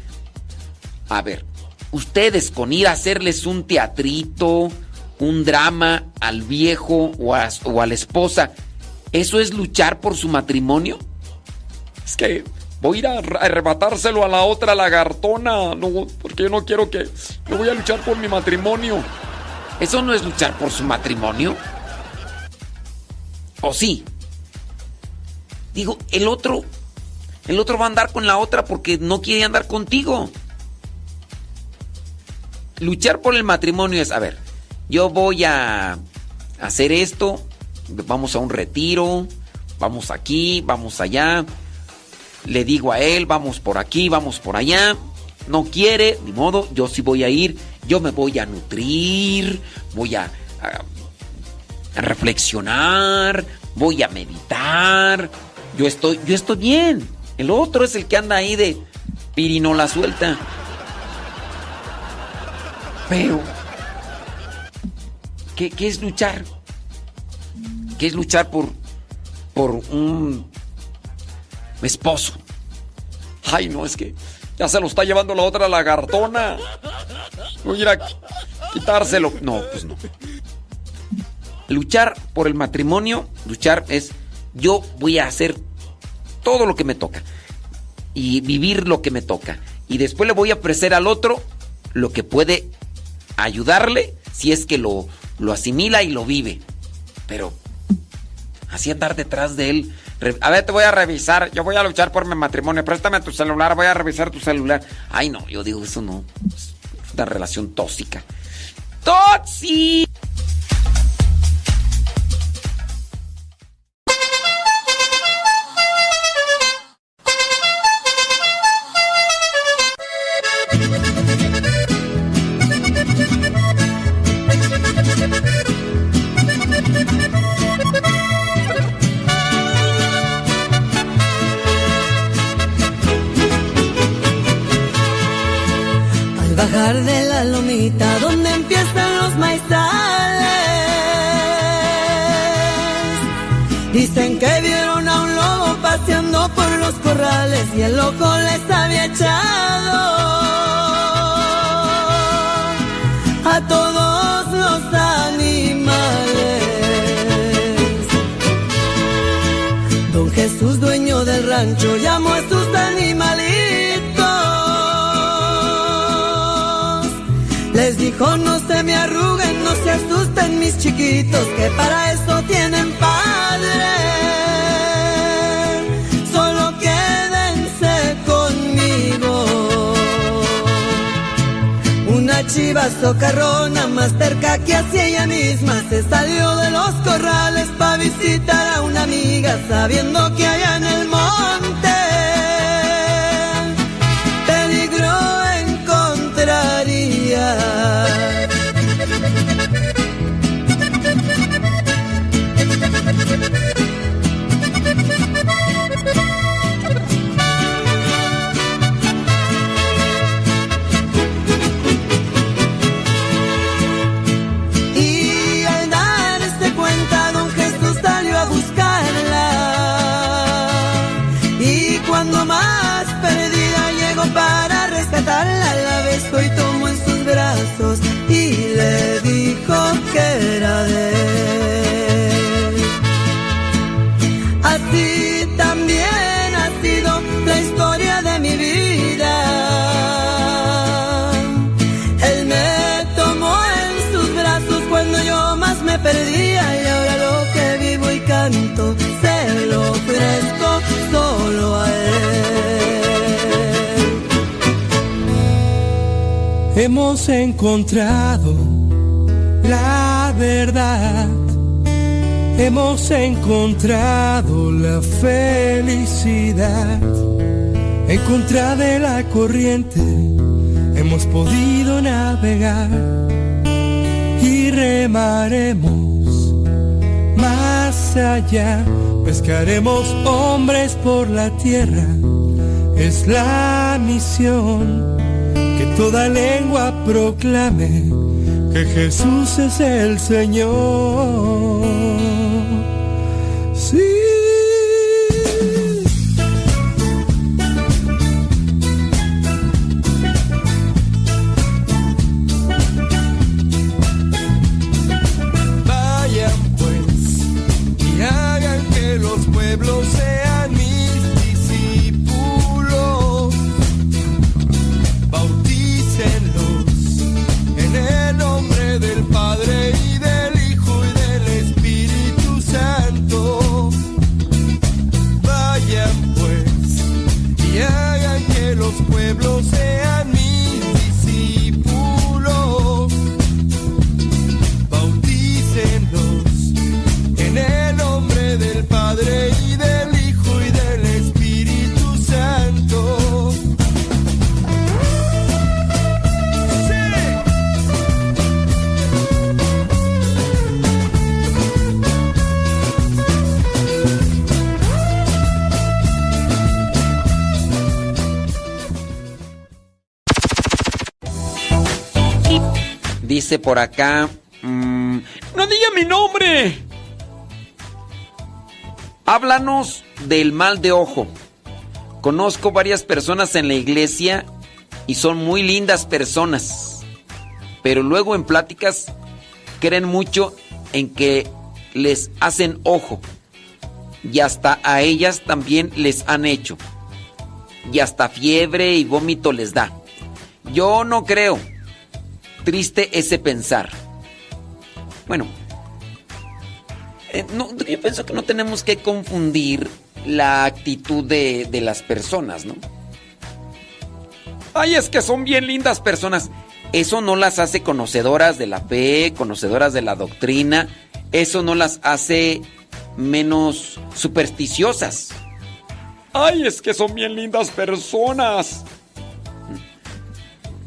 a ver, ustedes con ir a hacerles un teatrito, un drama al viejo o a, o la esposa, ¿eso es luchar por su matrimonio? Es que voy a ir a arrebatárselo a la otra lagartona, no, porque yo no quiero que yo voy a luchar por mi matrimonio. ¿Eso no es luchar por su matrimonio? ¿O sí? Digo, el otro el otro va a andar con la otra porque no quiere andar contigo. Luchar por el matrimonio es, a ver, yo voy a hacer esto, vamos a un retiro, vamos aquí, vamos allá, le digo a él, vamos por aquí, vamos por allá, no quiere, ni modo, yo sí voy a ir, yo me voy a nutrir, voy a, reflexionar, voy a meditar, yo estoy, yo estoy bien. El otro es el que anda ahí de pirino la suelta. Pero, ¿qué, qué es luchar? ¿Qué es luchar por, por un esposo? Ay, no, es que ya se lo está llevando la otra lagartona. A ir a quitárselo. No, pues no. Luchar por el matrimonio, luchar es yo voy a hacer todo lo que me toca y vivir lo que me toca. Y después le voy a ofrecer al otro lo que puede ayudarle si es que lo, lo asimila y lo vive. Pero así andar detrás de él. A ver, te voy a revisar. Yo voy a luchar por mi matrimonio. Préstame tu celular. Voy a revisar tu celular. Ay, no, yo digo, eso no. Es una relación tóxica. ¡Tóxica! Dicen que vieron a un lobo paseando por los corrales y el loco les había echado a todos los animales. Don Jesús, dueño del rancho, llamó a sus animalitos. Les dijo, no se me arruguen, no se asusten mis chiquitos, que para eso chiva socarrona más cerca que hacia ella misma se salió de los corrales para visitar a una amiga sabiendo que allá Hemos encontrado la verdad. Hemos encontrado la felicidad. En contra de la corriente hemos podido navegar y remaremos más allá. Pescaremos hombres por la tierra. Es la misión toda lengua proclame que Jesús es el Señor. Por acá. mm, ¡No diga mi nombre! Háblanos del mal de ojo. Conozco varias personas en la iglesia y son muy lindas personas. Pero luego en pláticas creen mucho en que les hacen ojo. Y hasta a ellas también les han hecho. Y hasta fiebre y vómito les da. Yo no creo. Triste ese pensar. Bueno, eh, yo pienso que no tenemos que confundir la actitud de, de las personas, ¿no? Ay, es que son bien lindas personas. Eso no las hace conocedoras de la fe, conocedoras de la doctrina. Eso no las hace menos supersticiosas. Ay, es que son bien lindas personas.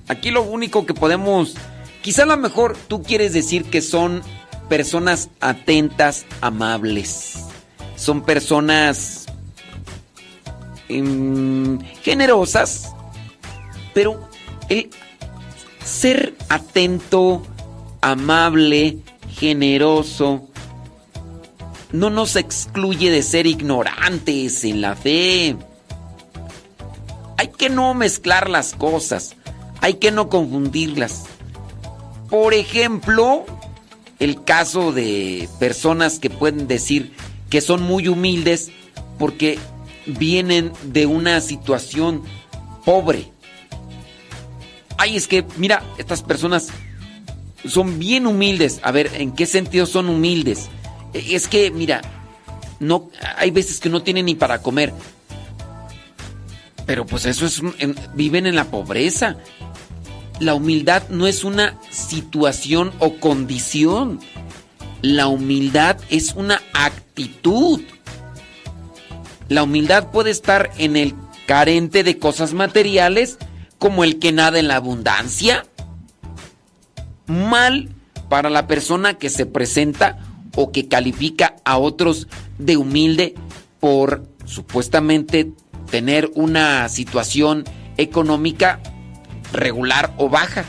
Aquí lo único que podemos, quizá a lo mejor tú quieres decir que son personas atentas, amables. Son personas em, generosas, pero ser atento, amable, generoso, no nos excluye de ser ignorantes en la fe. Hay que no mezclar las cosas, hay que no confundirlas. Por ejemplo, el caso de personas que pueden decir que son muy humildes porque vienen de una situación pobre. Ay, es que, mira, estas personas son bien humildes. A ver, ¿en qué sentido son humildes? Es que, mira, no, hay veces que no tienen ni para comer. Pero pues eso es, viven en la pobreza. La humildad no es una situación o condición. La humildad es una actitud. La humildad puede estar en el carente de cosas materiales, como el que nada en la abundancia. Mal para la persona que se presenta o que califica a otros de humilde por supuestamente tener una situación económica regular o baja.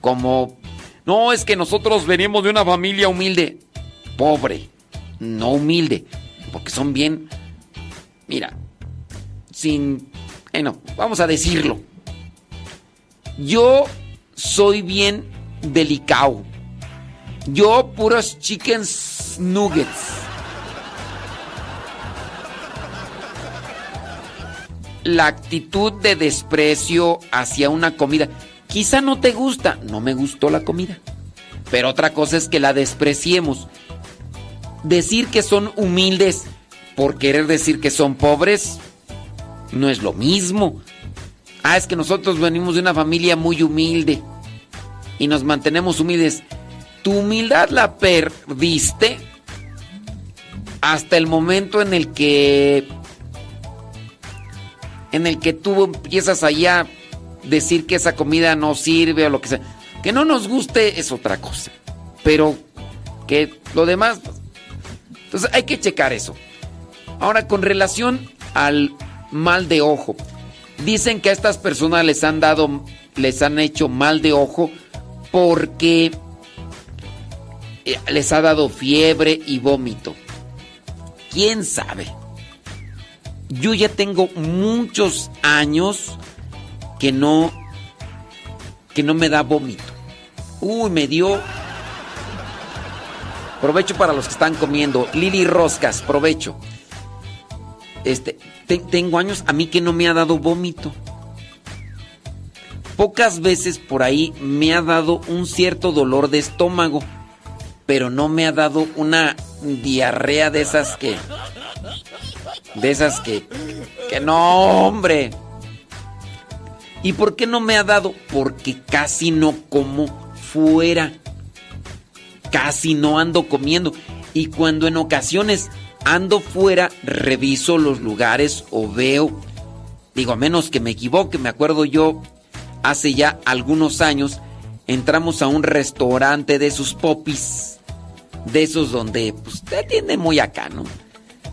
Como, no, es que nosotros venimos de una familia humilde, pobre, no humilde, porque son bien, mira, sin, bueno, vamos a decirlo. Yo soy bien delicado. Yo puros chicken nuggets. La actitud de desprecio hacia una comida. Quizá no te gusta, no me gustó la comida. Pero otra cosa es que la despreciemos. Decir que son humildes por querer decir que son pobres no es lo mismo. Ah, es que nosotros venimos de una familia muy humilde y nos mantenemos humildes. Tu humildad la perdiste hasta el momento en el que en el que tú empiezas allá a decir que esa comida no sirve o lo que sea. Que no nos guste es otra cosa. Pero que lo demás pues, entonces hay que checar eso. Ahora con relación al mal de ojo. Dicen que a estas personas les han dado les han hecho mal de ojo porque eh, les ha dado fiebre y vómito. ¿Quién sabe? Yo ya tengo muchos años que no que no me da vómito. Uy, me dio Provecho para los que están comiendo. Lili Roscas, provecho. Este, te- tengo años a mí que no me ha dado vómito. Pocas veces por ahí me ha dado un cierto dolor de estómago, pero no me ha dado una diarrea de esas que de esas que que no, hombre. ¿Y por qué no me ha dado? Porque casi no como fuera. Casi no ando comiendo. Y cuando en ocasiones ando fuera, reviso los lugares o veo. Digo, a menos que me equivoque, me acuerdo yo, hace ya algunos años, entramos a un restaurante de esos popis. De esos donde, pues, te atienden muy acá, ¿no?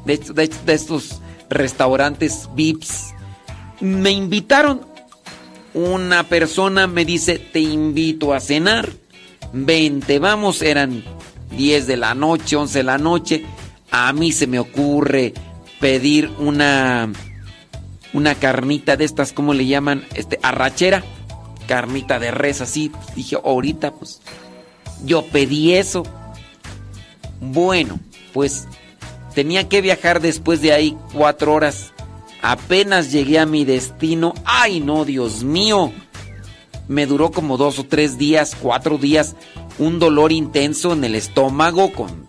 De, de- de estos restaurantes VIPs. Me invitaron. Una persona me dice, te invito a cenar, vente, vamos, eran 10 de la noche, 11 de la noche, a mí se me ocurre pedir una, una carnita de estas, ¿cómo le llaman? Este, arrachera, carnita de res, así, dije, ahorita pues, yo pedí eso. Bueno, pues tenía que viajar después de ahí cuatro horas. Apenas llegué a mi destino. ¡Ay, no, Dios mío! Me duró como dos o tres días, cuatro días, un dolor intenso en el estómago con...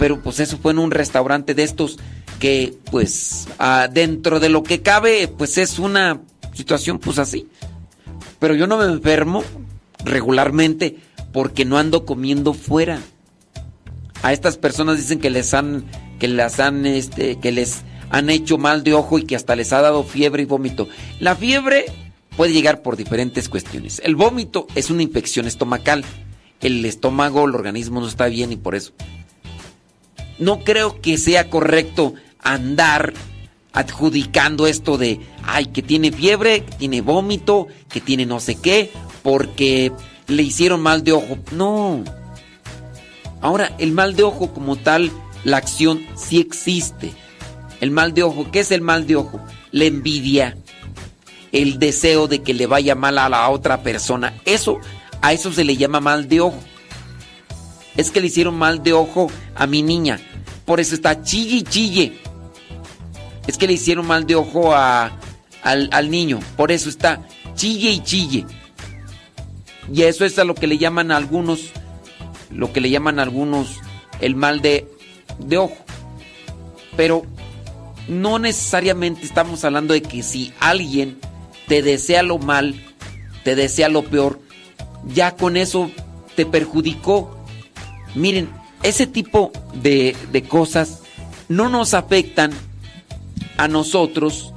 Pero pues eso fue en un restaurante de estos que pues ah, dentro de lo que cabe pues es una situación pues así. Pero yo no me enfermo regularmente porque no ando comiendo fuera. A estas personas dicen que les han que las han este que les han hecho mal de ojo y que hasta les ha dado fiebre y vómito. La fiebre puede llegar por diferentes cuestiones. El vómito es una infección estomacal. El estómago, el organismo no está bien y por eso. No creo que sea correcto andar adjudicando esto de, ay, que tiene fiebre, que tiene vómito, que tiene no sé qué, porque le hicieron mal de ojo. No. Ahora, el mal de ojo como tal, la acción sí existe. El mal de ojo, ¿qué es el mal de ojo? La envidia, el deseo de que le vaya mal a la otra persona. Eso, a eso se le llama mal de ojo. Es que le hicieron mal de ojo a mi niña. Por eso está chille y chille. Es que le hicieron mal de ojo a, al, niño. Por eso está chille y chille. Y eso es a lo que le llaman algunos, lo que le llaman algunos el mal de, de ojo. Pero no necesariamente estamos hablando de que si alguien te desea lo mal, te desea lo peor, ya con eso te perjudicó. Miren, ese tipo de, de cosas no nos afectan a nosotros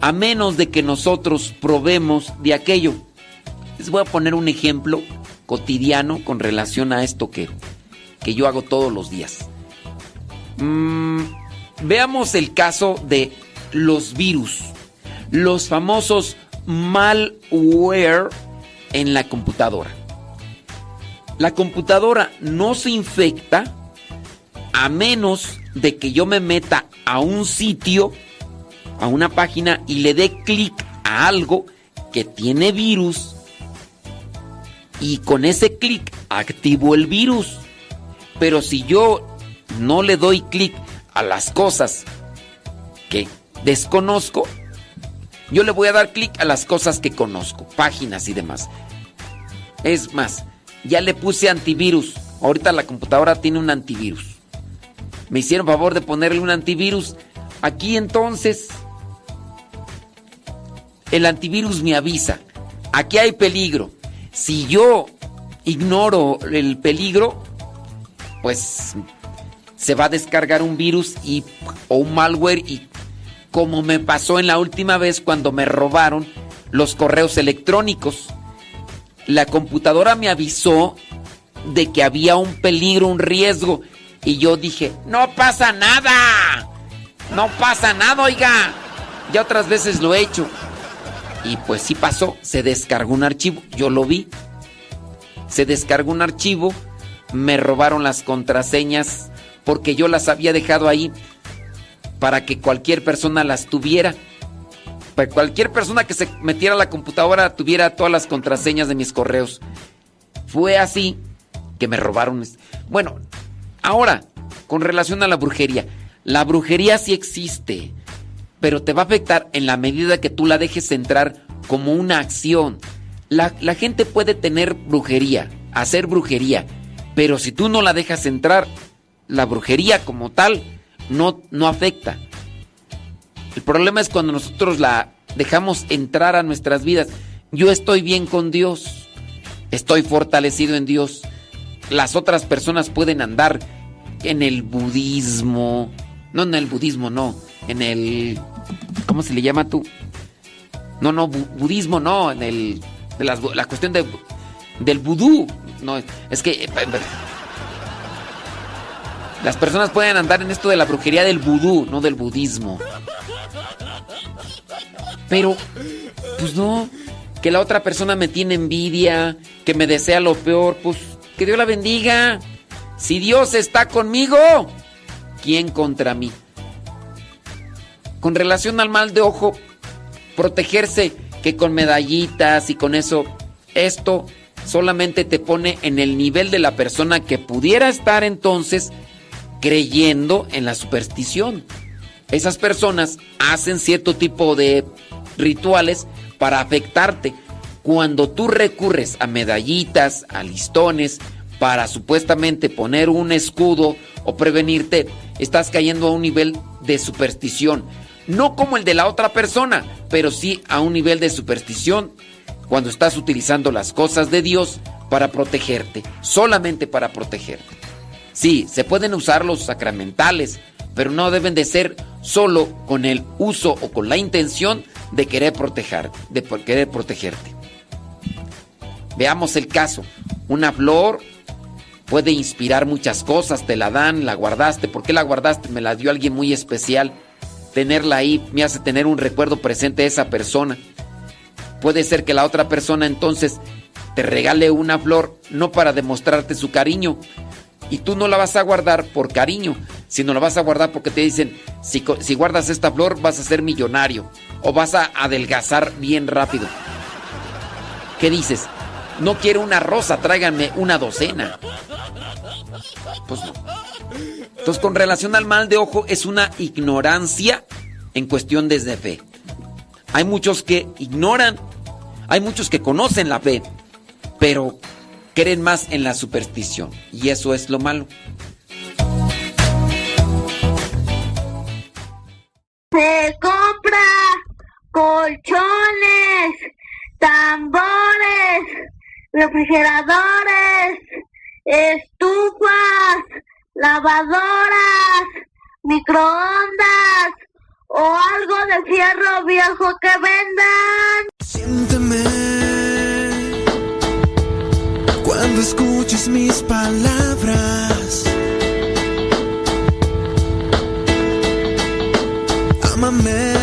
a menos de que nosotros probemos de aquello. Les voy a poner un ejemplo cotidiano con relación a esto que, que yo hago todos los días. Mm, veamos el caso de los virus, los famosos malware en la computadora. La computadora no se infecta a menos de que yo me meta a un sitio, a una página y le dé clic a algo que tiene virus y con ese clic activo el virus. Pero si yo no le doy clic a las cosas que desconozco, yo le voy a dar clic a las cosas que conozco, páginas y demás. Es más, ya le puse antivirus. Ahorita la computadora tiene un antivirus. Me hicieron favor de ponerle un antivirus. Aquí entonces, el antivirus me avisa. Aquí hay peligro. Si yo ignoro el peligro, pues se va a descargar un virus y, o un malware y como me pasó en la última vez cuando me robaron los correos electrónicos. La computadora me avisó de que había un peligro, un riesgo y yo dije, no pasa nada, no pasa nada, oiga. Ya otras veces lo he hecho. Y pues sí pasó, se descargó un archivo, yo lo vi. Se descargó un archivo, me robaron las contraseñas porque yo las había dejado ahí para que cualquier persona las tuviera. Para cualquier persona que se metiera a la computadora tuviera todas las contraseñas de mis correos. Fue así que me robaron. Bueno, ahora, con relación a la brujería. La brujería sí existe, pero te va a afectar en la medida que tú la dejes entrar como una acción. La, la gente puede tener brujería, hacer brujería, pero si tú no la dejas entrar, la brujería como tal no, no afecta. El problema es cuando nosotros la dejamos entrar a nuestras vidas. Yo estoy bien con Dios, estoy fortalecido en Dios. Las otras personas pueden andar en el budismo, no en el budismo, no, en el, ¿cómo se le llama tú? No, no, bu- budismo, no, en el, de la cuestión de, del vudú. No, es que eh, las personas pueden andar en esto de la brujería del vudú, no del budismo. Pero, pues no, que la otra persona me tiene envidia, que me desea lo peor, pues que Dios la bendiga. Si Dios está conmigo, ¿quién contra mí? Con relación al mal de ojo, protegerse que con medallitas y con eso, esto solamente te pone en el nivel de la persona que pudiera estar entonces creyendo en la superstición. Esas personas hacen cierto tipo de rituales para afectarte. Cuando tú recurres a medallitas, a listones, para supuestamente poner un escudo o prevenirte, estás cayendo a un nivel de superstición. No como el de la otra persona, pero sí a un nivel de superstición cuando estás utilizando las cosas de Dios para protegerte, solamente para protegerte. Sí, se pueden usar los sacramentales, pero no deben de ser solo con el uso o con la intención de querer proteger, de querer protegerte. Veamos el caso. Una flor puede inspirar muchas cosas, te la dan, la guardaste. ¿Por qué la guardaste? Me la dio alguien muy especial. Tenerla ahí me hace tener un recuerdo presente de esa persona. Puede ser que la otra persona entonces te regale una flor no para demostrarte su cariño, y tú no la vas a guardar por cariño, sino la vas a guardar porque te dicen, si, si guardas esta flor vas a ser millonario o vas a adelgazar bien rápido. ¿Qué dices? No quiero una rosa, tráiganme una docena. Pues no. Entonces, con relación al mal de ojo, es una ignorancia en cuestión desde fe. Hay muchos que ignoran, hay muchos que conocen la fe, pero creen más en la superstición. Y eso es lo malo. Se compra colchones, tambores, refrigeradores, estufas, lavadoras, microondas o algo de fierro viejo que vendan. Siénteme cuando escuches mis palabras. Ámame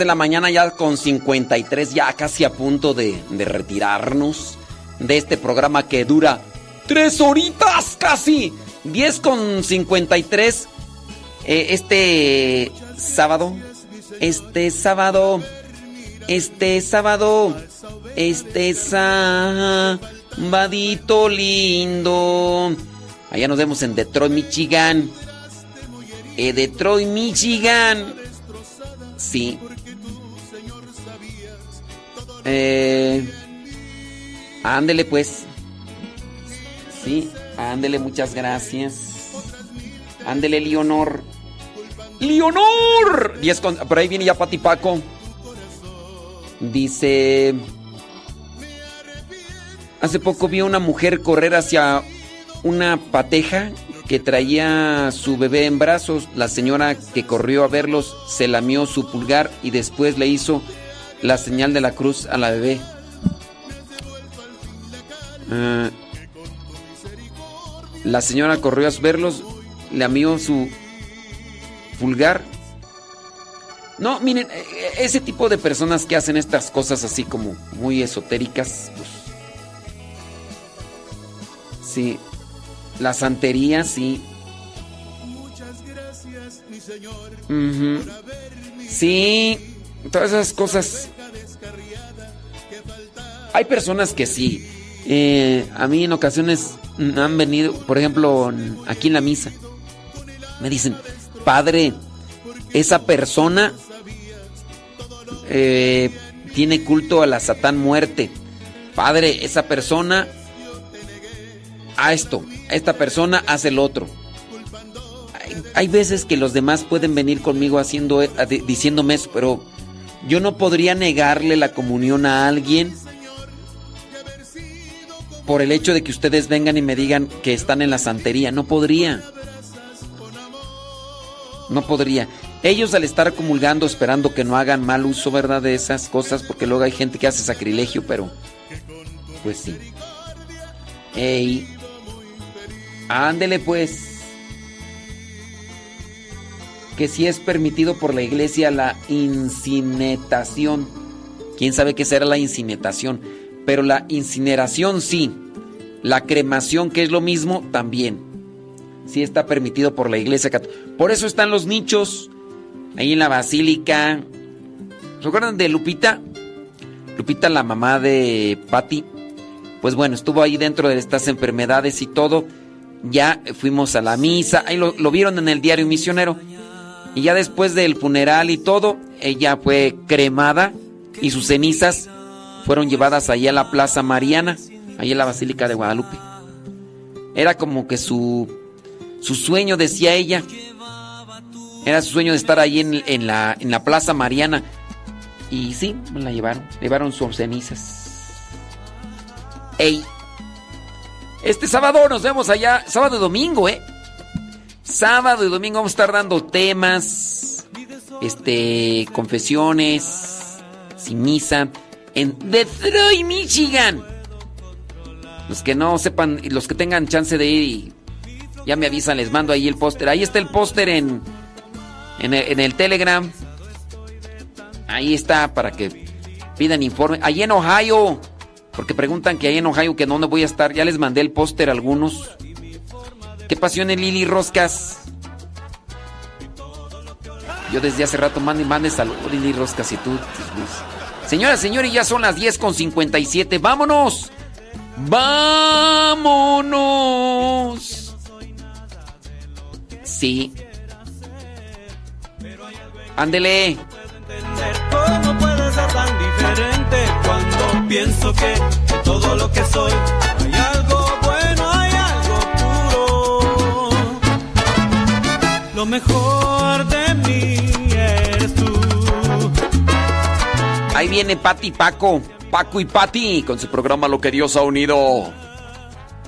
de la mañana ya con 53, ya casi a punto de, de retirarnos de este programa que dura 3 horitas casi. 10 con 53. eh, este sábado, este sábado, este sábado, este sabadito lindo. Allá nos vemos en Detroit, Michigan. Eh, Detroit, Michigan. Sí. Eh, ándele pues. Sí, ándele, muchas gracias. Ándele, Leonor. ¡Leonor! 10 con- por ahí viene ya Pati Paco. Dice. Hace poco vi a una mujer correr hacia una pateja que traía su bebé en brazos. La señora que corrió a verlos se lamió su pulgar y después le hizo la señal de la cruz a la bebé. Ah, la señora corrió a verlos, lamió su pulgar. No, miren, eh, ese tipo de personas que hacen estas cosas así como muy esotéricas, pues. Sí. La santería, sí. Ujú. Sí, todas esas cosas. Hay personas que sí. Eh, a mí en ocasiones han venido, por ejemplo, aquí en la misa, me dicen, padre, esa persona eh, tiene culto a la Satán muerte. Padre, esa persona a esto, esta persona hace el otro. Hay, veces que los demás pueden venir conmigo haciendo, eh, di- diciéndome eso, pero yo no podría negarle la comunión a alguien por el hecho de que ustedes vengan y me digan que están en la santería. No podría. No podría. Ellos al estar comulgando, esperando que no hagan mal uso, ¿verdad? De esas cosas, porque luego hay gente que hace sacrilegio, pero... Pues sí. Ey. Ándele pues. Que si es permitido por la iglesia la incinetación. ¿Quién sabe qué será la incinetación? Pero la incineración sí. La cremación, que es lo mismo, también. Sí está permitido por la iglesia. Por eso están los nichos ahí en la basílica. ¿Se acuerdan de Lupita? Lupita, la mamá de Patty. Pues bueno, estuvo ahí dentro de estas enfermedades y todo. Ya fuimos a la misa. Ahí lo vieron en el diario misionero. Y ya después del funeral y todo, ella fue cremada y sus cenizas fueron llevadas allá a la Plaza Mariana, allá en la Basílica de Guadalupe. Era como que su, su sueño, decía ella. Era su sueño de estar ahí en, en la, en la Plaza Mariana. Y sí, la llevaron. Llevaron sus cenizas. ¡Ey! Este sábado nos vemos allá. Sábado y domingo, ¿eh? Sábado y domingo vamos a estar dando temas. Este. Confesiones. Sin misa. En Detroit, Michigan. Los que no sepan, los que tengan chance de ir ya me avisan, les mando ahí el póster. Ahí está el póster en, en, el, Telegram. Ahí está para que pidan informe. Ahí en Ohio, Porque preguntan que ahí en Ohio que dónde voy a estar. Ya les mandé el póster a algunos. ¿Qué pasión en Lili Roscas? Yo desde hace rato mande, mande salud, Lili Roscas y tú. Señoras, señores, ya son las 10 con 57. ¡Vámonos! ¡Vámonos! Sí. Ándele. ¿Cómo puede ser tan diferente cuando pienso que todo lo que soy Lo mejor de mí eres tú. Ahí viene Pati Paco. Paco y Pati con su programa Lo que Dios ha unido.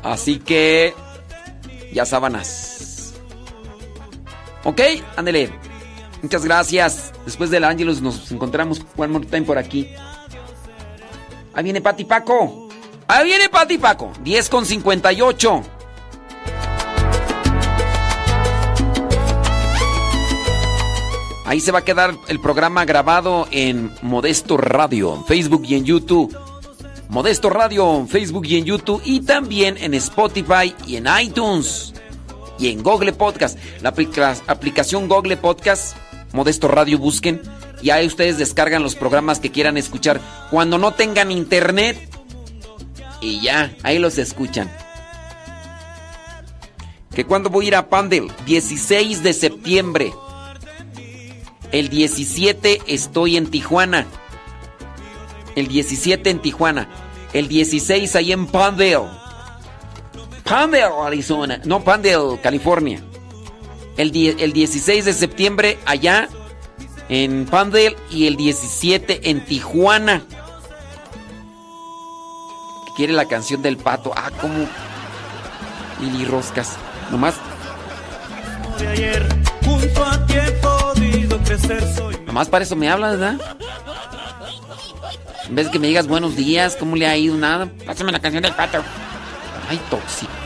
Así que. Ya sábanas. Ok, ándele. Muchas gracias. Después del Ángelus nos encontramos one more time por aquí. Ahí viene Pati Paco. Ahí viene Pati Paco. 10 con 58. Ahí se va a quedar el programa grabado en Modesto Radio, en Facebook y en YouTube. Modesto Radio, en Facebook y en YouTube. Y también en Spotify y en iTunes. Y en Google Podcast. La aplica- aplicación Google Podcast, Modesto Radio, busquen. Y ahí ustedes descargan los programas que quieran escuchar. Cuando no tengan internet. Y ya, ahí los escuchan. ¿Que cuando voy a ir a Pandel? 16 de septiembre. El 17 estoy en Tijuana. El 17 en Tijuana. El 16 ahí en Pandale. Pandale, Arizona. No, Pandale, California. El, die- el 16 de septiembre allá en Pandale y el 17 en Tijuana. Quiere la canción del pato. Ah, como Lili Roscas. Nomás, De ayer, junto a ti nomás para eso me hablas, ¿verdad? En vez de que me digas buenos días, ¿cómo le ha ido? Nada. Pásame la canción del pato. Ay, tóxico.